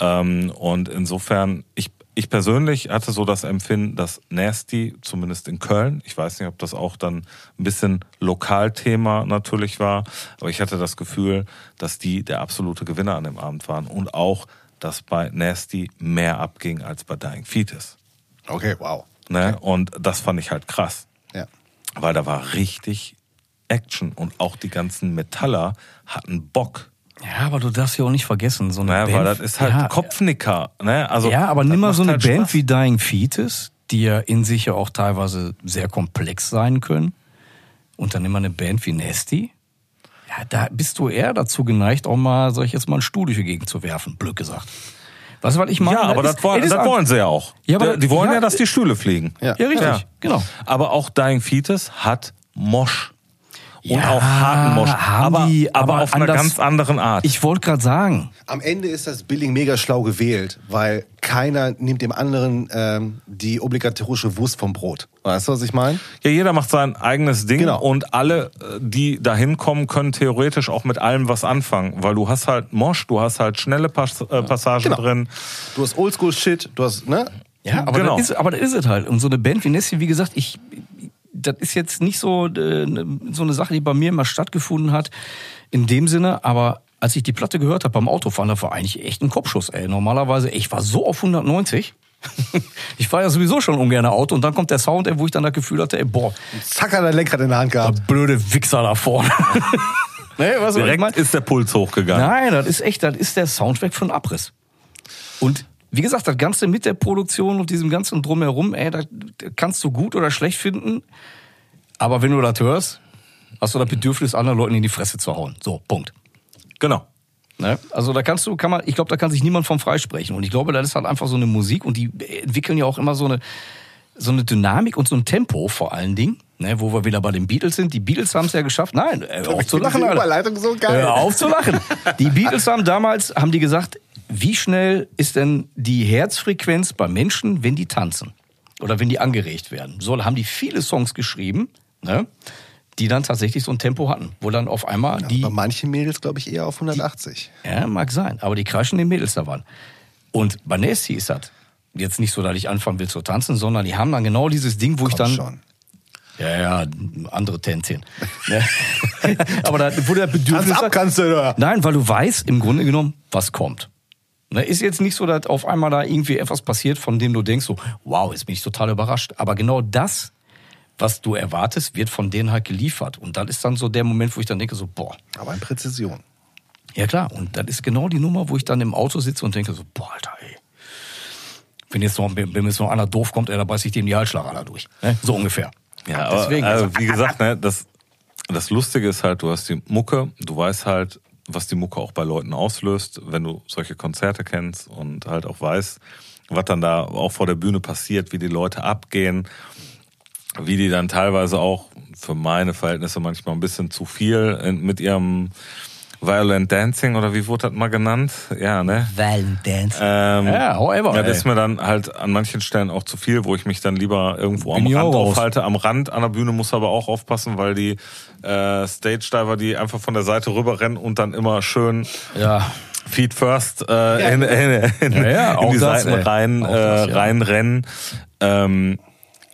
Ähm, und insofern, ich, ich persönlich hatte so das Empfinden, dass Nasty, zumindest in Köln, ich weiß nicht, ob das auch dann ein bisschen Lokalthema natürlich war, aber ich hatte das Gefühl, dass die der absolute Gewinner an dem Abend waren und auch, dass bei Nasty mehr abging als bei Dying Fetus. Okay, wow. Ne? Und das fand ich halt krass, Ja. weil da war richtig Action und auch die ganzen Metaller hatten Bock. Ja, aber du darfst ja auch nicht vergessen, so eine Ne? Band. Weil das ist halt ja, Kopfnicker. Ne? Also, ja, aber nimm mal so eine halt Band Spaß. wie Dying Fetus, die ja in sich ja auch teilweise sehr komplex sein können. Und dann nimm mal eine Band wie Nasty. Ja, da bist du eher dazu geneigt, auch mal, sag ich jetzt mal, einen Stuhl durch die Gegend zu werfen, blöd gesagt. Was ich meine? Ja, aber das, ist- wollen, das wollen sie ja auch. Ja, aber- die wollen ja, ja, dass die Stühle fliegen. Ja. Ja, richtig, genau. Aber auch Dying Fetus hat Mosch. Und Ja, auch harten Mosch. haben Aber, die, aber, aber auf einer ganz anderen Art. Ich wollte gerade sagen, Am Ende ist das Billing mega schlau gewählt, weil keiner nimmt dem anderen ähm, die obligatorische Wurst vom Brot. Weißt du, was ich meine? ja, jeder macht sein eigenes Ding Genau. und alle, äh, die da hinkommen, können theoretisch auch mit allem was anfangen. Weil du hast halt Mosch, du hast halt schnelle Pass äh, Passagen Genau. drin. Du hast Oldschool-Shit, du hast, ne? Ja, aber, Genau. das ist, aber das ist es halt. Und so eine Band wie Nessie, wie gesagt, ich, das ist jetzt nicht so, äh, so eine Sache, die bei mir immer stattgefunden hat, in dem Sinne, aber als ich die Platte gehört habe beim Autofahren, das war eigentlich echt ein Kopfschuss, ey. Normalerweise, ich war so auf 190. ich fahre ja sowieso schon ungern Auto und dann kommt der Sound, ey, wo ich dann das Gefühl hatte, ey, boah, Zack, hat er Lenkrad in der Hand der gehabt. blöde Wichser da vorne. nee, was soll ich Direkt mein? ist der Puls hochgegangen. Nein, das ist echt, das ist der Soundtrack von Abriss. Und wie gesagt, das Ganze mit der Produktion und diesem ganzen Drumherum, ey, das kannst du gut oder schlecht finden. Aber wenn du das hörst, hast du das Bedürfnis, anderen Leuten in die Fresse zu hauen. So, Punkt. Genau. Ne? Also da kannst du, kann man, ich glaube, da kann sich niemand vom freisprechen. Und ich glaube, das ist halt einfach so eine Musik und die entwickeln ja auch immer so eine, so eine Dynamik und so ein Tempo vor allen Dingen. Ne, wo wir wieder bei den Beatles sind. Die Beatles haben es ja geschafft. Nein, äh, auf zu lachen, Alter. Überleitung so geil. Hör auf zu lachen. Die Beatles haben damals, haben die gesagt, wie schnell ist denn die Herzfrequenz bei Menschen, wenn die tanzen? Oder wenn die angeregt werden? So haben die viele Songs geschrieben, ne, die dann tatsächlich so ein Tempo hatten. Wo dann auf einmal die... Bei manchen Mädels, glaube ich, eher auf 180. Ja, mag sein. Aber die kreischenden Mädels da waren. Und bei Nasty ist das jetzt nicht so, dass ich anfangen will zu tanzen, sondern die haben dann genau dieses Ding, wo ich Komm dann... schon. Ja, ja, andere Tänzchen. Ne? Aber da, wo der Bedürfnis Tanz ab kannst du da. Nein, weil du weißt im Grunde genommen, was kommt. Ne, ist jetzt nicht so, dass auf einmal da irgendwie etwas passiert, von dem du denkst, so, wow, jetzt bin ich total überrascht. Aber genau das, was du erwartest, wird von denen halt geliefert. Und dann ist dann so der Moment, wo ich dann denke, so, boah, Aber in Präzision. ja klar. Und das ist genau die Nummer, wo ich dann im Auto sitze und denke so, boah, Alter, ey. Wenn jetzt noch, wenn jetzt noch einer doof kommt, ey, dann beiß ich dem die Halsschlagader durch. Ne? So ungefähr. Ja, aber Deswegen, also, wie gesagt, ne, das, das Lustige ist halt, du hast die Mucke, du weißt halt, was die Mucke auch bei Leuten auslöst, wenn du solche Konzerte kennst und halt auch weißt, was dann da auch vor der Bühne passiert, wie die Leute abgehen, wie die dann teilweise auch für meine Verhältnisse manchmal ein bisschen zu viel mit ihrem Violent Dancing oder wie wurde das mal genannt? Ja, ne? Valentance. Ähm, Ja, however, Ja, das ist mir dann halt an manchen Stellen auch zu viel, wo ich mich dann lieber irgendwo am Bin Rand aufhalte. Am Rand an der Bühne muss aber auch aufpassen, weil die äh, Stage-Diver, die einfach von der Seite rüberrennen und dann immer schön Ja. Feet first äh, in, in, in, Ja, ja, in die das, Seiten ey. rein, äh, das, ja. reinrennen. Ähm,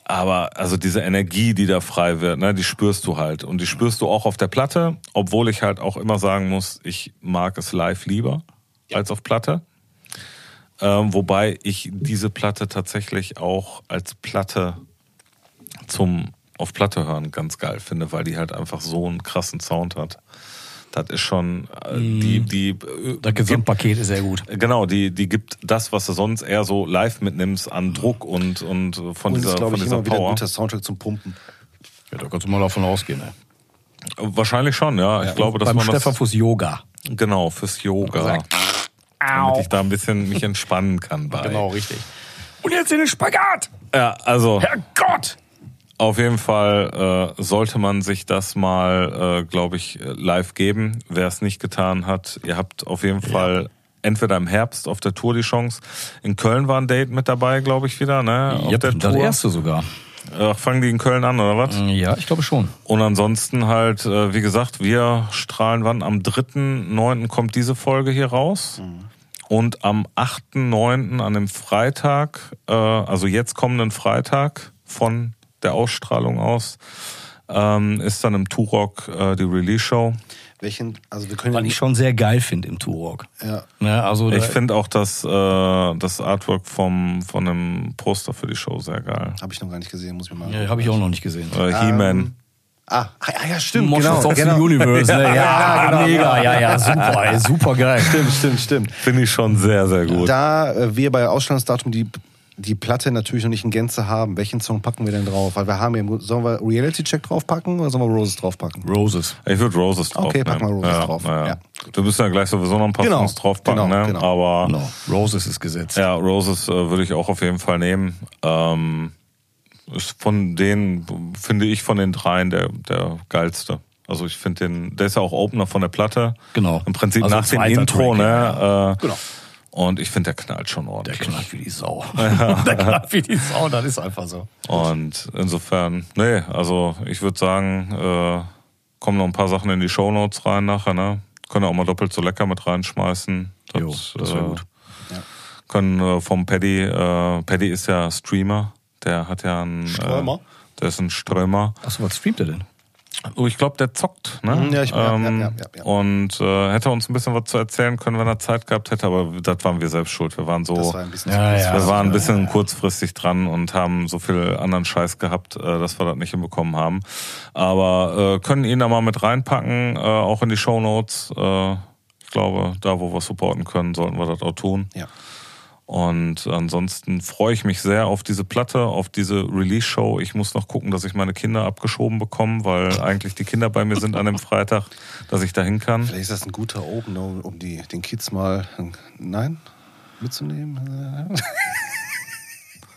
aber also diese Energie, die da frei wird, ne, die spürst du halt. Und die spürst du auch auf der Platte, obwohl ich halt auch immer sagen muss, ich mag es live lieber als auf Platte. Ähm, wobei ich diese Platte tatsächlich auch als Platte zum auf Platte hören ganz geil finde, weil die halt einfach so einen krassen Sound hat. Das ist schon äh, die die äh, Das Gesamtpaket ist sehr gut. Genau, die, die gibt das, was du sonst eher so live mitnimmst, an Druck und, und von Und dieser, ist, von ich, dieser immer wieder ein Power. guter Soundtrack zum Pumpen. Ja, da kannst du mal davon ausgehen. Ey. Wahrscheinlich schon, ja. Ich glaube, dass Beim man Stefan das, Fuß Yoga. genau, fürs Yoga. Damit ich da ein bisschen mich entspannen kann bei. Genau, richtig. Und jetzt in den Spagat! Ja, also Herrgott! Auf jeden Fall äh, sollte man sich das mal, äh, glaube ich, live geben. Wer es nicht getan hat, ihr habt auf jeden Fall entweder im Herbst auf der Tour die Chance. In Köln war ein Date mit dabei, glaube ich, wieder, ne? Auf Yep, der das Tour. erste sogar. Ach, fangen die in Köln an, oder was? Ja, ich glaube schon. Und ansonsten halt, äh, wie gesagt, wir strahlen wann? Am 3.9. kommt diese Folge hier raus. Und am 8.9. an dem Freitag, äh, also jetzt kommenden Freitag von der Ausstrahlung aus, ähm, ist dann im Turok äh, die Release-Show. Welchen, also wir können Was ja ich schon sehr geil finde im Turok. Ja. Ne, also Ich finde auch das, äh, das Artwork vom, von dem Poster für die Show sehr geil. Habe ich noch gar nicht gesehen, muss ich mal. ja, habe ich auch noch nicht gesehen. Äh, He-Man. Ah, ah, ja, stimmt. Monsters genau, of genau. the Universe, ne? Ja, genau. mega, ja, ja, super, ey, super geil. Stimmt, stimmt, stimmt. Finde ich schon sehr, sehr gut. Da äh, wir bei Ausstrahlungsdatum die, die Platte natürlich noch nicht in Gänze haben, welchen Song packen wir denn drauf? Weil wir haben ja, im- sollen wir Reality Check draufpacken oder sollen wir Roses draufpacken? Roses. Ich würde Roses drauf. Okay, pack mal Roses ja, drauf. Ja. Ja. Wir müssen ja gleich sowieso noch ein paar Genau, Songs draufpacken, genau, ne? genau. Aber No, Roses ist gesetzt. ja, Roses äh, würde ich auch auf jeden Fall nehmen. Ähm, ist von denen, finde ich, von den dreien der, der geilste. Also ich finde den, der ist ja auch Opener von der Platte. Genau. Im Prinzip Also nach dem Intro, Track, ne? ja, Äh, Genau. Und ich finde, der knallt schon Der ordentlich. knallt wie die Sau. Der knallt wie die Sau, das ist einfach so. Und insofern, nee, also ich würde sagen, äh, kommen noch ein paar Sachen in die Shownotes rein nachher, ne? Können auch mal doppelt so lecker mit reinschmeißen. Jo, das wär gut. Können äh, vom Paddy, äh, Paddy ist ja Streamer, der hat ja einen Strömer? Äh, der ist ein Strömer. Achso, was streamt er denn? Oh, ich glaube, der zockt, ne? Mhm, ja, ich- ähm, ja, ja, ja, ja. Und äh, hätte uns ein bisschen was zu erzählen können, wenn er Zeit gehabt hätte, aber das waren wir selbst schuld. Wir waren so. Das war ein bisschen Ja, zu ja. Wir waren ein bisschen kurzfristig dran und haben so viel anderen Scheiß gehabt, äh, dass wir das nicht hinbekommen haben. Aber äh, können ihn da mal mit reinpacken, äh, auch in die Shownotes. Äh, ich glaube, da wo wir supporten können, sollten wir das auch tun. Ja. Und ansonsten freue ich mich sehr auf diese Platte, auf diese Release-Show. Ich muss noch gucken, dass ich meine Kinder abgeschoben bekomme, weil eigentlich die Kinder bei mir sind an dem Freitag, dass ich dahin kann. Vielleicht ist das ein guter Opener, um die, den Kids mal, nein, mitzunehmen.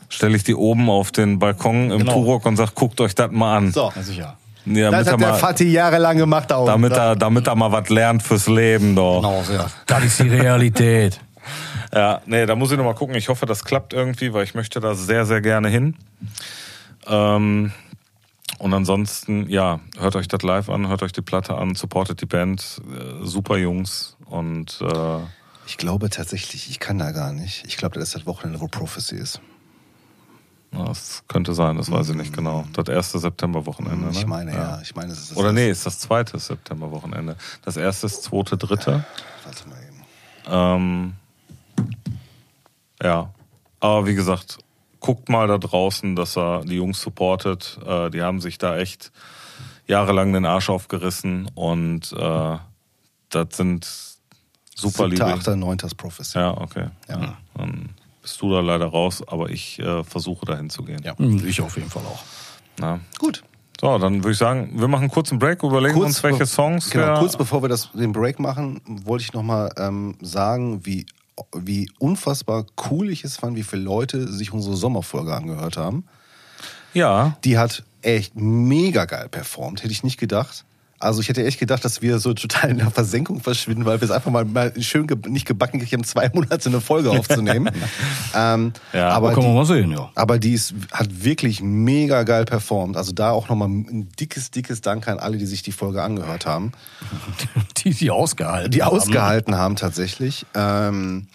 stelle ich die oben auf den Balkon im Genau. Turok und sag, guckt euch das mal an. So, Ja, sicher. Ja, das hat der mal, Fatih jahrelang gemacht. Da damit, er, damit er mal was lernt fürs Leben, doch. Genau, ja. Das ist die Realität. Ja, nee, da muss ich noch mal gucken. Ich hoffe, das klappt irgendwie, weil ich möchte da sehr, sehr gerne hin. Ähm, und ansonsten, ja, hört euch das live an, hört euch die Platte an, supportet die Band, äh, super Jungs und äh, Ich glaube tatsächlich, ich kann da gar nicht. Ich glaube, das ist das Wochenende, wo Prophecy ist. na, das könnte sein, das weiß ich nicht genau. Das erste Septemberwochenende, ne? Ich meine, ja. Ich meine, es ist das. Oder nee, ist das zweite Septemberwochenende. Das erste ist zweite, dritte. Warte mal eben. Ähm, ja, aber wie gesagt, guckt mal da draußen, dass er die Jungs supportet. Äh, die haben sich da echt jahrelang den Arsch aufgerissen und äh, das sind super liebe. achter, neunter Prophecy. Ja, okay. Ja. Dann bist du da leider raus, aber ich äh, versuche dahin zu gehen. Ja. Hm, Ich auf jeden Fall auch. Na? Gut. So, dann würde ich sagen, wir machen einen kurzen Break, überlegen uns, welche Songs Genau, kurz bevor wir das, den Break machen, wollte ich nochmal ähm, sagen, wie, wie unfassbar cool ich es fand, wie viele Leute sich unsere Sommerfolge angehört haben. Ja, Die hat echt mega geil performt, hätte ich nicht gedacht. Also ich hätte echt gedacht, dass wir so total in der Versenkung verschwinden, weil wir es einfach mal, mal schön ge nicht gebacken gekriegt haben, zwei Monate eine Folge aufzunehmen. ähm, Ja, aber Kann man die, mal sehen, ja. aber die ist, hat wirklich mega geil performt. Also da auch nochmal ein dickes, dickes Dank an alle, die sich die Folge angehört haben. Die, die ausgehalten Die haben. ausgehalten haben tatsächlich. Ähm,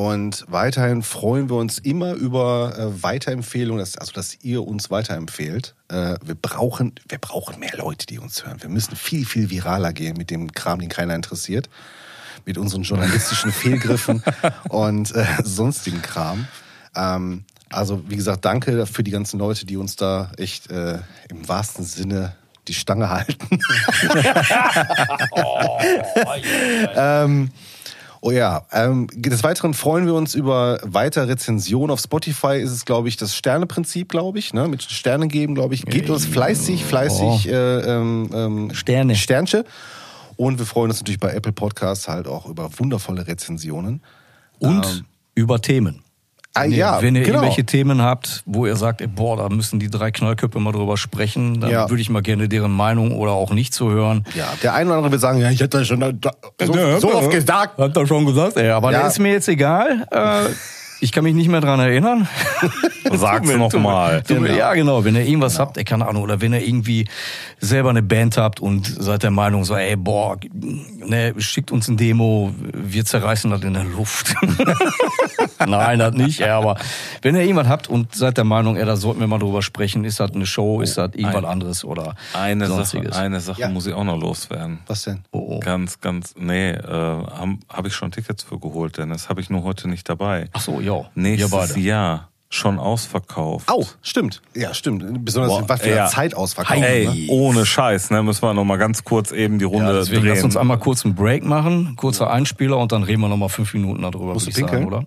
und weiterhin freuen wir uns immer über äh, Weiterempfehlungen, dass, also dass ihr uns weiterempfehlt. Äh, wir, brauchen, wir brauchen mehr Leute, die uns hören. Wir müssen viel, viel viraler gehen mit dem Kram, den keiner interessiert. Mit unseren journalistischen Fehlgriffen und äh, sonstigen Kram. Ähm, also, wie gesagt, danke für die ganzen Leute, die uns da echt äh, im wahrsten Sinne die Stange halten. ähm, oh ja, ähm, des Weiteren freuen wir uns über weitere Rezensionen. Auf Spotify ist es, glaube ich, das Sterneprinzip, glaube ich, ne? mit Sternen geben, glaube ich. Gebt uns fleißig, fleißig äh, ähm, ähm, Sterne. Sternche. Und wir freuen uns natürlich bei Apple Podcasts halt auch über wundervolle Rezensionen. Und Ähm, über Themen. Ah, Wenn ihr, ja, wenn ihr genau. irgendwelche Themen habt, wo ihr sagt, ey, boah, da müssen die drei Knallköpfe mal drüber sprechen, dann Ja. würde ich mal gerne deren Meinung oder auch nicht zu hören. Ja, der eine oder andere wird sagen, ja, ich hätte das schon da, so, so oft gesagt. Hat er schon gesagt, ey, aber Ja. der ist mir jetzt egal. Äh, ich kann mich nicht mehr dran erinnern. sag's mir- nochmal. Genau. Ja, genau. Wenn ihr irgendwas habt, ey, keine Ahnung, oder wenn ihr irgendwie selber eine Band habt und seid der Meinung, so, ey, boah, ne, schickt uns ein Demo, wir zerreißen das in der Luft. Nein, das nicht, ey, aber wenn ihr irgendwas habt und seid der Meinung, ey, da sollten wir mal drüber sprechen, ist das eine Show, ist das irgendwas anderes oder Eine Sache, sonstiges. eine Sache Ja. muss ich auch noch loswerden. Was denn? Oh, oh. Ganz, ganz, nee, äh, habe hab ich schon Tickets für geholt, Dennis. Habe ich nur heute nicht dabei. Ach so, ja. Nächstes wir beide. Jahr schon ausverkauft. Au, stimmt. Ja, stimmt. Besonders Boah, in was für ja. einer Zeit ausverkauft. Ey, Ne? ohne Scheiß, ne? Müssen wir noch mal ganz kurz eben die Runde Ja, deswegen drehen. lass uns einmal kurz einen Break machen, kurzer Einspieler und dann reden wir noch mal fünf Minuten darüber, Musst du ich sagen, pinkeln? oder?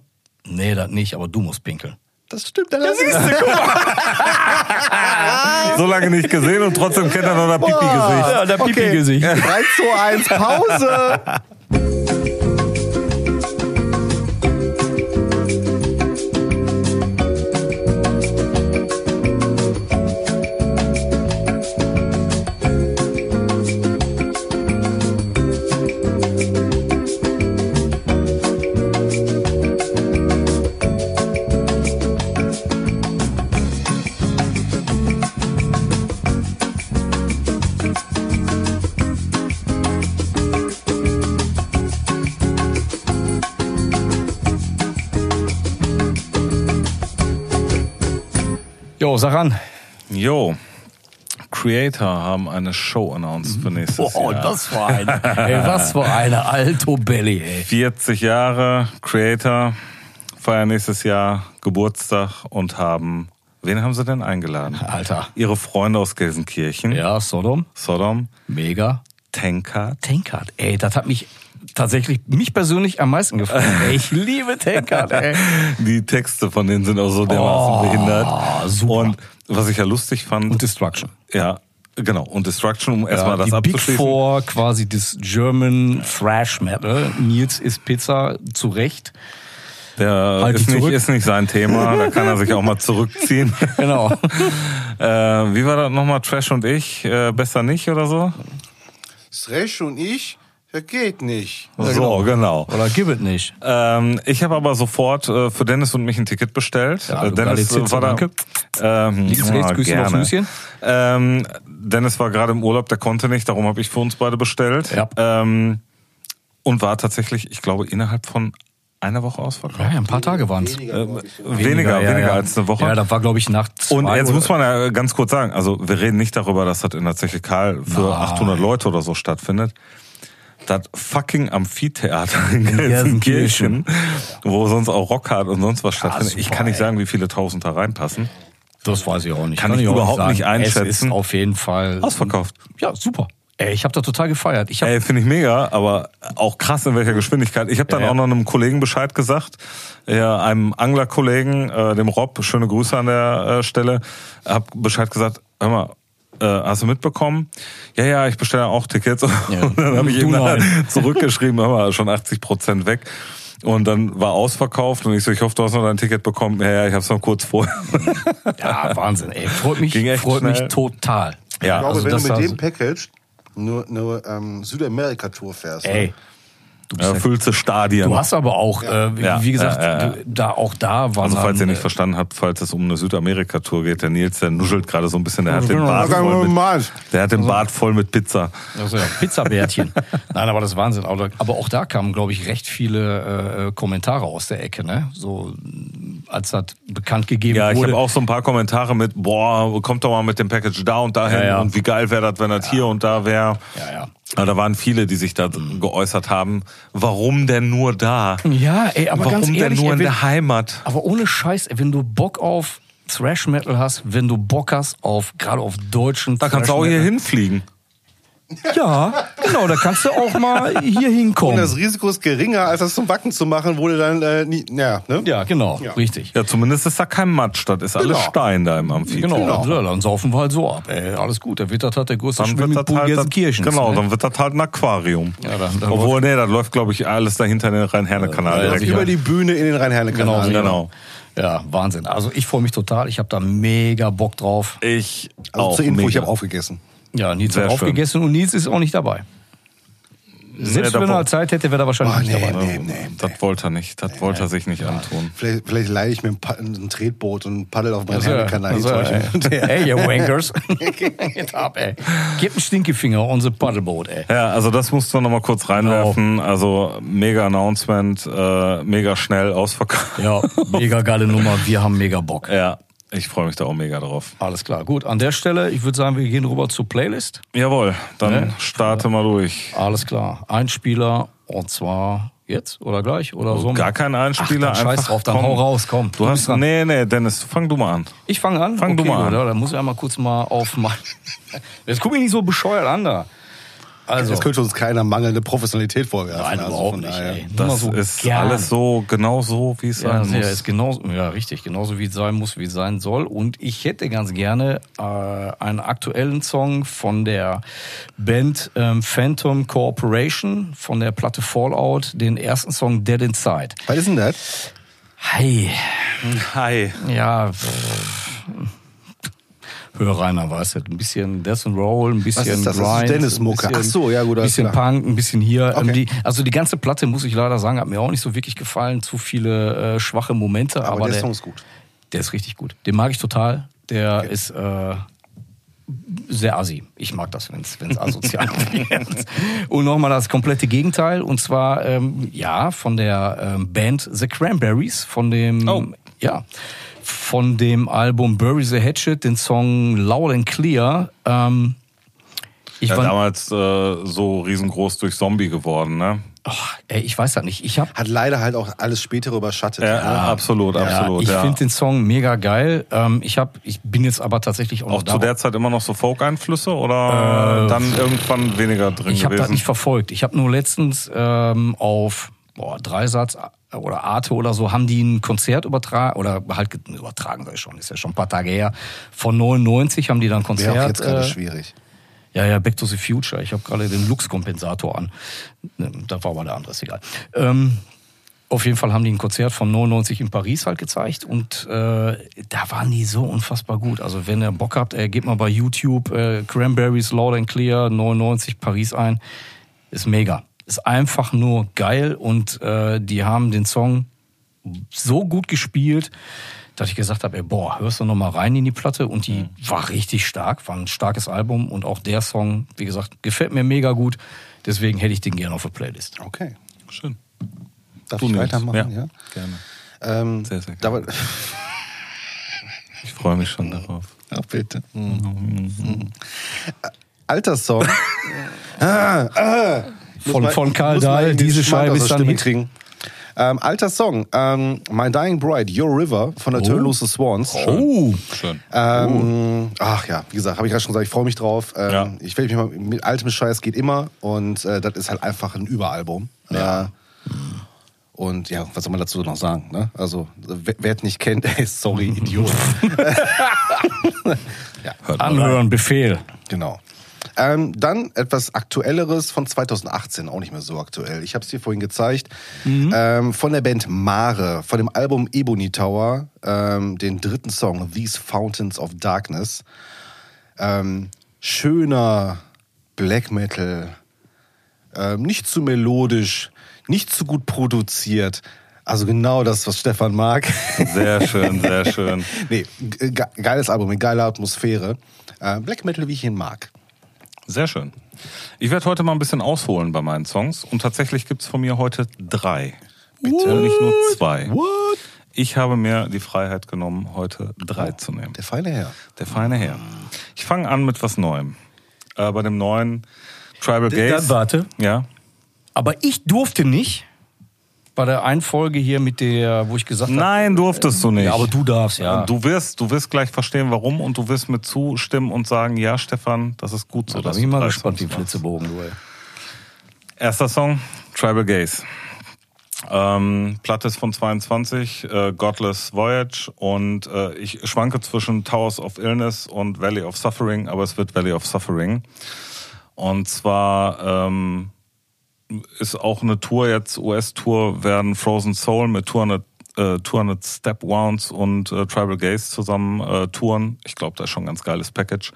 Nee, das nicht, aber du musst pinkeln. Das stimmt. Dann das ist so lange nicht gesehen und trotzdem kennt er noch das Pipi-Gesicht. Ja, der Pipi-Gesicht. 3, 2, 1, Pause. Jo, sag an. Jo, Creator haben eine Show announced für nächstes Oh, Jahr. was für eine, ey, was für eine Alto Belly, ey. 40 Jahre Creator feiern nächstes Jahr Geburtstag und haben, wen haben sie denn eingeladen? Alter. Ihre Freunde aus Gelsenkirchen, Ja, Sodom, Sodom, mega. Tankard, Tankard, ey, das hat mich tatsächlich, mich persönlich am meisten gefreut. Ey, ich liebe Tankard, ey. Die Texte von denen sind auch so dermaßen Oh, behindert. super. Und was ich ja lustig fand, Und Destruction. ja, genau, und Destruction, um erstmal das die Big abzuschließen. Four, quasi das German Thrash Metal. Nils ist Pizza, zu Recht. Der Halt ist, nicht, ist nicht sein Thema, da kann er sich auch mal zurückziehen. Genau. äh, wie war das nochmal? Trash und ich? Äh, besser nicht oder so? Stresch und ich, das geht nicht. So, genau. Oder gib es nicht. Ähm, ich habe aber sofort äh, für Dennis und mich ein Ticket bestellt. Ja, Äh, Dennis Zitze, war da. danke. Ähm, Links, ja, rechts, Küsschen aufs. Füßchen. Ähm, Dennis war gerade im Urlaub, der konnte nicht, darum habe ich für uns beide bestellt. Ja. Ähm, und war tatsächlich, ich glaube, innerhalb von einer Woche ausverkauft. Ja, ja, ein paar Tage waren es. Äh, weniger, weniger, als eine Woche. Ja, das war, glaube ich, nach zwei Und jetzt oder- muss man ja ganz kurz sagen, also wir reden nicht darüber, dass das in der Zeche Karl für Nein. 800 Leute oder so stattfindet. Das fucking Amphitheater in Gelsenkirchen. Wo sonst auch Rockhard und sonst was stattfindet. super, ich kann nicht sagen, wie viele Tausend da reinpassen. Das weiß ich auch nicht. Kann ich auch überhaupt sagen. nicht einschätzen. Es ist auf jeden Fall Ausverkauft. Ja, super. Ey, ich habe da total gefeiert. Ich Ey, finde ich mega, aber auch krass in welcher Geschwindigkeit. Ich habe dann Ja, ja. auch noch einem Kollegen Bescheid gesagt, ja, einem Anglerkollegen, äh, dem Rob, schöne Grüße an der äh, Stelle, hab Bescheid gesagt, hör mal, äh, hast du mitbekommen? Ja, ja, ich bestelle auch Tickets. Und dann habe ich ihm dann nein. zurückgeschrieben, mal, schon 80 Prozent weg. Und dann war ausverkauft und ich so, ich hoffe, du hast noch dein Ticket bekommen. Ja, ja, ich habe es noch kurz vorher. ja, Wahnsinn. Ey, freut mich, Ging echt freut mich total. Ja, Ich glaube, also wenn das du mit dem Package nur eine ähm, Südamerika-Tour fährst. ne? Ja, füllste Stadien. du hast aber auch, äh, wie, Ja, wie gesagt, ja, ja, ja. du- da auch da waren Also falls ihr nicht äh, verstanden habt, falls es um eine Südamerika-Tour geht, der Nils, der nuschelt gerade so ein bisschen, der hat den. Bart voll mit, der hat den Bart voll mit Pizza. Also ja, Pizzabärtchen. Nein, aber das ist Wahnsinn. Aber, auch da kamen, glaube ich, recht viele äh, Kommentare aus der Ecke, ne? So als das bekannt gegeben Ja, ich wurde. habe auch so ein paar Kommentare mit, boah, kommt doch mal mit dem Package da und dahin Ja, ja. und wie geil wäre das, wenn das hier und da wäre. Ja, ja. Aber da waren viele, die sich da geäußert haben, warum denn nur da? Ja, ey, aber warum ganz denn ehrlich, nur ey, in wenn- der Heimat? Aber ohne Scheiß, ey, wenn du Bock auf Thrash Metal hast, wenn du Bock hast auf gerade auf deutschen Da kannst du auch hier hinfliegen. Ja, genau, da kannst du auch mal hier Und hinkommen. das Risiko ist geringer, als das zum Backen zu machen, wo du dann äh, nie, ja, ne? ja, genau, Ja. richtig. Ja, zumindest ist da kein Matsch, das ist alles Genau. Stein da im Amphi. Genau, Ja, dann saufen wir halt so ab. Ey, alles gut, der Wittert hat der größte Dann wird das Schwimmingpool halt, Gelsenkirchens. genau, ne? dann wird das halt ein Aquarium. Ja, dann- dann Obwohl, nee, das läuft, glaube ich, alles dahinter in den Rhein-Herne-Kanal Ja, sicher. Über die Bühne in den Rhein-Herne-Kanal. Genau, Genau. Ja, Wahnsinn. Also ich freue mich total. Ich habe da mega Bock drauf. Ich Also auch zur Info, ich mega. habe aufgegessen. Ja, Nils Sehr hat schön. aufgegessen und Nils ist auch nicht dabei. Selbst da wenn er halt Zeit hätte, wäre er wahrscheinlich Oh, nicht nee, dabei. nee, nee. Das wollte er nicht. Das wollte er sich nicht antun. Vielleicht, vielleicht leihe ich mir ein, Pa- ein Tretboot und paddel auf meinen Also, Rhein-Kanal. also, ey, ihr Wankers. Geht ab, ey. Gebt einen Stinkefinger on the Paddleboat, ey. Ja, also das musst du noch mal kurz reinwerfen. Also mega Announcement, äh, mega schnell ausverkauft. Ja, mega geile Nummer. Wir haben mega Bock. Ja, ich freue mich da auch mega drauf. Alles klar. Gut, an der Stelle, ich würde sagen, wir gehen rüber zur Playlist. Jawohl, dann Ne? starte mal durch. Alles klar. Einspieler und zwar jetzt oder gleich oder so. Gar kein Einspieler, Ach, scheiß drauf, dann komm. hau raus, komm. Du Du hast dran. nee, nee, Dennis, fang du mal an. Ich fange an. Fang du mal an. Oder? Dann muss ich einmal kurz mal auf mein. Jetzt guck mich nicht so bescheuert an da. Also, Das könnte uns keiner mangelnde Professionalität vorwerfen. nein, Also überhaupt nicht. Ey. Das so ist gern. alles so genau so, wie es Ja, sein muss. ist genauso, ja, richtig, genauso wie es sein muss, wie es sein soll. Und ich hätte ganz gerne äh, einen aktuellen Song von der Band ähm, Phantom Corporation, von der Platte Fallout, den ersten Song Dead Inside. Was ist denn das? Hi. Hi. Ja, pff. Hör Rainer, weißt du, ein bisschen Death and Roll, ein bisschen ist das? Das ist Grind, Dennis-Mucke. ein bisschen- Ach so, ja, gut, Ein bisschen klar. Punk, ein bisschen hier. Okay. Ähm, Die, also die ganze Platte, muss ich leider sagen, hat mir auch nicht so wirklich gefallen. Zu viele äh, schwache Momente. Aber, Aber, der, der, Song ist gut. der ist richtig gut. Den mag ich total. Der ist äh, sehr assi. Ich mag das, wenn es asozial wird. Und nochmal das komplette Gegenteil. Und zwar, ähm, ja, von der ähm, Band The Cranberries, von dem, Oh. ja, von dem Album Bury the Hatchet, den Song Loud and Clear. Ähm, ich Ja, war, damals äh, so riesengroß durch Zombie geworden, ne? oh, ey, ich weiß das nicht. Ich habe Hat leider halt auch alles spätere überschattet. Ja, ne? absolut, absolut. ich ja. finde den Song mega geil. Ähm, ich hab, ich bin jetzt aber tatsächlich auch, noch Auch zu der Zeit immer noch so Folk-Einflüsse oder Äh, dann irgendwann weniger drin Ich habe das nicht verfolgt. Ich habe nur letztens ähm, auf boah, Dreisatz oder Arte oder so haben die ein Konzert übertragen oder halt ge- übertragen sei schon, ist ja schon ein paar Tage her. Von 99 haben die dann ein Konzert. Wäre auch jetzt gerade äh, schwierig. ja, ja, Back to the Future. Ich habe gerade den Lux-Kompensator an. Ne, Das war aber der andere, ist egal. Ähm, Auf jeden Fall haben die ein Konzert von 99 in Paris halt gezeigt und äh, da waren die so unfassbar gut. Also wenn ihr Bock habt, äh, gebt mal bei YouTube äh, Cranberries Loud and Clear 99 Paris ein. Ist mega. Ist einfach nur geil und äh, die haben den Song so gut gespielt, dass ich gesagt habe, ey, boah, hörst du noch mal rein in die Platte und die war richtig stark, war ein starkes Album und auch der Song, wie gesagt, gefällt mir mega gut. Deswegen hätte ich den gerne auf der Playlist. Okay. Schön. Darf Du ich Nils. weitermachen? Ja. Ja. Gerne. Ähm, Sehr, sehr gerne. Ich freue mich schon darauf. Ach, bitte. Mhm. Alter Song. ah, ah. Von- von Karl Dahl, diese Scheibe ist dann Stimme Hit. kriegen. Ähm, alter Song. Ähm, My Dying Bride, Your River von der Oh. Turnlose Swans. Oh, Schön. Ähm, Ach ja, wie gesagt, habe ich gerade schon gesagt, ich freue mich drauf. Ähm, Ja. Ich will mich mal mit altem Scheiß geht immer und äh, das ist halt einfach ein Überalbum. Ja. und ja, was soll man dazu noch sagen? Ne? Also, wer, wer es nicht kennt, ey, sorry, Idiot. Anhören, Befehl. genau. Ähm, dann etwas Aktuelleres von 2018, auch nicht mehr so aktuell. Ich habe es dir vorhin gezeigt. Ähm, von der Band Mare, von dem Album Ebony Tower, ähm, den dritten Song, These Fountains of Darkness. Ähm, schöner Black Metal, ähm, nicht zu melodisch, nicht zu gut produziert. Also genau das, was Stefan mag. Sehr schön, sehr schön. nee, ge- ge geiles Album mit geiler Atmosphäre. Äh, Black Metal, wie ich ihn mag. Sehr schön. Ich werde heute mal ein bisschen ausholen bei meinen Songs und tatsächlich gibt's von mir heute drei. Bitte nicht nur zwei. What? Ich habe mir die Freiheit genommen, heute drei zu nehmen. Der feine Herr. Der feine Herr. Ich fange an mit was Neuem. Äh, bei dem neuen Tribal Da, Gaze. warte. Ja. Aber ich durfte nicht bei der einen Folge hier mit der, wo ich gesagt habe. Nein, durftest du nicht. Ja, aber du darfst, ja. Du wirst, du wirst gleich verstehen, warum und du wirst mir zustimmen und sagen, ja, Stefan, das ist gut so. da dass bin ich mal gespannt, wie. Flitzebogen, du, ey. Erster Song, Tribal Gaze. Ähm, Platte ist von 22, äh, Godless Voyage und äh, ich schwanke zwischen Towers of Illness und Valley of Suffering, aber es wird Valley of Suffering. Und zwar ähm, ist auch eine Tour jetzt, US-Tour, werden Frozen Soul mit 200, äh, 200 Step Wounds und äh, Tribal Gaze zusammen äh, touren. Ich glaube, das ist schon ein ganz geiles Package.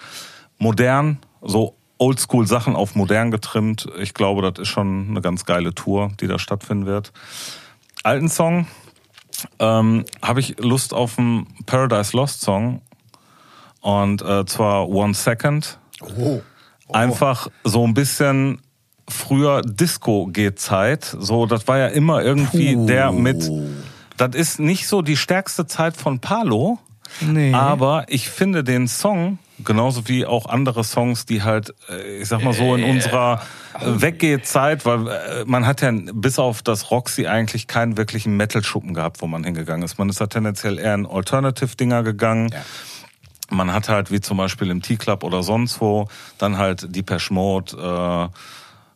Modern, so Oldschool Sachen auf modern getrimmt. Ich glaube, das ist schon eine ganz geile Tour, die da stattfinden wird. Alten Song ähm, habe ich Lust auf einen Paradise Lost Song und äh, zwar One Second. Oh. Einfach so ein bisschen früher Disco-G-Zeit. So, das war ja immer irgendwie Puh. der mit. Das ist nicht so die stärkste Zeit von Palo. Nee. Aber ich finde den Song, genauso wie auch andere Songs, die halt, äh, ich sag mal so, in unserer äh, Weggehzeit, weil äh, man hat ja bis auf das Roxy eigentlich keinen wirklichen Metal-Schuppen gehabt, wo man hingegangen ist. Man ist da tendenziell eher in Alternative-Dinger gegangen. Man hat halt, wie zum Beispiel im T-Club oder sonst wo, dann halt Depeche Mode, äh,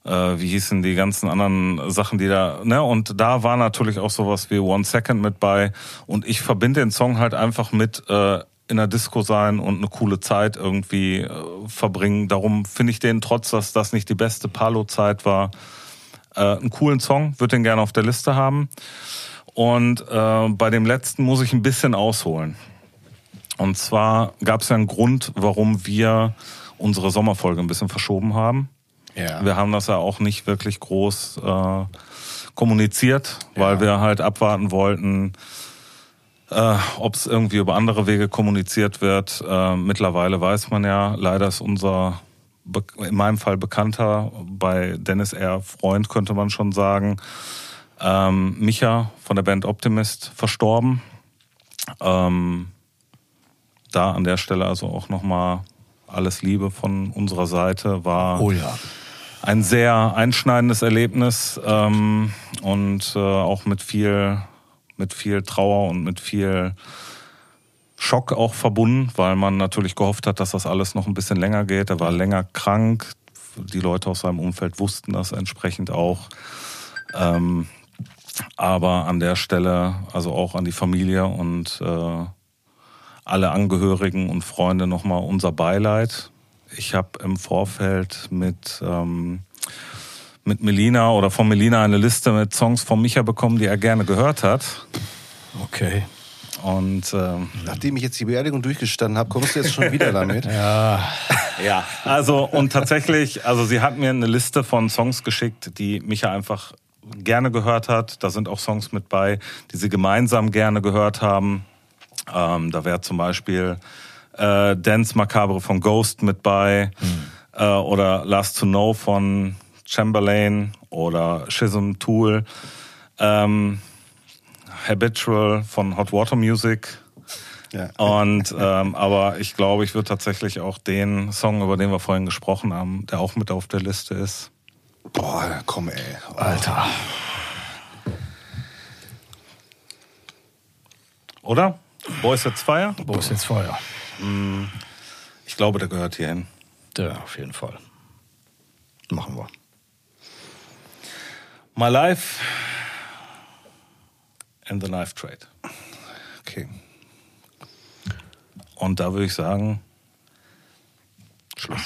äh, wie hießen die ganzen anderen Sachen, die da, ne? Und da war natürlich auch sowas wie One Second mit bei. Und ich verbinde den Song halt einfach mit äh, in der Disco sein und eine coole Zeit irgendwie äh, verbringen. Darum finde ich den, trotz dass das nicht die beste Palo-Zeit war, äh, einen coolen Song, würde den gerne auf der Liste haben. Und äh, bei dem letzten muss ich ein bisschen ausholen. Und zwar gab es ja einen Grund, warum wir unsere Sommerfolge ein bisschen verschoben haben. Ja. Wir haben das ja auch nicht wirklich groß äh, kommuniziert, weil wir halt abwarten wollten, äh, ob es irgendwie über andere Wege kommuniziert wird. Äh, mittlerweile weiß man ja, leider ist unser, be- in meinem Fall Bekannter, bei Dennis eher Freund, könnte man schon sagen, ähm, Micha von der Band Optimist verstorben. Ähm, da an der Stelle also auch nochmal alles Liebe von unserer Seite war Oh ja. Ein sehr einschneidendes Erlebnis ähm, und äh, auch mit viel, mit viel Trauer und mit viel Schock auch verbunden, weil man natürlich gehofft hat, dass das alles noch ein bisschen länger geht. Er war länger krank. Die Leute aus seinem Umfeld wussten das entsprechend auch. Ähm, aber an der Stelle, also auch an die Familie und äh, alle Angehörigen und Freunde nochmal unser Beileid. Ich habe im Vorfeld mit ähm, mit Melina oder von Melina eine Liste mit Songs von Micha bekommen, die er gerne gehört hat. Okay. Und ähm, Nachdem ich jetzt die Beerdigung durchgestanden habe, kommst du jetzt schon wieder damit? Ja. Ja, also und tatsächlich, also sie hat mir eine Liste von Songs geschickt, die Micha einfach gerne gehört hat. Da sind auch Songs mit bei, die sie gemeinsam gerne gehört haben. Ähm, da wäre zum Beispiel äh, Dance Macabre von Ghost mit bei äh, oder Last to Know von Chamberlain oder Schism Tool. Ähm, Habitual von Hot Water Music. Ja. Und ähm, aber ich glaube, ich würde tatsächlich auch den Song, über den wir vorhin gesprochen haben, der auch mit auf der Liste ist. Boah, komm ey. Alter. Oder? Boys at Fire? Wo ist jetzt Feuer? Ich glaube, der gehört hier hin. Ja, auf jeden Fall. Machen wir. My Life and the Knife Trade. Okay. Und da würde ich sagen, Schluss.